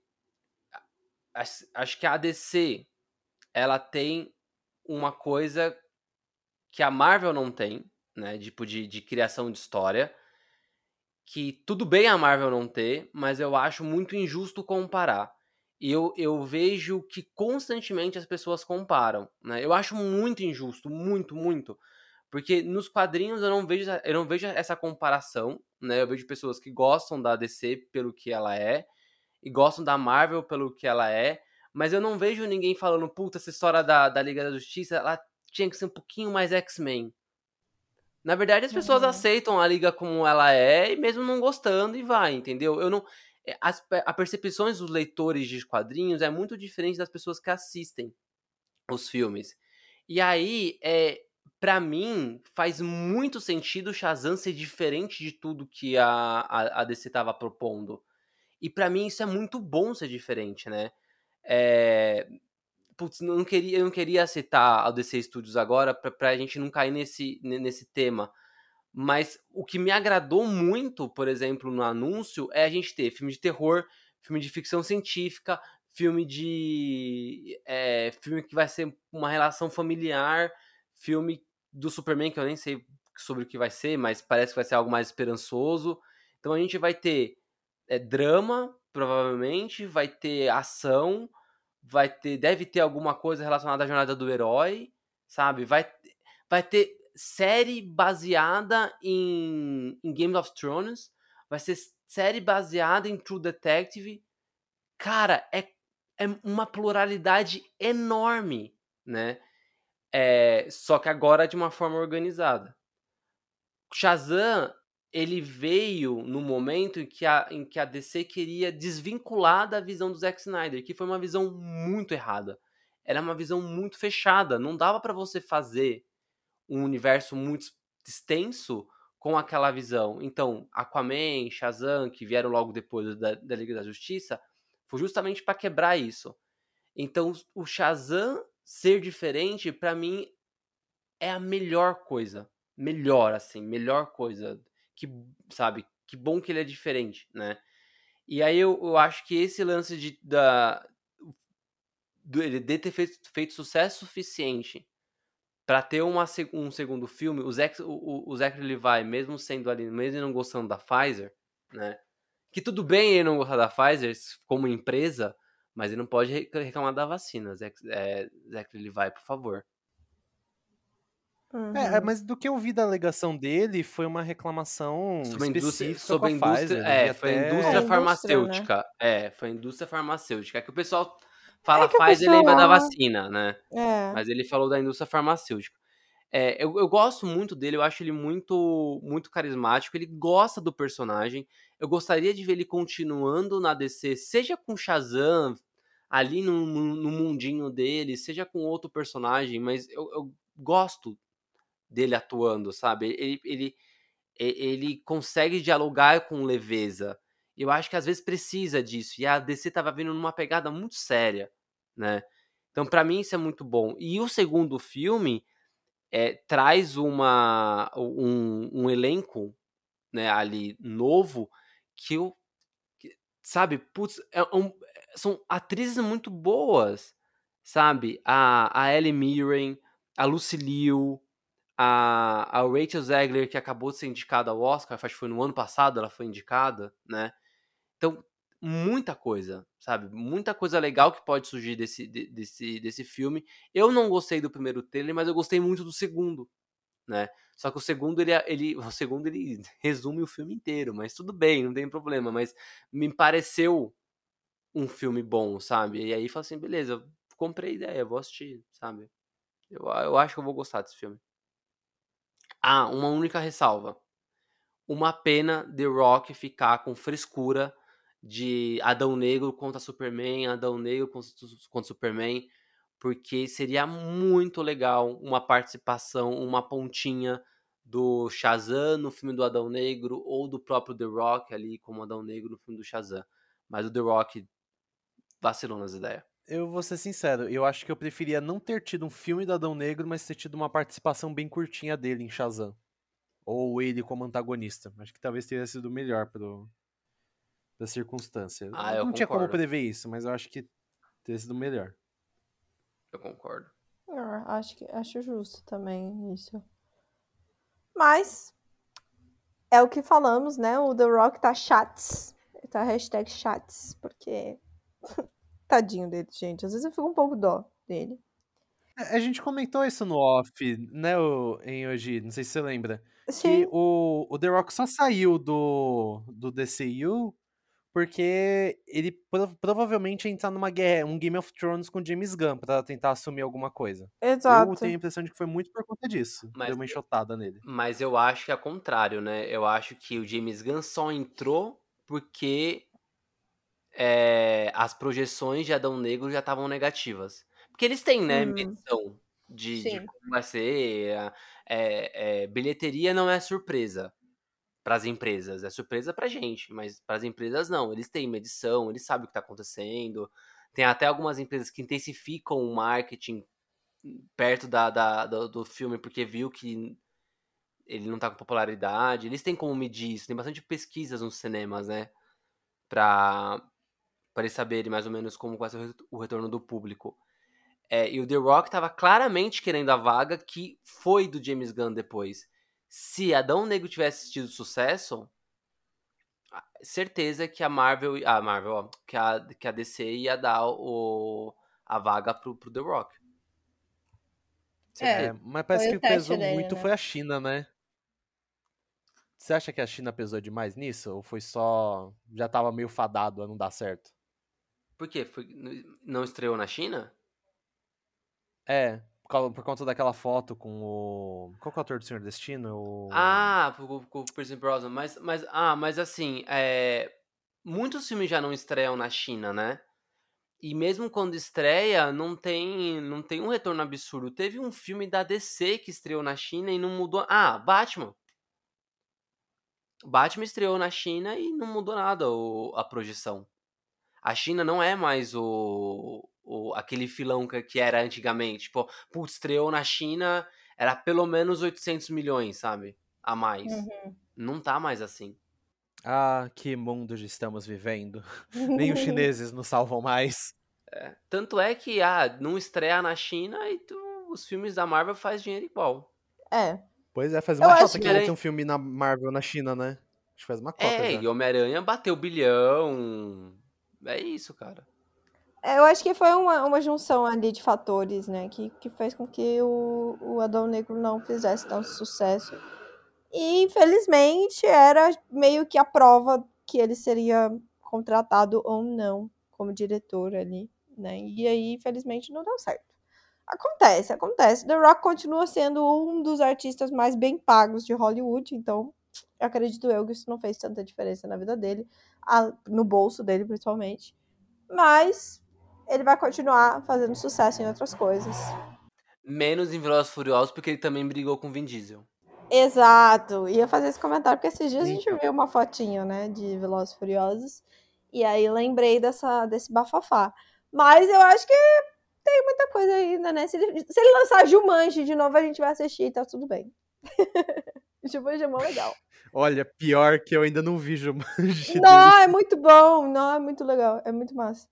acho que a ADC ela tem uma coisa que a Marvel não tem, né? Tipo, de, de criação de história. Que tudo bem a Marvel não ter, mas eu acho muito injusto comparar. E eu, eu vejo que constantemente as pessoas comparam, né? Eu acho muito injusto, muito, muito. Porque nos quadrinhos eu não vejo, eu não vejo essa comparação, né? Eu vejo pessoas que gostam da DC pelo que ela é e gostam da Marvel pelo que ela é, mas eu não vejo ninguém falando, puta, essa história da, da Liga da Justiça, ela tinha que ser um pouquinho mais X-Men. Na verdade, as pessoas uhum. aceitam a liga como ela é, e mesmo não gostando, e vai, entendeu? Eu não. Eh, as, a percepções dos leitores de quadrinhos é muito diferente das pessoas que assistem os filmes. E aí, é, pra mim, faz muito sentido o Shazam ser diferente de tudo que a, a, a DC tava propondo. E pra mim isso é muito bom ser diferente, né? É... Putz, não queria, eu não queria citar a DC Studios agora pra, pra gente não cair nesse, nesse tema. Mas o que me agradou muito, por exemplo, no anúncio, é a gente ter filme de terror, filme de ficção científica, filme de. É, filme que vai ser uma relação familiar, filme do Superman, que eu nem sei sobre o que vai ser, mas parece que vai ser algo mais esperançoso. Então a gente vai ter é, drama, provavelmente, vai ter ação, vai ter. Deve ter alguma coisa relacionada à jornada do herói, sabe? Vai, vai ter série baseada em, em Game of Thrones, vai ser série baseada em True Detective. Cara, é, é uma pluralidade enorme, né? É, só que agora de uma forma organizada. Shazam, ele veio no momento em que, a, em que a DC queria desvincular da visão do Zack Snyder, que foi uma visão muito errada. Era uma visão muito fechada. Não dava para você fazer um universo muito extenso com aquela visão. Então, Aquaman, Shazam, que vieram logo depois da, da Liga da Justiça, foi justamente para quebrar isso. Então, o Shazam ser diferente, para mim, é a melhor coisa. Melhor, assim, melhor coisa. Que, sabe, que bom que ele é diferente, né? E aí eu, eu acho que esse lance de da, do, ele de ter feito, feito sucesso suficiente para ter uma, um segundo filme, o Zack, o, o Zachary Levi, mesmo sendo ali, mesmo não gostando da Pfizer, né? Que tudo bem ele não gostar da Pfizer como empresa, mas ele não pode reclamar da vacina, Zack, é, Zachary Levi, por favor. Uhum. É, mas do que eu vi da alegação dele foi uma reclamação sobre a indústria, sobre a indústria, Pfizer, é, foi a indústria é, farmacêutica, né? é, foi a indústria farmacêutica, que o pessoal Fala É Pfizer pessoal- lembra da vacina, né? É. Mas ele falou da indústria farmacêutica. É, eu, eu gosto muito dele, eu acho ele muito, muito carismático, ele gosta do personagem. Eu gostaria de ver ele continuando na DC, seja com Shazam, ali no, no, no mundinho dele, seja com outro personagem, mas eu, eu gosto dele atuando, sabe? Ele, ele, ele consegue dialogar com leveza. Eu acho que às vezes precisa disso. E a DC tava vindo numa pegada muito séria, né? Então, pra mim, isso é muito bom. E o segundo filme é, traz uma, um, um elenco né, ali novo que eu. que- sabe, putz, é um- são atrizes muito boas, sabe? A, a Ellie Mirren, a Lucy Liu, a, a Rachel Zegler, que acabou de ser indicada ao Oscar, acho que foi no ano passado ela foi indicada, né? Então, muita coisa, sabe? Muita coisa legal que pode surgir desse, de- desse, desse filme. Eu não gostei do primeiro trailer, mas eu gostei muito do segundo, né? Só que o segundo, ele, ele, o segundo, ele resume o filme inteiro, mas tudo bem, não tem problema. Mas me pareceu um filme bom, sabe? E aí, falei assim, beleza, comprei a ideia, vou assistir, sabe? Eu, eu acho que eu vou gostar desse filme. Ah, uma única ressalva. Uma pena The Rock ficar com frescura de Adão Negro contra Superman, Adão Negro contra, contra Superman, porque seria muito legal uma participação, uma pontinha do Shazam no filme do Adão Negro ou do próprio The Rock ali como Adão Negro no filme do Shazam. Mas o The Rock vacilou nas ideias. Eu vou ser sincero, eu acho que eu preferia não ter tido um filme do Adão Negro, mas ter tido uma participação bem curtinha dele em Shazam. Ou ele como antagonista. Acho que talvez teria sido melhor pro, da circunstância. Ah, eu não tinha como prever isso, mas eu acho que teria sido melhor. Eu concordo. Eu acho que acho justo também isso. Mas é o que falamos, né? O The Rock tá chats. Tá hashtag chats, porque tadinho dele, gente. Às vezes eu fico um pouco dó dele. É, A gente comentou isso no off, né, o- em hoje, não sei se você lembra. Que Sim, o, o The Rock só saiu do, do DCU porque ele prov- provavelmente ia entrar numa guerra, um Game of Thrones com James Gunn pra tentar assumir alguma coisa. Eu exato. tenho a impressão de que foi muito por conta disso. Mas Deu uma enxotada nele. Mas eu acho que é o contrário, né? Eu acho que o James Gunn só entrou porque é, as projeções de Adão Negro já estavam negativas. Porque eles têm, né, Hum. medição. de, de como vai ser. é, é, bilheteria não é surpresa para as empresas, é surpresa pra gente, mas para as empresas não. Eles têm medição, eles sabem o que tá acontecendo. Tem até algumas empresas que intensificam o marketing perto da, da- do, do filme porque viu que ele não tá com popularidade. Eles têm como medir isso, tem bastante pesquisas nos cinemas, né? Pra, pra eles saberem mais ou menos como vai ser o ret- o retorno do público. É, e o The Rock tava claramente querendo a vaga que foi do James Gunn depois. Se Adão Negro tivesse tido sucesso, certeza que a Marvel, a Marvel, ó, que a, que a DC ia dar o, a vaga pro, pro The Rock. É, É, mas parece que o pesou dele, muito né? foi a China, né? Você acha que a China pesou demais nisso? Ou foi só. Já tava meio fadado a não dar certo? Por quê? Foi, não estreou na China? É, por, causa- por conta daquela foto com o. Qual que é o ator do Senhor Destino? O... Ah, com o Pierce Brosnan, mas, mas, ah, mas assim, é, muitos filmes já não estreiam na China, né? E mesmo quando estreia, não tem, não tem um retorno absurdo. Teve um filme da DC que estreou na China e não mudou. Ah, Batman. Batman estreou na China e não mudou nada o- a projeção. A China não é mais o, o aquele filão que, que era antigamente. Tipo, putz, estreou na China, era pelo menos 800 milhões, sabe? A mais. Uhum. Não tá mais assim. Ah, que mundo estamos vivendo. Nem os chineses nos salvam mais. Tanto é que, ah, não estreia na China e tu- os filmes da Marvel faz dinheiro igual. É. Pois é, faz Eu uma acho cota que que- não tem um filme na Marvel na China, né? Acho que faz uma cota É, já. e Homem-Aranha bateu bilhão. É isso, cara. É, Eu acho que foi uma, uma junção ali de fatores, né? Que, que fez com que o, o Adão Negro não fizesse tanto sucesso. E, infelizmente, era meio que a prova que ele seria contratado ou não como diretor ali, né? E aí, infelizmente, não deu certo. Acontece, acontece. The Rock continua sendo um dos artistas mais bem pagos de Hollywood, então acredito eu que isso não fez tanta diferença na vida dele, a- no bolso dele principalmente. Mas ele vai continuar fazendo sucesso em outras coisas. Menos em Velozes e Furiosos, porque ele também brigou com Vin Diesel. Exato. Ia fazer esse comentário, porque esses dias a gente viu uma fotinha, né, de Velozes e Furiosos. E aí lembrei dessa, desse bafafá. Mas eu acho que tem muita coisa ainda, né? Se ele, se ele lançar Jumanji de novo, a gente vai assistir, tá tudo bem. Jumanji é mó legal. Olha, pior que eu ainda não vi Jumanji. Não, é muito bom. Não, é muito legal. É muito massa.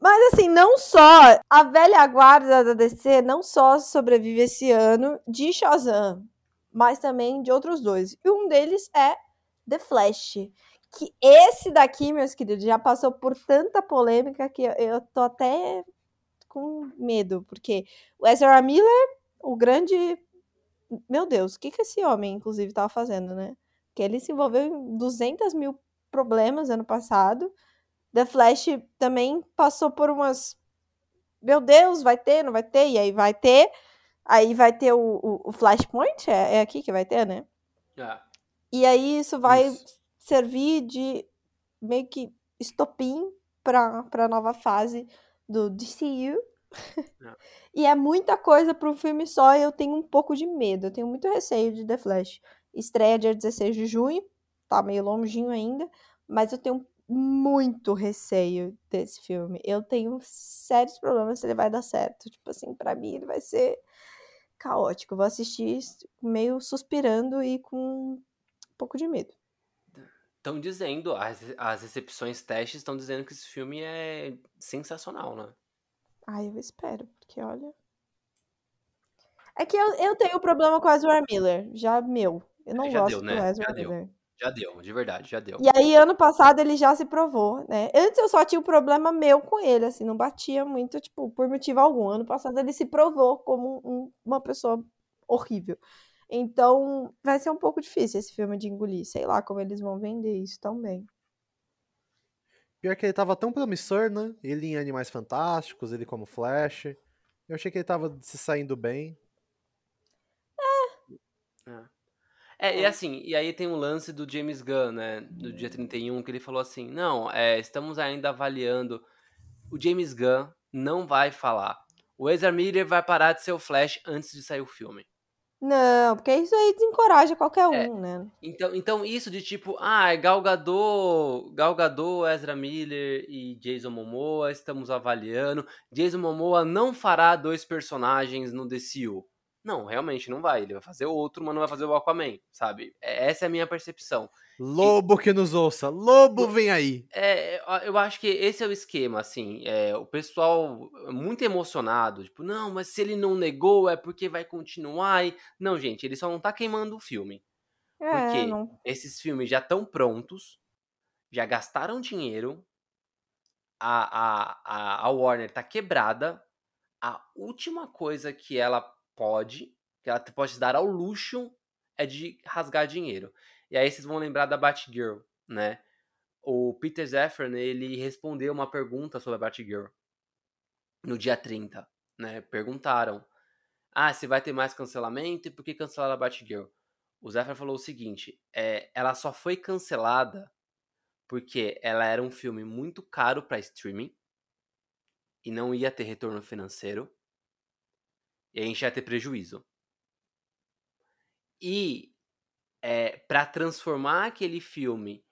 Mas assim, não só a velha guarda da DC não só sobrevive esse ano de Shazam, mas também de outros dois. E um deles é The Flash. Que esse daqui, meus queridos, já passou por tanta polêmica que eu, eu tô até com medo, porque o Ezra Miller, o grande. Meu Deus, o que, que esse homem, inclusive, tava fazendo, né? Que ele se envolveu em 200 mil problemas ano passado. The Flash também passou por umas. Meu Deus, vai ter, não vai ter? E aí vai ter. Aí vai ter o, o, o Flashpoint, é, é aqui que vai ter, né? Ah, E aí isso vai Isso. servir de meio que estopim para a nova fase do DCU. É. e é muita coisa para um filme só e eu tenho um pouco de medo. Eu tenho muito receio de The Flash. Estreia dia 16 de junho, tá meio longinho ainda, mas eu tenho muito receio desse filme. Eu tenho sérios problemas se ele vai dar certo. Tipo assim, para mim ele vai ser caótico. Eu vou assistir meio suspirando e com um pouco de medo. Estão dizendo, as, as recepções testes estão dizendo que esse filme é sensacional, né? Ai, eu espero, porque olha. É que eu, eu tenho problema com o Ezra Miller, já meu. Eu não É, já gosto deu, do né? Ezra Já deu. Miller. Já deu, de verdade, já deu. E aí, ano passado, ele já se provou, né? Antes eu só tinha um problema meu com ele, assim, não batia muito, tipo, por motivo algum. Ano passado ele se provou como um- uma pessoa horrível. Então, vai ser um pouco difícil esse filme de engolir. Sei lá como eles vão vender isso também. Pior que ele tava tão promissor, né? Ele em Animais Fantásticos, ele como Flash. Eu achei que ele tava se saindo bem. É, e assim, e aí tem um lance do James Gunn, né, do dia 31, que ele falou assim, não, é, estamos ainda avaliando, o James Gunn não vai falar o Ezra Miller vai parar de ser o Flash antes de sair o filme. Não, porque isso aí desencoraja qualquer um, É. né? Então, então isso de tipo, ah, Gal Gadot, Gal Gadot, Ezra Miller e Jason Momoa, estamos avaliando. Jason Momoa não fará dois personagens no DCU. Não, realmente não vai. Ele vai fazer outro, mas não vai fazer o Aquaman, sabe? É- Essa é a minha percepção. Lobo que nos ouça. Lobo vem aí. É, eu acho que esse é o esquema, assim. É, o pessoal é muito emocionado, tipo, não, mas se ele não negou é porque vai continuar. E... Não, gente, ele só não tá queimando o filme. É, quê? não. Esses filmes já estão prontos, já gastaram dinheiro, a, a, a, a Warner tá quebrada. A última coisa que ela pode, que ela pode se dar ao luxo, é de rasgar dinheiro. E aí vocês vão lembrar da Batgirl, né? O Peter Zeffran, ele respondeu uma pergunta sobre a Batgirl no dia 30, né? Perguntaram: "Ah, se vai ter mais cancelamento e por que cancelaram a Batgirl?" O Zeffran falou o seguinte: é, ela só foi cancelada porque ela era um filme muito caro para streaming e não ia ter retorno financeiro e a gente ia ter prejuízo. E é, para transformar aquele filme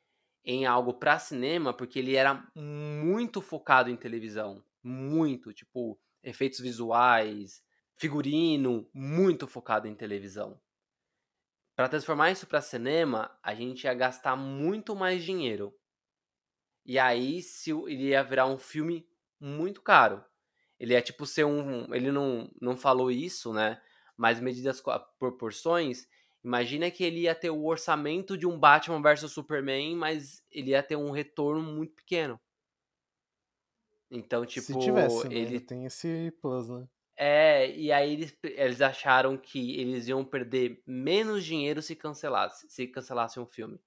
em algo para cinema, porque ele era muito focado em televisão, muito, tipo, efeitos visuais, figurino, muito focado em televisão. Para transformar isso para cinema, a gente ia gastar muito mais dinheiro. E aí se o- ele ia virar um filme muito caro. Ele ia tipo ser um, ele não não falou isso, né? Mas medidas proporções, imagina que ele ia ter o orçamento de um Batman versus Superman, mas ele ia ter um retorno muito pequeno. Então, tipo, Se tivesse, né? ele Ainda tem esse plus, né? é, e aí eles, eles acharam que eles iam perder menos dinheiro se cancelasse, se cancelassem o filme.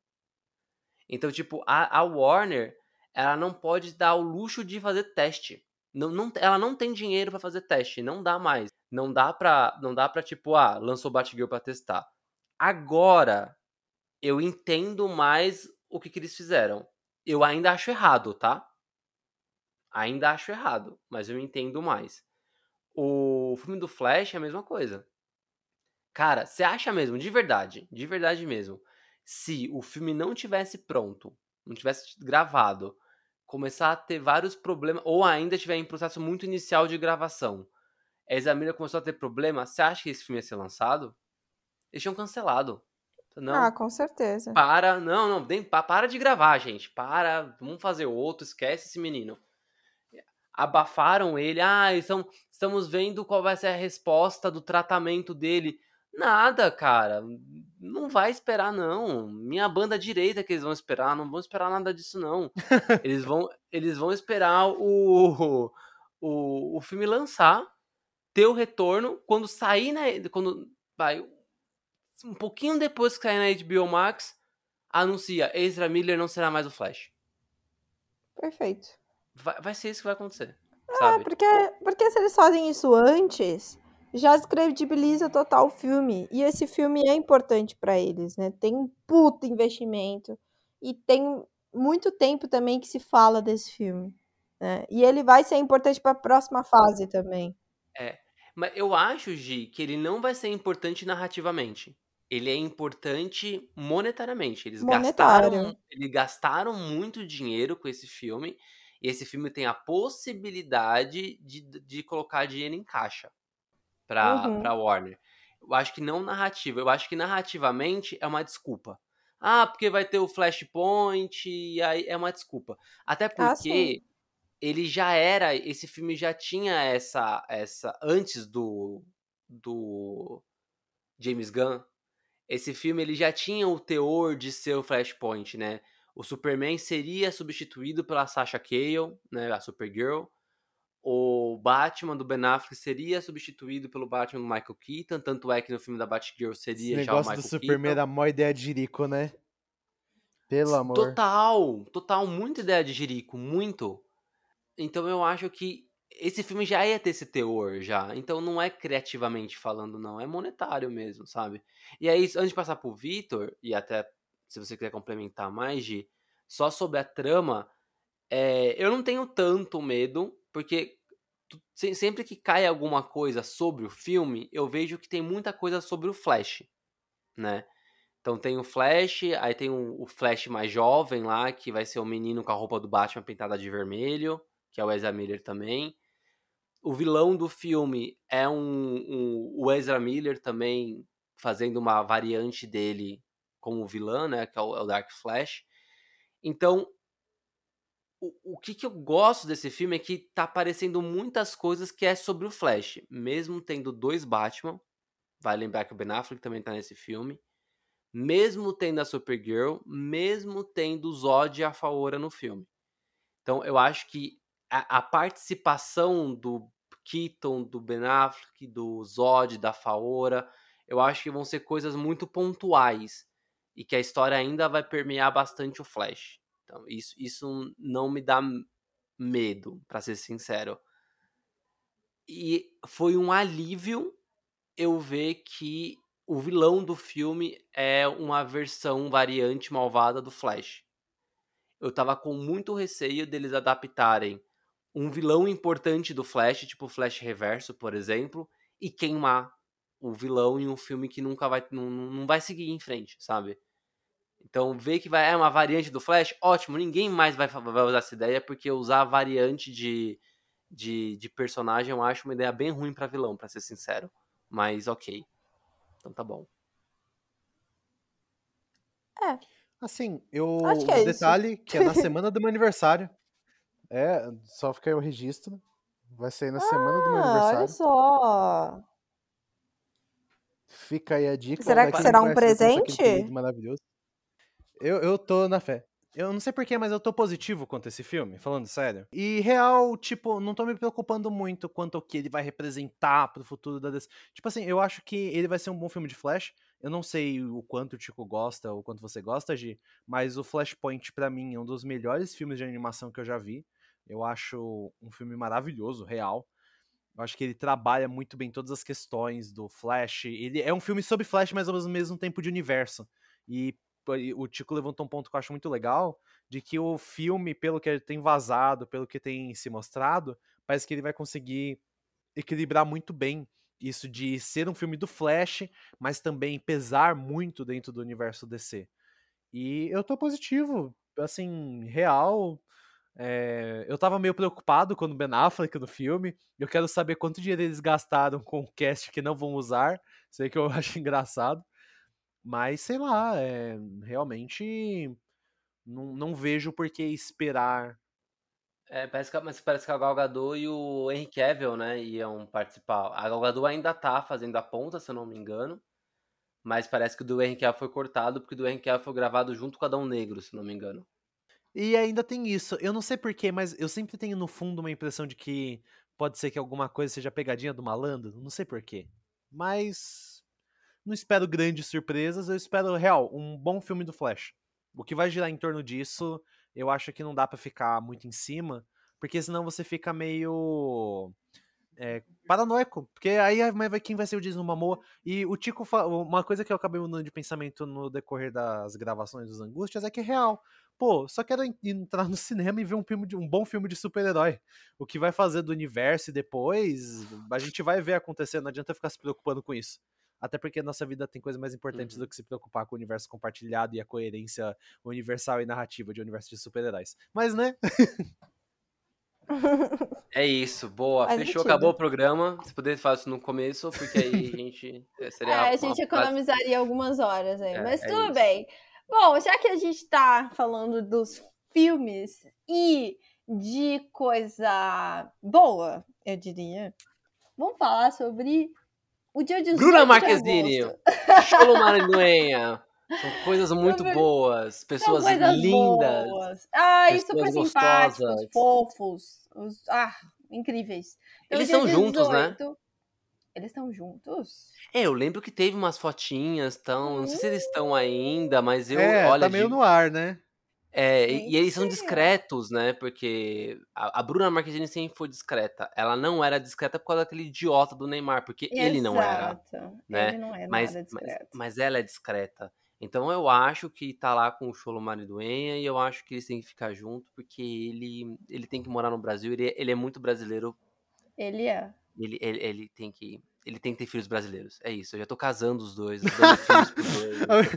Então, tipo, a, a Warner, ela não pode dar o luxo de fazer teste. Não, não, ela não tem dinheiro pra fazer teste, não dá mais. Não dá pra, não dá pra tipo, ah, lançou Batgirl pra testar. Agora, eu entendo mais o que, que eles fizeram. Eu ainda acho errado, tá? Ainda acho errado, mas eu entendo mais. O filme do Flash é a mesma coisa. Cara, você acha mesmo, de verdade, de verdade mesmo, se o filme não tivesse pronto, não tivesse gravado, começar a ter vários problemas, ou ainda estiver em processo muito inicial de gravação, a Examina começou a ter problema, você acha que esse filme ia ser lançado? Eles tinham cancelado. Não, Ah, com certeza. para, não, não, nem, pa- para de gravar, gente. Para, vamos fazer outro, esquece esse menino. Abafaram ele, ah, estão, estamos vendo qual vai ser a resposta do tratamento dele. Nada, cara, não vai esperar, não. Minha banda direita que eles vão esperar, não vão esperar nada disso, não. Eles vão, eles vão esperar o, o, o filme lançar, ter o retorno, quando sair na. Quando vai. Um pouquinho depois que sair na HBO Max, anuncia Ezra Miller não será mais o Flash. Perfeito. Vai, vai ser isso que vai acontecer. É, Sabe? porque, porque se eles fazem isso antes, já descredibiliza total o filme. E esse filme é importante pra eles, né? Tem um puto investimento. E tem muito tempo também que se fala desse filme. Né? E ele vai ser importante pra próxima fase também. Mas eu acho, Gi, que ele não vai ser importante narrativamente. Ele é importante monetariamente. Eles Monetário. gastaram, eles gastaram muito dinheiro com esse filme. E esse filme tem a possibilidade de, de colocar dinheiro em caixa pra, Uhum. pra Warner. Eu acho que não narrativa. Eu acho que narrativamente é uma desculpa. Ah, porque vai ter o Flashpoint, e aí é uma desculpa. Até Ah, porque ele já era, esse filme já tinha essa, essa antes do, do James Gunn, esse filme ele já tinha o teor de ser o Flashpoint, né? O Superman seria substituído pela Sasha Cale, né, a Supergirl. O Batman do Ben Affleck seria substituído pelo Batman do Michael Keaton, tanto é que no filme da Batgirl Esse seria já o negócio Michael do Superman Keaton. era mó ideia de Jerico, né? Pelo amor. Total, total, muita ideia de Jerico, muito. Então eu acho que esse filme já ia ter esse teor já. Então não é criativamente falando, não. É monetário mesmo, sabe? E aí, antes de passar pro Vitor, e até se você quiser complementar mais, Gi, só sobre a trama, é, eu não tenho tanto medo, porque sempre que cai alguma coisa sobre o filme, eu vejo que tem muita coisa sobre o Flash, né? Então tem o Flash, aí tem o, o Flash mais jovem lá, que vai ser o menino com a roupa do Batman pintada de vermelho, que é o Ezra Miller também. O vilão do filme é um, um- o Ezra Miller também fazendo uma variante dele como vilã, né? Que é o, é o Dark Flash. Então, o, que, que eu gosto desse filme é que tá aparecendo muitas coisas que é sobre o Flash. Mesmo tendo dois Batman. Vai lembrar que o Ben Affleck também tá nesse filme. Mesmo tendo a Supergirl. Mesmo tendo o Zod e a Faora no filme. Então, eu acho que a, a participação do Keaton, do Ben Affleck, do Zod, da Faora, eu acho que vão ser coisas muito pontuais e que a história ainda vai permear bastante o Flash. Então, isso, isso não me dá medo, pra ser sincero. E foi um alívio eu ver que o vilão do filme é uma versão variante malvada do Flash. Eu tava com muito receio deles adaptarem um vilão importante do Flash, tipo Flash Reverso, por exemplo, e queimar o vilão em um filme que nunca vai não, não vai seguir em frente, sabe? Então, ver que vai é uma variante do Flash, ótimo, ninguém mais vai, vai usar essa ideia, porque usar variante de, de, de personagem eu acho uma ideia bem ruim pra vilão, pra ser sincero. Mas ok. Então tá bom. Assim, eu. Acho que é o isso. detalhe que é na semana do meu aniversário. É, só fica aí o registro. Vai sair na semana do meu Ah, olha aniversário. só. Fica aí a dica. Será que será um presente? maravilhoso. Eu, eu tô na fé. Eu não sei porquê, mas eu tô positivo quanto a esse filme, falando sério. E real, tipo, não tô me preocupando muito quanto ao que ele vai representar pro futuro da DC. Tipo assim, eu acho que ele vai ser um bom filme de Flash. Eu não sei o quanto o Tico gosta ou quanto você gosta, Gi, mas o Flashpoint, pra mim, é um dos melhores filmes de animação que eu já vi. Eu acho um filme maravilhoso, real. Eu acho que ele trabalha muito bem todas as questões do Flash. Ele é um filme sobre Flash, mas ao mesmo tempo de universo. E o Tico levantou um ponto que eu acho muito legal, de que o filme, pelo que ele tem vazado, pelo que tem se mostrado, parece que ele vai conseguir equilibrar muito bem isso de ser um filme do Flash, mas também pesar muito dentro do universo DC. E eu tô positivo, assim, real. É, eu tava meio preocupado quando o Ben Affleck no filme. Eu quero saber quanto dinheiro eles gastaram com o cast que não vão usar. Sei que eu acho engraçado. Mas sei lá, é, realmente não, não vejo por que esperar. É, parece que, mas parece que a Gal Gadot e o Henry Cavill, né, iam participar. A Gal Gadot ainda tá fazendo a ponta, se eu não me engano. Mas parece que o do Henry Cavill foi cortado, porque o do Henry Cavill foi gravado junto com Adão Negro, se eu não me engano. E ainda tem isso. Eu não sei porquê, mas eu sempre tenho no fundo uma impressão de que pode ser que alguma coisa seja pegadinha do malandro. Não sei porquê. Mas não espero grandes surpresas. Eu espero, real, um bom filme do Flash. O que vai girar em torno disso, eu acho que não dá pra ficar muito em cima. Porque senão você fica meio. é, paranoico. Porque aí vai- quem vai ser o Jason Momoa. E o Tico. Uma coisa que eu acabei mudando de pensamento no decorrer das gravações dos Angústias é que é real pô, só quero en- entrar no cinema e ver um, filme de, um bom filme de super-herói. O que vai fazer do universo e depois, a gente vai ver acontecer, não adianta ficar se preocupando com isso. Até porque nossa vida tem coisas mais importantes Uhum. do que se preocupar com o universo compartilhado e a coerência universal e narrativa de um universo de super-heróis. Mas, né? É isso, boa. Faz Fechou, sentido. acabou o programa. Se puder fazer isso no começo, porque aí a gente. é, Seria É, a gente economizaria algumas horas aí. É, mas é tudo isso. bem. Bom, já que a gente tá falando dos filmes e de coisa boa, eu diria, vamos falar sobre o dia 18 Bruna Marquezine. Cholo Maranhenha. São coisas muito boas, pessoas coisas lindas. boas. Ai, pessoas super simpáticos, gostosas. fofos. Os- ah, incríveis. Então, Eles são juntos, né? 18 Eles estão juntos? É, eu lembro que teve umas fotinhas, tão. Não sei se eles estão ainda, mas eu. é, olha, tá meio de- no ar, né? É, e, e eles são discretos, né? Porque a, a Bruna Marquezine sempre foi discreta. Ela não era discreta por causa daquele idiota do Neymar, porque ele não era. Exato. né? Ele não é Mas, mas, mas ela é discreta. Então eu acho que tá lá com o Cholo Mariduenha e eu acho que eles têm que ficar junto, porque ele, ele tem que morar no Brasil, ele, é- ele é muito brasileiro Ele é. Ele, ele, ele tem que. Ele tem que ter filhos brasileiros. É isso. Eu já tô casando os dois, dando filhos pros dois.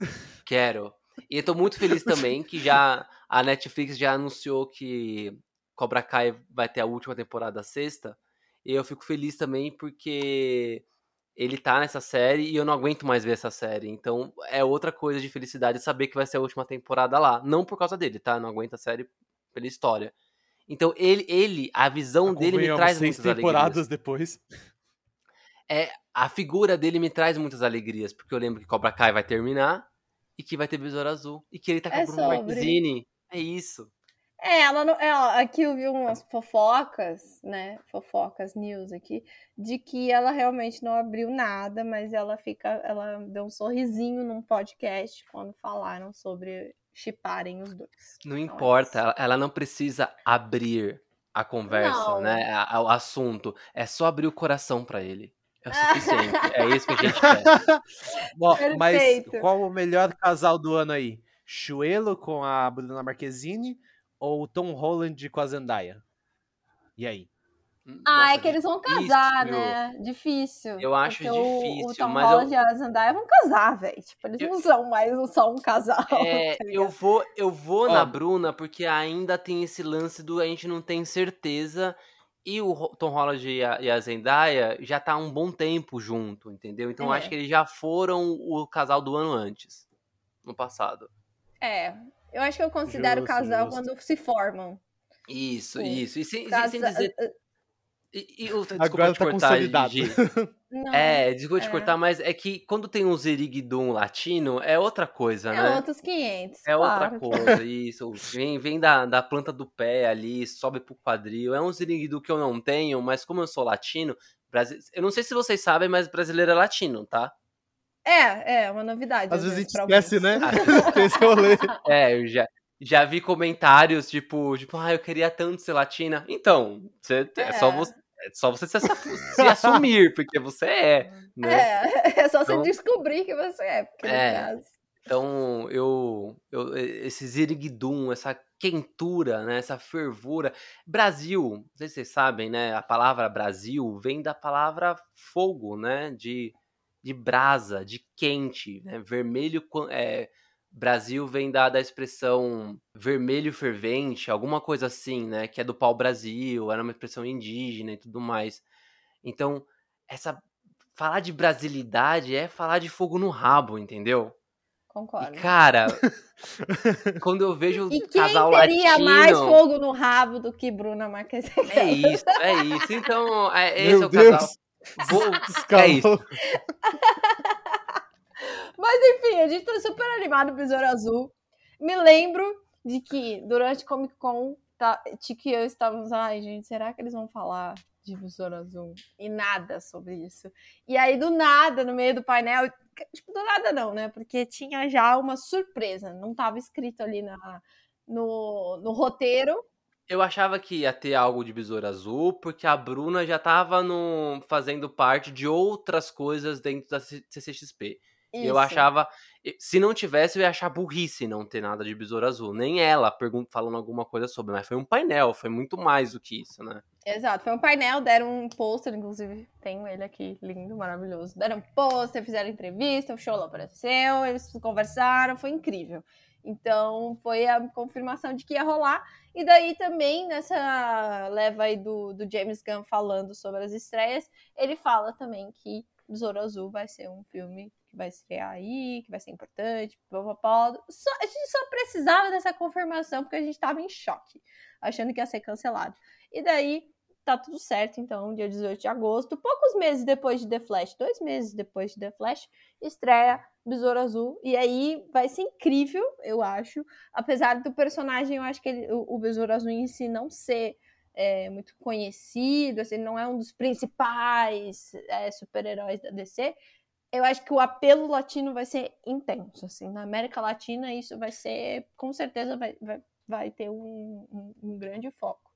Quero. E eu tô muito feliz também que já a Netflix já anunciou que Cobra Kai vai ter a última temporada sexta. E eu fico feliz também porque ele tá nessa série e eu não aguento mais ver essa série. Então é outra coisa de felicidade saber que vai ser a última temporada lá. Não por causa dele, tá? Não aguento a série pela história. Então ele, ele a visão dele me traz seis muitas temporadas alegrias. depois. É, a figura dele me traz muitas alegrias, porque eu lembro que Cobra Kai vai terminar e que vai ter Besouro Azul e que ele tá com É Bruno sobre. Marquezine. É isso. É, ela não. Ela, aqui eu vi umas fofocas, né? Fofocas news aqui, de que ela realmente não abriu nada, mas ela fica. Ela deu um sorrisinho num podcast quando falaram sobre chiparem os dois. Não Então, é importa, isso. ela, ela não precisa abrir a conversa, Não. né? a- a- o assunto. É só abrir o coração pra ele. É o suficiente. é isso que a gente quer. Ó, mas qual o melhor casal do ano aí? Chuelo com a Bruna Marquezine ou Tom Holland com a Zendaya? E aí? Ah, Nossa, é que eles vão casar, difícil. né? Difícil. Eu acho porque o- O, difícil, Tom mas eu- Holland e a Zendaya vão casar, velho. Tipo, eles Eu- não são mais só um casal. É, tá eu vou, eu vou Ó. na Bruna porque ainda tem esse lance do a gente não tem certeza. E o Tom Holland e a, e a Zendaya já tá há um bom tempo junto, entendeu? Então eu É. acho que eles já foram o casal do ano antes, no passado. É. Eu acho que eu considero Justo, casal justo. quando se formam. Isso, Sim. isso. E sem, Casa- sem dizer. E, e, o- desculpa Agora te tá cortar. Gigi. É, desculpa te é. cortar, mas é que quando tem um ziriguidum latino, é outra coisa, é né? outros 500. É outra claro. coisa, isso. Vem, vem da, da planta do pé ali, sobe pro quadril. É um ziriguidu que eu não tenho, mas como eu sou latino, brasi... eu não sei se vocês sabem, mas brasileiro é latino, tá? É, é uma novidade. Às vezes a gente esquece, alguns. né? Tem esse rolê. É, eu já, já vi comentários tipo, tipo, ah, eu queria tanto ser latina. Então, você, é. só É. você. É só você se, se assumir, porque você é, né? É, é só você Então- descobrir que você é, porque É. caso. Então, eu, eu esse ziriguidum, essa quentura, né, essa fervura. Brasil, não sei se vocês sabem, né, a palavra Brasil vem da palavra fogo, né, de, de brasa, de quente, né, vermelho, é, Brasil vem da, da expressão vermelho fervente, alguma coisa assim, né, que é do pau-brasil, era uma expressão indígena e tudo mais. Então, essa falar de brasilidade é falar de fogo no rabo, entendeu? E, Concordo. cara, quando eu vejo E casal teria latino, mais fogo no rabo do que Bruna Marquezine? é isso, é isso. Então, é, esse Meu é o Deus. casal. Vou, é isso. Mas enfim, a gente tá super animado pro Besouro Azul. Me lembro de que durante Comic Con, tá, Tiki e eu estávamos, ai gente, será que eles vão falar de Besouro Azul? E nada sobre isso. E aí, do nada, no meio do painel, tipo, do nada não, né? Porque tinha já uma surpresa, não tava escrito ali na, no, no roteiro. Eu achava que ia ter algo de Besouro Azul, porque a Bruna já tava no, fazendo parte de outras coisas dentro da CCXP. E Eu Isso. achava. Se não tivesse, eu ia achar burrice não ter nada de Besouro Azul. Nem ela falando alguma coisa sobre, mas foi um painel, foi muito mais do que isso, né? Exato, foi um painel, deram um pôster, inclusive tenho ele aqui, lindo, maravilhoso. Deram um pôster, fizeram entrevista, o show apareceu, eles conversaram, foi incrível. Então foi a confirmação de que ia rolar. E daí também, nessa leva aí do, do James Gunn falando sobre as estreias, ele fala também que Besouro Azul vai ser um filme vai estrear aí, que vai ser importante, papapá. Só, a gente só precisava dessa confirmação porque a gente tava em choque, achando que ia ser cancelado. E daí tá tudo certo, então, dia 18 de agosto, poucos meses depois de The Flash, dois meses depois de The Flash, estreia Besouro Azul. E aí vai ser incrível, eu acho. Apesar do personagem, eu acho que ele- o, o Besouro Azul em si não ser é, muito conhecido, assim, não é um dos principais é, super-heróis da DC. Eu acho que o apelo latino vai ser intenso, assim, na América Latina isso vai ser, com certeza vai, vai, vai ter um, um- um grande foco.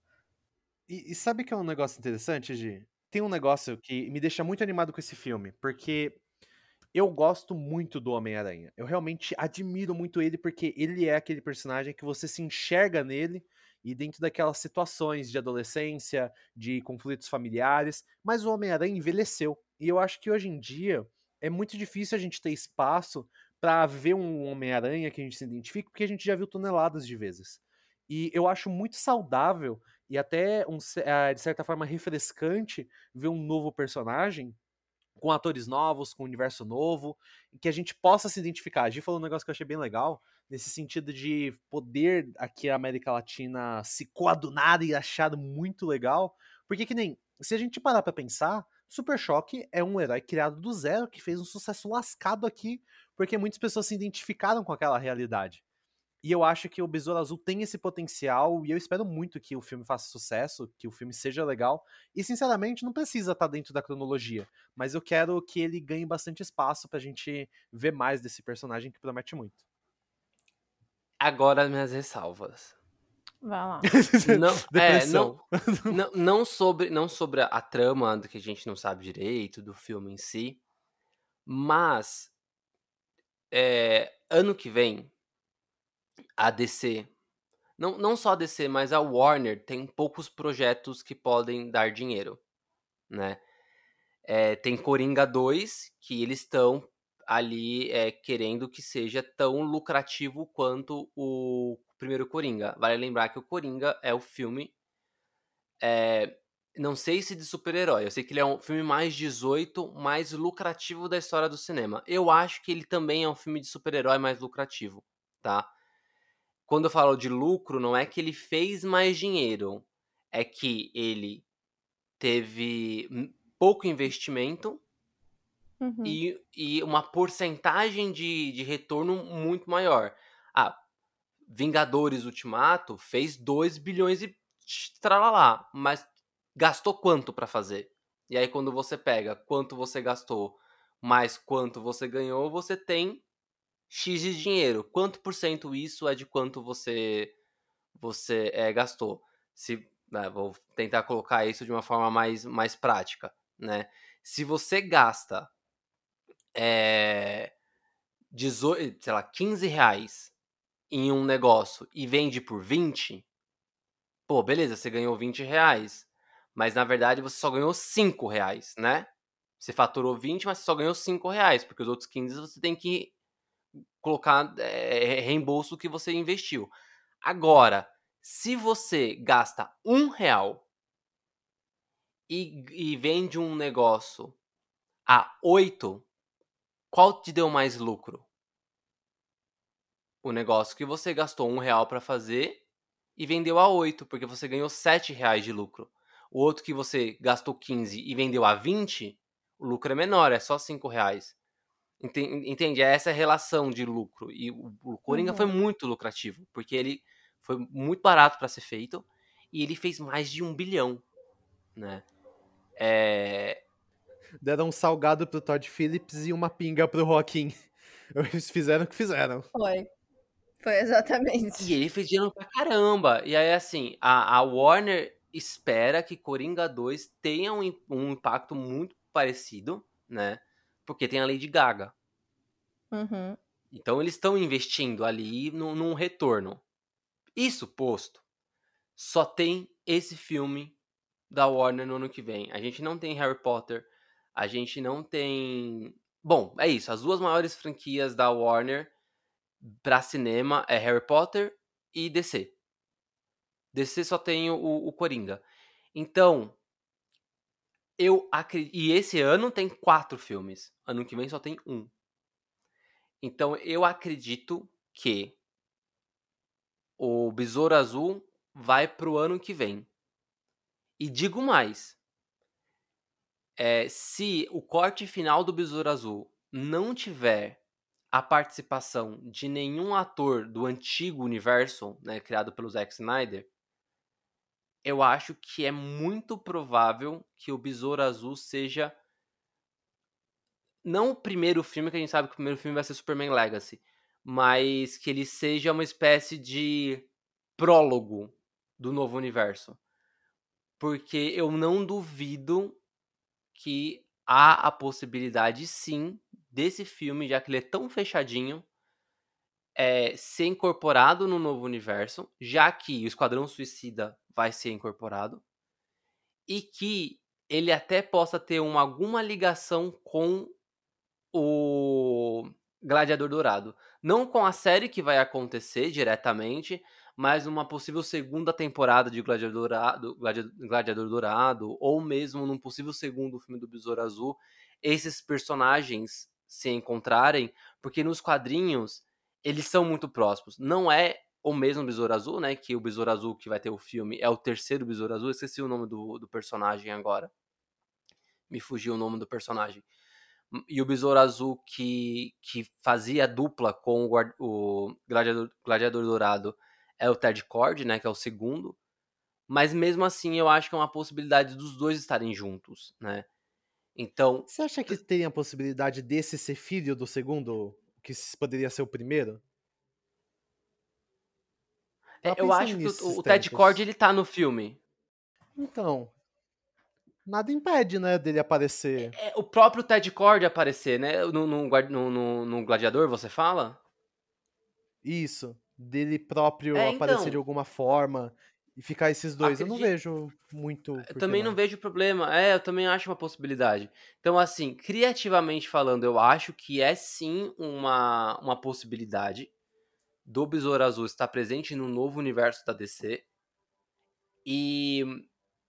E, e sabe que é um negócio interessante, Gi? Tem um negócio que me deixa muito animado com esse filme, porque Eu gosto muito do Homem-Aranha. Eu realmente admiro muito ele porque ele é aquele personagem que você se enxerga nele e dentro daquelas situações de adolescência, de conflitos familiares, mas o Homem-Aranha envelheceu. E eu acho que hoje em dia é muito difícil a gente ter espaço para ver um Homem-Aranha que a gente se identifique, porque a gente já viu toneladas de vezes. E eu acho muito saudável e até, um, de certa forma, refrescante ver um novo personagem com atores novos, com um universo novo, que a gente possa se identificar. A gente falou um negócio que eu achei bem legal, nesse sentido de poder aqui a América Latina se coadunar e achar muito legal, porque que nem, se a gente parar para pensar, Super Choque é um herói criado do zero que fez um sucesso lascado aqui, porque muitas pessoas se identificaram com aquela realidade. E eu acho que o Besouro Azul tem esse potencial e eu espero muito que o filme faça sucesso, que o filme seja legal. E sinceramente, não precisa estar tá dentro da cronologia, mas eu quero que ele ganhe bastante espaço pra gente ver mais desse personagem que promete muito. Agora minhas ressalvas. Vai lá. Não, é, não, não, não, sobre, não sobre a, a trama do que a gente não sabe direito, do filme em si, mas é, ano que vem a DC, não, não só a DC, mas a Warner tem poucos projetos que podem dar dinheiro, né? É, tem Coringa 2, que eles estão ali é, querendo que seja tão lucrativo quanto o primeiro Coringa. Vale lembrar que o Coringa é o filme. É, não sei se de super-herói, eu sei que ele é um filme mais 18, mais lucrativo da história do cinema. Eu acho que ele também é um filme de super-herói mais lucrativo, tá? quando eu falo de lucro, não é que ele fez mais dinheiro, é que ele teve pouco investimento uhum. e, e uma porcentagem de, de retorno muito maior. Ah, Vingadores Ultimato fez 2 bilhões e tralalá, mas gastou quanto para fazer? E aí quando você pega quanto você gastou mais quanto você ganhou, você tem X de dinheiro. Quanto por cento isso é de quanto você você é, gastou? Se né, vou tentar colocar isso de uma forma mais, mais prática, né? Se você gasta é, 18, sei lá, 15 reais em um negócio e vende por 20, pô, beleza, você ganhou 20 reais. Mas na verdade você só ganhou 5 reais, né? Você faturou 20, mas você só ganhou 5 reais, porque os outros 15 você tem que colocar é, reembolso que você investiu. Agora, se você gasta um real e, e vende um negócio a oito, qual te deu mais lucro? O negócio que você gastou um real para fazer e vendeu a oito, porque você ganhou sete reais de lucro. O outro que você gastou 15 e vendeu a 20, o lucro é menor, é só cinco reais. Entende? É essa relação de lucro. E o, o Coringa uhum. foi muito lucrativo, porque ele foi muito barato para ser feito e ele fez mais de um bilhão, né? É... Deram um salgado pro Todd Phillips e uma pinga pro Joaquim. Eles fizeram o que fizeram. Foi. Foi exatamente. E ele fez dinheiro pra caramba. E aí, assim, a, a Warner espera que Coringa 2 tenha um, um impacto muito parecido, né? porque tem a Lady Gaga. Uhum. Então eles estão investindo ali no, num retorno. Isso posto, só tem esse filme da Warner no ano que vem. A gente não tem Harry Potter, a gente não tem. Bom, é isso. As duas maiores franquias da Warner para cinema é Harry Potter e DC. DC só tem o, o Coringa. Então, eu acredito. E esse ano tem quatro filmes. Ano que vem só tem um. Então eu acredito que o Besouro Azul vai pro ano que vem. E digo mais. É, se o corte final do Besouro Azul não tiver a participação de nenhum ator do antigo universo, né, criado pelo Zack Snyder, eu acho que é muito provável que o Besouro Azul seja não o primeiro filme, que a gente sabe que o primeiro filme vai ser Superman Legacy, mas que ele seja uma espécie de prólogo do novo universo. Porque eu não duvido que há a possibilidade sim desse filme, já que ele é tão fechadinho, é, ser incorporado no novo universo, já que o Esquadrão Suicida vai ser incorporado, e que ele até possa ter uma, alguma ligação com o Gladiador Dourado. Não com a série que vai acontecer diretamente, mas uma possível segunda temporada de Gladiador Dourado, Gladiador Dourado, ou mesmo num possível segundo filme do Besouro Azul, esses personagens se encontrarem, porque nos quadrinhos eles são muito próximos. Não é o mesmo Besouro Azul, né? Que o Besouro Azul que vai ter o filme é o terceiro Besouro Azul. esqueci o nome do, do personagem agora. Me fugiu o nome do personagem. E o Besouro Azul que, que fazia dupla com o, o Gladiador, Gladiador Dourado é o Ted Cord, né, que é o segundo. Mas mesmo assim, eu acho que é uma possibilidade dos dois estarem juntos, né? Então. Você acha que tem a possibilidade desse ser filho do segundo, que poderia ser o primeiro? É, eu acho que o, o Ted Cord ele tá no filme. Então, nada impede, né, dele aparecer. É, é, o próprio Ted Cord aparecer, né? No, no, no, no, Gladiador, você fala? Isso dele próprio é, aparecer então, de alguma forma e ficar esses dois. Acredito. Eu não vejo muito. Eu também não. não vejo problema. É, eu também acho uma possibilidade. Então, assim, criativamente falando, eu acho que é sim uma, uma possibilidade do Besouro Azul estar presente no novo universo da DC. E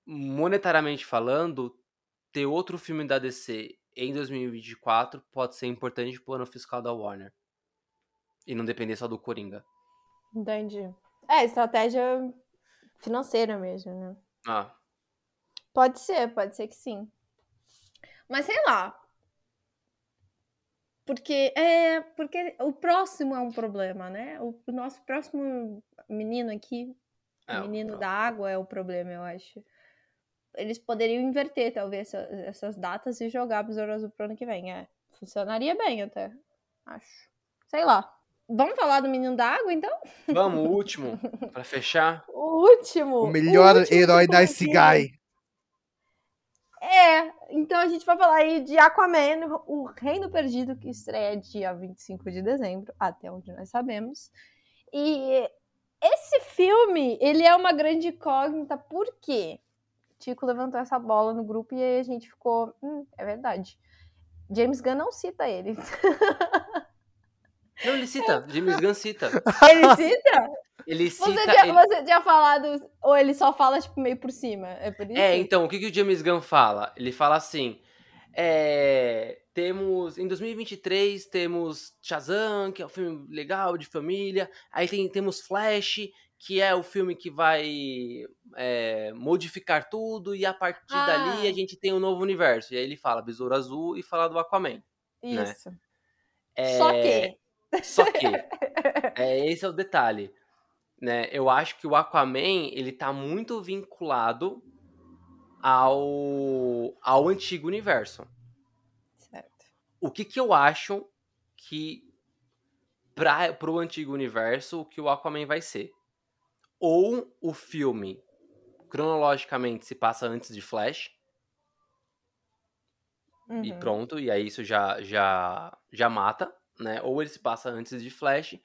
monetariamente falando, ter outro filme da DC em 2024 pode ser importante pro ano fiscal da Warner. E não depender só do Coringa. Entendi. É, estratégia financeira mesmo, né? Ah. Pode ser, pode ser que sim. Mas sei lá. Porque é porque o próximo é um problema, né? O, o nosso próximo menino aqui, é, o menino da água é o problema, eu acho. Eles poderiam inverter, talvez, essa, essas datas e jogar Besouro Azul pro ano que vem. É, funcionaria bem até. Acho. Sei lá. Vamos falar do Menino da Água, então? Vamos, o último, para fechar. O último. O melhor o último herói da Guy. É, então a gente vai falar aí de Aquaman, o Reino Perdido, que estreia dia 25 de dezembro, até onde nós sabemos. E esse filme, ele é uma grande incógnita, por quê? Tico levantou essa bola no grupo e aí a gente ficou, hum, é verdade. James Gunn não cita ele. Não, ele cita. James Gunn cita. Ele cita? Ele cita. Você tinha, ele... você tinha falado. Ou ele só fala, tipo, meio por cima? É por isso? É, então, o que, que o James Gunn fala? Ele fala assim. É, temos. Em 2023 temos Shazam, que é um filme legal, de família. Aí tem, temos Flash, que é o filme que vai é, modificar tudo. E a partir ah. dali a gente tem um novo universo. E aí ele fala Besouro Azul e fala do Aquaman. Né? Isso. Né? É... Só que só que, é, esse é o detalhe. Né? Eu acho que o Aquaman, ele tá muito vinculado ao, ao antigo universo. Certo. O que que eu acho que para pro antigo universo, o que o Aquaman vai ser? Ou o filme cronologicamente se passa antes de Flash, uhum. e pronto, e aí isso já já já mata né? Ou ele se passa antes de Flash,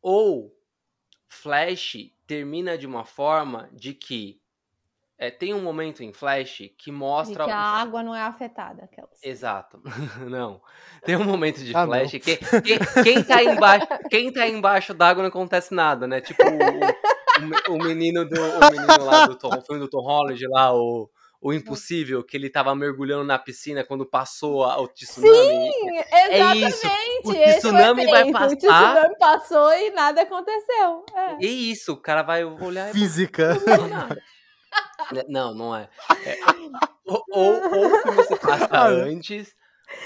ou Flash termina de uma forma de que é, tem um momento em Flash que mostra. De que a água não é afetada. Aquelas. Exato. não. Tem um momento de ah, Flash que quem, quem, tá embaixo, quem tá embaixo d'água não acontece nada, né? Tipo o, o, o menino do. O menino lá do Tom, o filme do Tom Holland lá, o o impossível, que ele tava mergulhando na piscina quando passou o tsunami. Sim, exatamente. É isso. O tsunami vai passar. O tsunami passou e nada aconteceu. É. E isso, o cara vai olhar. Física. Não, não é. é ou, ou, ou você passa antes.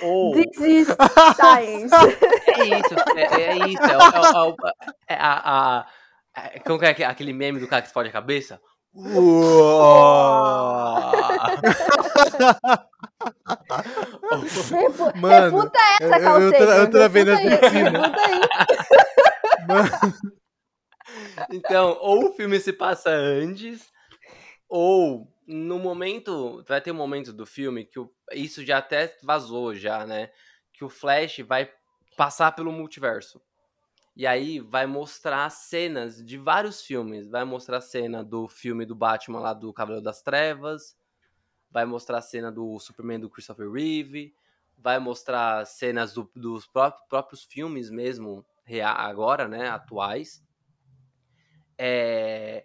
Ou... This is science. É isso, é, é isso. É, é, é, é a, a, a, como é aquele meme do cara que explode a cabeça? Mano, refuta essa, calceira. Eu, eu, eu tô vendo a piscina. Então, ou o filme se passa antes, ou no momento. Vai ter um momento do filme que isso já até vazou, já, né? que o Flash vai passar pelo multiverso. E aí vai mostrar cenas de vários filmes. Vai mostrar a cena do filme do Batman lá do Cavaleiro das Trevas. Vai mostrar a cena do Superman do Christopher Reeve. Vai mostrar cenas do, dos próprios, próprios filmes mesmo, agora, né? Atuais. É...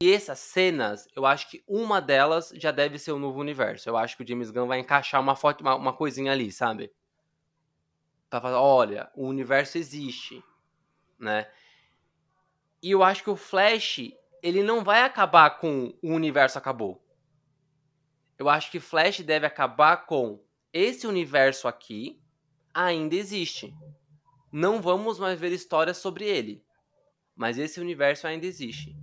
E essas cenas, eu acho que uma delas já deve ser o novo universo. Eu acho que o James Gunn vai encaixar uma, foto, uma, uma coisinha ali, sabe? Pra falar, olha, o universo existe né? E eu acho que o Flash, ele não vai acabar com o universo acabou. Eu acho que Flash deve acabar com esse universo aqui ainda existe. Não vamos mais ver histórias sobre ele. Mas esse universo ainda existe.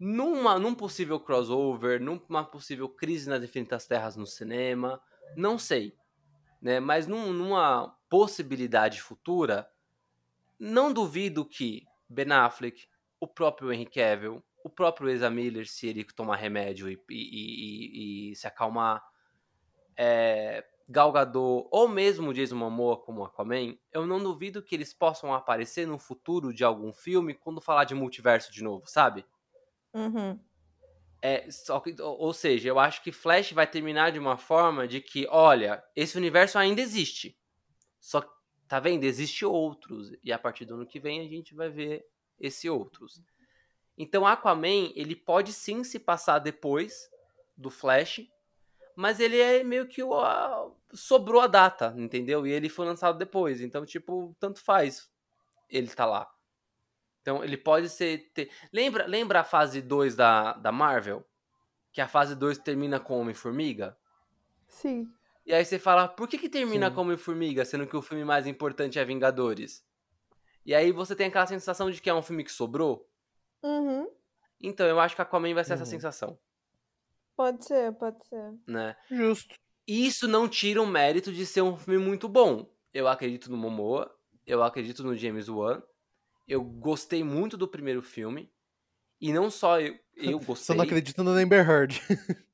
Numa, num possível crossover, numa possível crise nas infinitas terras no cinema, não sei. Né? Mas num, numa possibilidade futura, não duvido que Ben Affleck, o próprio Henry Cavill, o próprio Ezra Miller, se ele tomar remédio e, e, e, e se acalmar, é, Gal Gadot, ou mesmo Jason Momoa como Aquaman, eu não duvido que eles possam aparecer no futuro de algum filme quando falar de multiverso de novo, sabe? Uhum. É, que, ou seja, eu acho que Flash vai terminar de uma forma de que, olha, esse universo ainda existe. Só tá vendo? Existe outros. E a partir do ano que vem a gente vai ver esse outros. Então Aquaman, ele pode sim se passar depois do Flash, mas ele é meio que o a, sobrou a data, entendeu? E ele foi lançado depois, então tipo, tanto faz. Ele tá lá. Então ele pode ser ter... lembra, lembra a fase 2 da da Marvel? Que a fase 2 termina com Homem-Formiga? Sim. E aí você fala, por que, que termina Sim. como Formiga, sendo que o filme mais importante é Vingadores? E aí você tem aquela sensação de que é um filme que sobrou. Uhum. Então, eu acho que Aquaman vai ser essa Uhum. sensação, Pode ser, pode ser. né? Justo. Isso não tira o mérito de ser um filme muito bom. Eu acredito no Momoa, eu acredito no James Wan. Eu gostei muito do primeiro filme. E não só eu, eu Só gostei. não acredito no Amber Heard.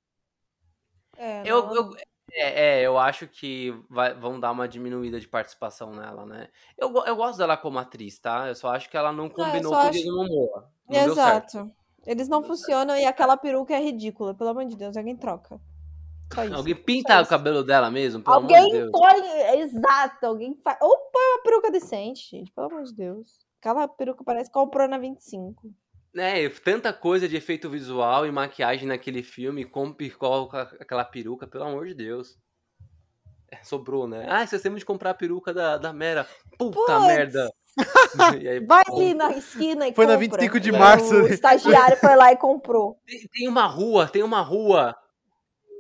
É, Eu, eu- é, é, eu acho que vai- vão dar uma diminuída de participação nela, né? Eu, eu gosto dela como atriz, tá? Eu só acho que ela não combinou só com o acho- Momoa. Exato. Eles não funcionam e aquela peruca é ridícula. Pelo amor de Deus, alguém troca. Alguém pinta o cabelo dela mesmo, pelo amor de Alguém Deus. põe. Exato, alguém faz. Ou põe uma peruca decente, gente. Pelo amor de Deus. Aquela peruca parece que comprou na 25. É, tanta coisa de efeito visual e maquiagem naquele filme, como coloca aquela peruca, pelo amor de Deus. É, sobrou, né? Ah, esquecemos de comprar a peruca da, da Mera. Puta Puts, merda. E aí, Vai pô, ali na esquina e Foi na compra. 25 de março, O né? estagiário foi lá e comprou. Tem, tem uma rua, tem uma rua.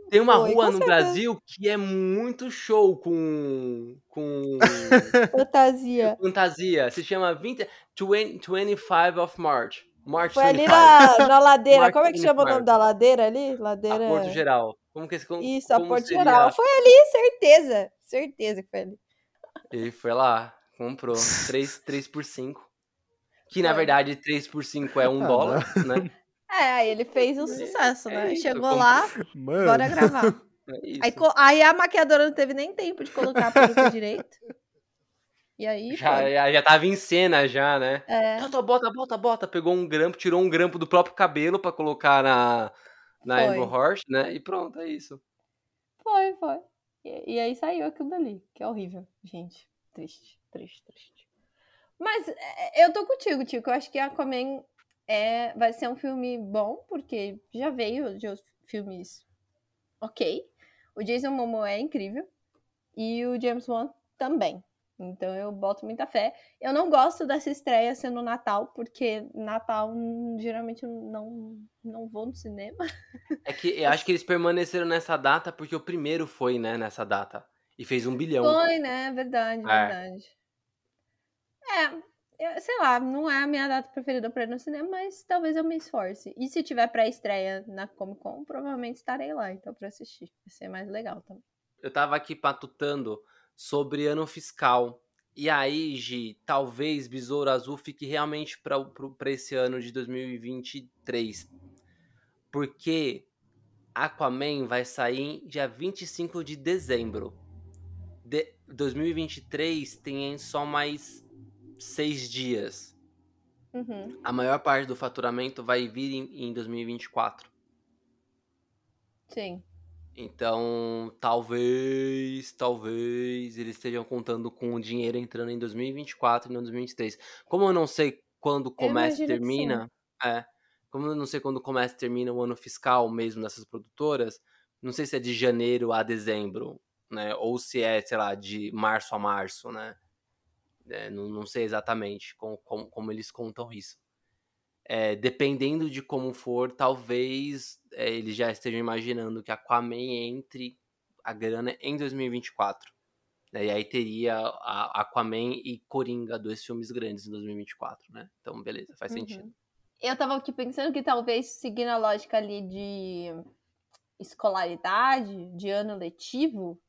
Tem uma Foi, rua com no certeza. Brasil que é muito show com. com Fantasia. fantasia. Se chama 20, 20 25 of March. March Foi ali 25. na, na ladeira. Mark Como é que chama o nome da ladeira ali? A Ladeira. Porto Geral. Como que como, Isso, a como Porto seria? Geral. Foi ali, certeza. Certeza que foi ali. Ele foi lá, comprou 3, 3 por 5. Que na verdade 3 por 5 é 1 Ah, dólar, né? É, aí ele fez um sucesso, né? é isso, Chegou lá, Mano. bora gravar. É. Aí, aí a maquiadora não teve nem tempo de colocar a peruca direito. E aí já, foi. já, já tava em cena já, né? É, Bota, bota, bota, bota. Pegou um grampo, tirou um grampo do próprio cabelo pra colocar na, na. Amber Horse, né? E pronto, é isso. foi, foi. E, e aí saiu aquilo dali, que é horrível, gente. Triste, triste, triste. Mas é, eu tô contigo, Tico. Eu acho que Aquaman é, vai ser um filme bom, porque já veio de outros filmes ok. O Jason Momoa é incrível. E o James Wan também. Então eu boto muita fé. Eu não gosto dessa estreia sendo Natal, porque Natal hum, geralmente eu não, não vou no cinema. É que eu acho que eles permaneceram nessa data porque o primeiro foi, né, nessa data. E fez um bilhão. Foi, né? Verdade, É. verdade. É, eu, sei lá, não é a minha data preferida pra ir no cinema, mas talvez eu me esforce. E se tiver pré-estreia na Comic Con, provavelmente estarei lá, então, pra assistir. Vai ser mais legal também. Eu tava aqui patutando sobre ano fiscal. E aí, Gi, talvez Besouro Azul fique realmente pra esse ano de 2023. Porque Aquaman vai sair dia 25 de dezembro. de 2023 tem só mais seis dias. Uhum. A maior parte do faturamento vai vir em, em 2024. Sim. Então, talvez, talvez eles estejam contando com o dinheiro entrando em 2024 e não 2023. Como eu não sei quando começa e termina, é, como eu não sei quando começa e termina o ano fiscal mesmo dessas produtoras, não sei se é de janeiro a dezembro, né? Ou se é, sei lá, de março a março, né? É, não, não sei exatamente como, como, como eles contam isso. É, dependendo de como for, talvez é, eles já estejam imaginando que Aquaman entre a grana em 2024. né? E aí teria a Aquaman e Coringa, dois filmes grandes em 2024, né? Então, beleza, faz Uhum. sentido. Eu tava aqui pensando que talvez, seguindo a lógica ali de escolaridade, de ano letivo,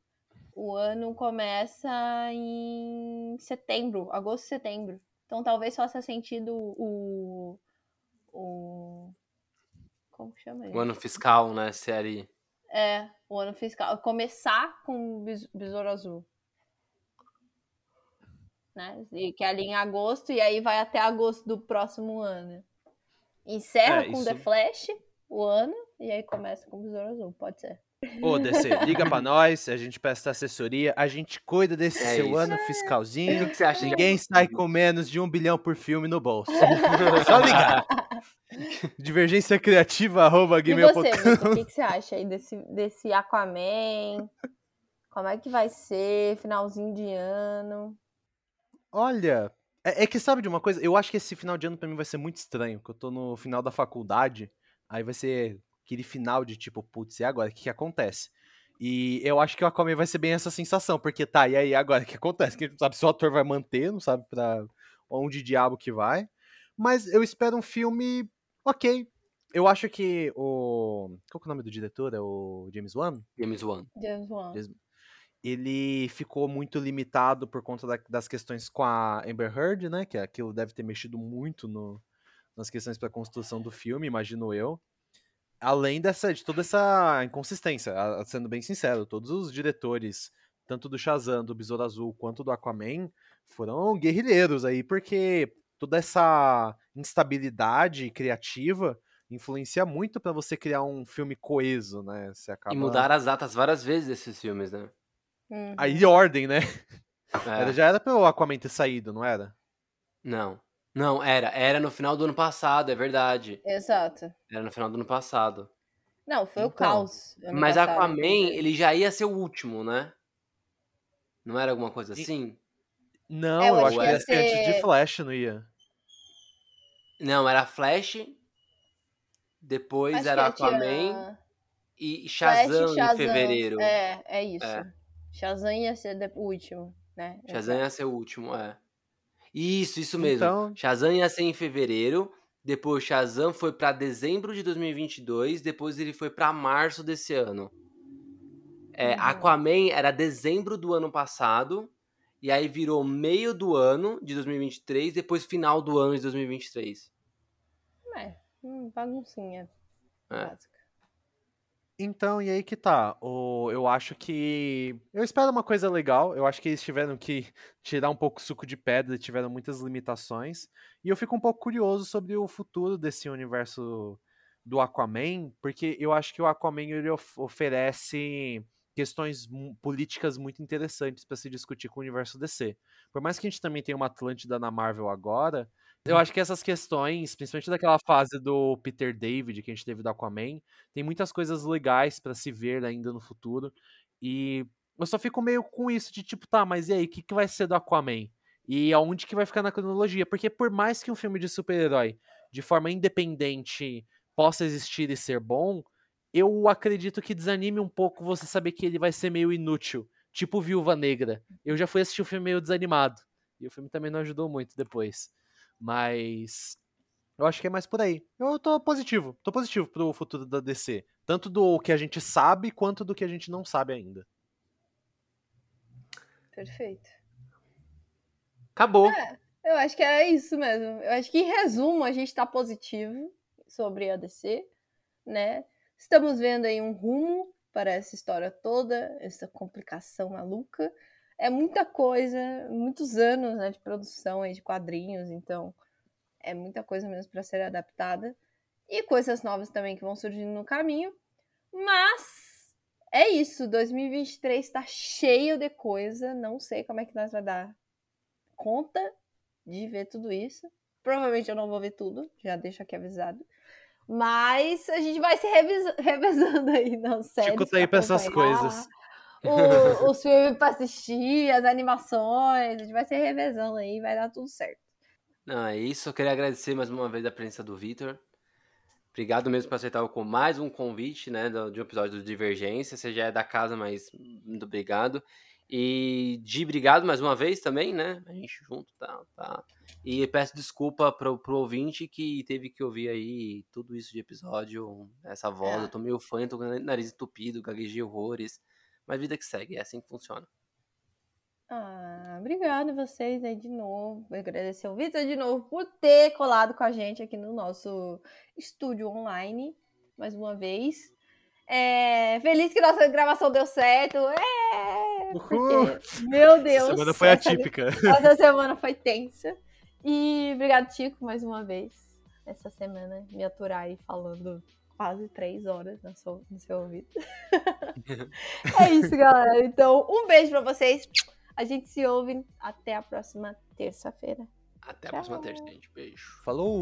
o ano começa em setembro, agosto, setembro. Então talvez faça sentido o. o como que chama isso? O ano fiscal, né? Série. É, o ano fiscal. Começar com o Bes- Besouro Azul. Né? E que é ali em agosto, e aí vai até agosto do próximo ano. Encerra É, com isso- The Flash o ano, e aí começa com o Besouro Azul, pode ser. Ô, DC, liga pra nós, a gente presta assessoria, a gente cuida desse É seu isso. ano O fiscalzinho. que você acha? Ninguém sai com menos de um bilhão por filme no bolso. É só ligar. Divergência criativa, arroba E você, Vitor, o que, que você acha aí desse, desse Aquaman? Como é que vai ser? Finalzinho de ano. Olha, é, é que sabe de uma coisa? Eu acho que esse final de ano pra mim vai ser muito estranho, porque eu tô no final da faculdade, aí vai ser aquele final de tipo, putz, e agora? O que, que acontece? E eu acho que o Aquaman vai ser bem essa sensação, porque tá, e aí agora o que acontece? Que a gente não sabe se o ator vai manter, não sabe pra onde diabo que vai. Mas eu espero um filme ok. Eu acho que o. Qual que é o nome do diretor? É o James Wan? James Wan. James Wan. Ele ficou muito limitado por conta da- das questões com a Amber Heard, né? Que aquilo deve ter mexido muito no- nas questões para construção do filme, imagino eu. Além dessa, de toda essa inconsistência, a- a- sendo bem sincero, todos os diretores, tanto do Shazam, do Besouro Azul, quanto do Aquaman, foram guerrilheiros aí, porque toda essa instabilidade criativa influencia muito para você criar um filme coeso, né? Você acaba... E mudaram as datas várias vezes desses filmes, né? Uhum. Aí ordem, né? É. Era, já era pra o Aquaman ter saído, não era? Não. Não, era. Era no final do ano passado, é verdade. Exato. Era no final do ano passado. Não, foi o Então, caos. ano Mas passado, Aquaman, inclusive. ele já ia ser o último, né? Não era alguma coisa E- assim? Não, É, eu eu acho que ia ser antes de Flash, não ia. Não, era Flash, depois Acho era tinha Aquaman e Flash, Shazam, Shazam. em fevereiro. É, é isso. É. Shazam ia ser de- o último, né? Shazam ia ser o último, é. Isso, isso mesmo. Então- Shazam ia ser em fevereiro, depois Shazam foi pra dezembro de 2022, depois ele foi pra março desse ano. É, Uhum. Aquaman era dezembro do ano passado, e aí virou meio do ano de 2023, depois final do ano de 2023. É, hum, baguncinha É. básica. Então, e aí que tá. O, eu acho que. Eu espero uma coisa legal. Eu acho que eles tiveram que tirar um pouco o suco de pedra, tiveram muitas limitações. E eu fico um pouco curioso sobre o futuro desse universo do Aquaman, porque eu acho que o Aquaman ele of- oferece questões políticas muito interessantes para se discutir com o universo DC. Por mais que a gente também tenha uma Atlântida na Marvel agora, eu acho que essas questões, principalmente daquela fase do Peter David que a gente teve do Aquaman, tem muitas coisas legais pra se ver ainda no futuro. E eu só fico meio com isso de tipo, tá, mas e aí, o que, que vai ser do Aquaman? E aonde que vai ficar na cronologia? Porque por mais que um filme de super-herói, de forma independente, possa existir e ser bom, eu acredito que desanime um pouco você saber que ele vai ser meio inútil. Tipo Viúva Negra. Eu já fui assistir o filme meio desanimado. E o filme também não ajudou muito depois. Mas eu acho que é mais por aí. Eu tô positivo. Tô positivo pro futuro da DC. Tanto do que a gente sabe, quanto do que a gente não sabe ainda. Perfeito. Acabou. Eu acho que é isso mesmo. Eu acho que, em resumo, a gente tá positivo sobre a DC, né? Estamos vendo aí um rumo para essa história toda, essa complicação maluca. é muita coisa, muitos anos né, de produção aí de quadrinhos, então é muita coisa mesmo para ser adaptada. E coisas novas também que vão surgindo no caminho. Mas é isso, 2023 está cheio de coisa. Não sei como é que nós vai dar conta de ver tudo isso. Provavelmente eu não vou ver tudo, já deixo aqui avisado. Mas a gente vai se revezando aí nas séries. Fico aí pra essas coisas. O, os filmes pra assistir, as animações. A gente vai se revezando aí, vai dar tudo certo. Não, é isso. Eu queria agradecer mais uma vez a presença do Vitor. Obrigado mesmo por aceitar com mais um convite, né, de um episódio do Divergência. Você já é da casa, mas muito obrigado. E de obrigado mais uma vez também, né? A gente junto, tá? tá. E peço desculpa pro, pro ouvinte que teve que ouvir aí tudo isso de episódio, essa voz. É. Eu tô meio fã, tô com o nariz entupido, gaguejei horrores. Mas vida que segue, é assim que funciona. Ah, obrigado vocês aí de novo. Agradecer o Vitor de novo por ter colado com a gente aqui no nosso estúdio online, mais uma vez. É, feliz que nossa gravação deu certo. É, porque, meu Deus. Essa semana foi atípica. Essa semana foi tensa. E obrigado, Tico, mais uma vez. Essa semana, me aturar aí falando quase três horas no seu, no seu ouvido. é isso, galera. Então, um beijo pra vocês. A gente se ouve até a próxima terça-feira. Até a Tchau. próxima terça, gente. Beijo. Falou!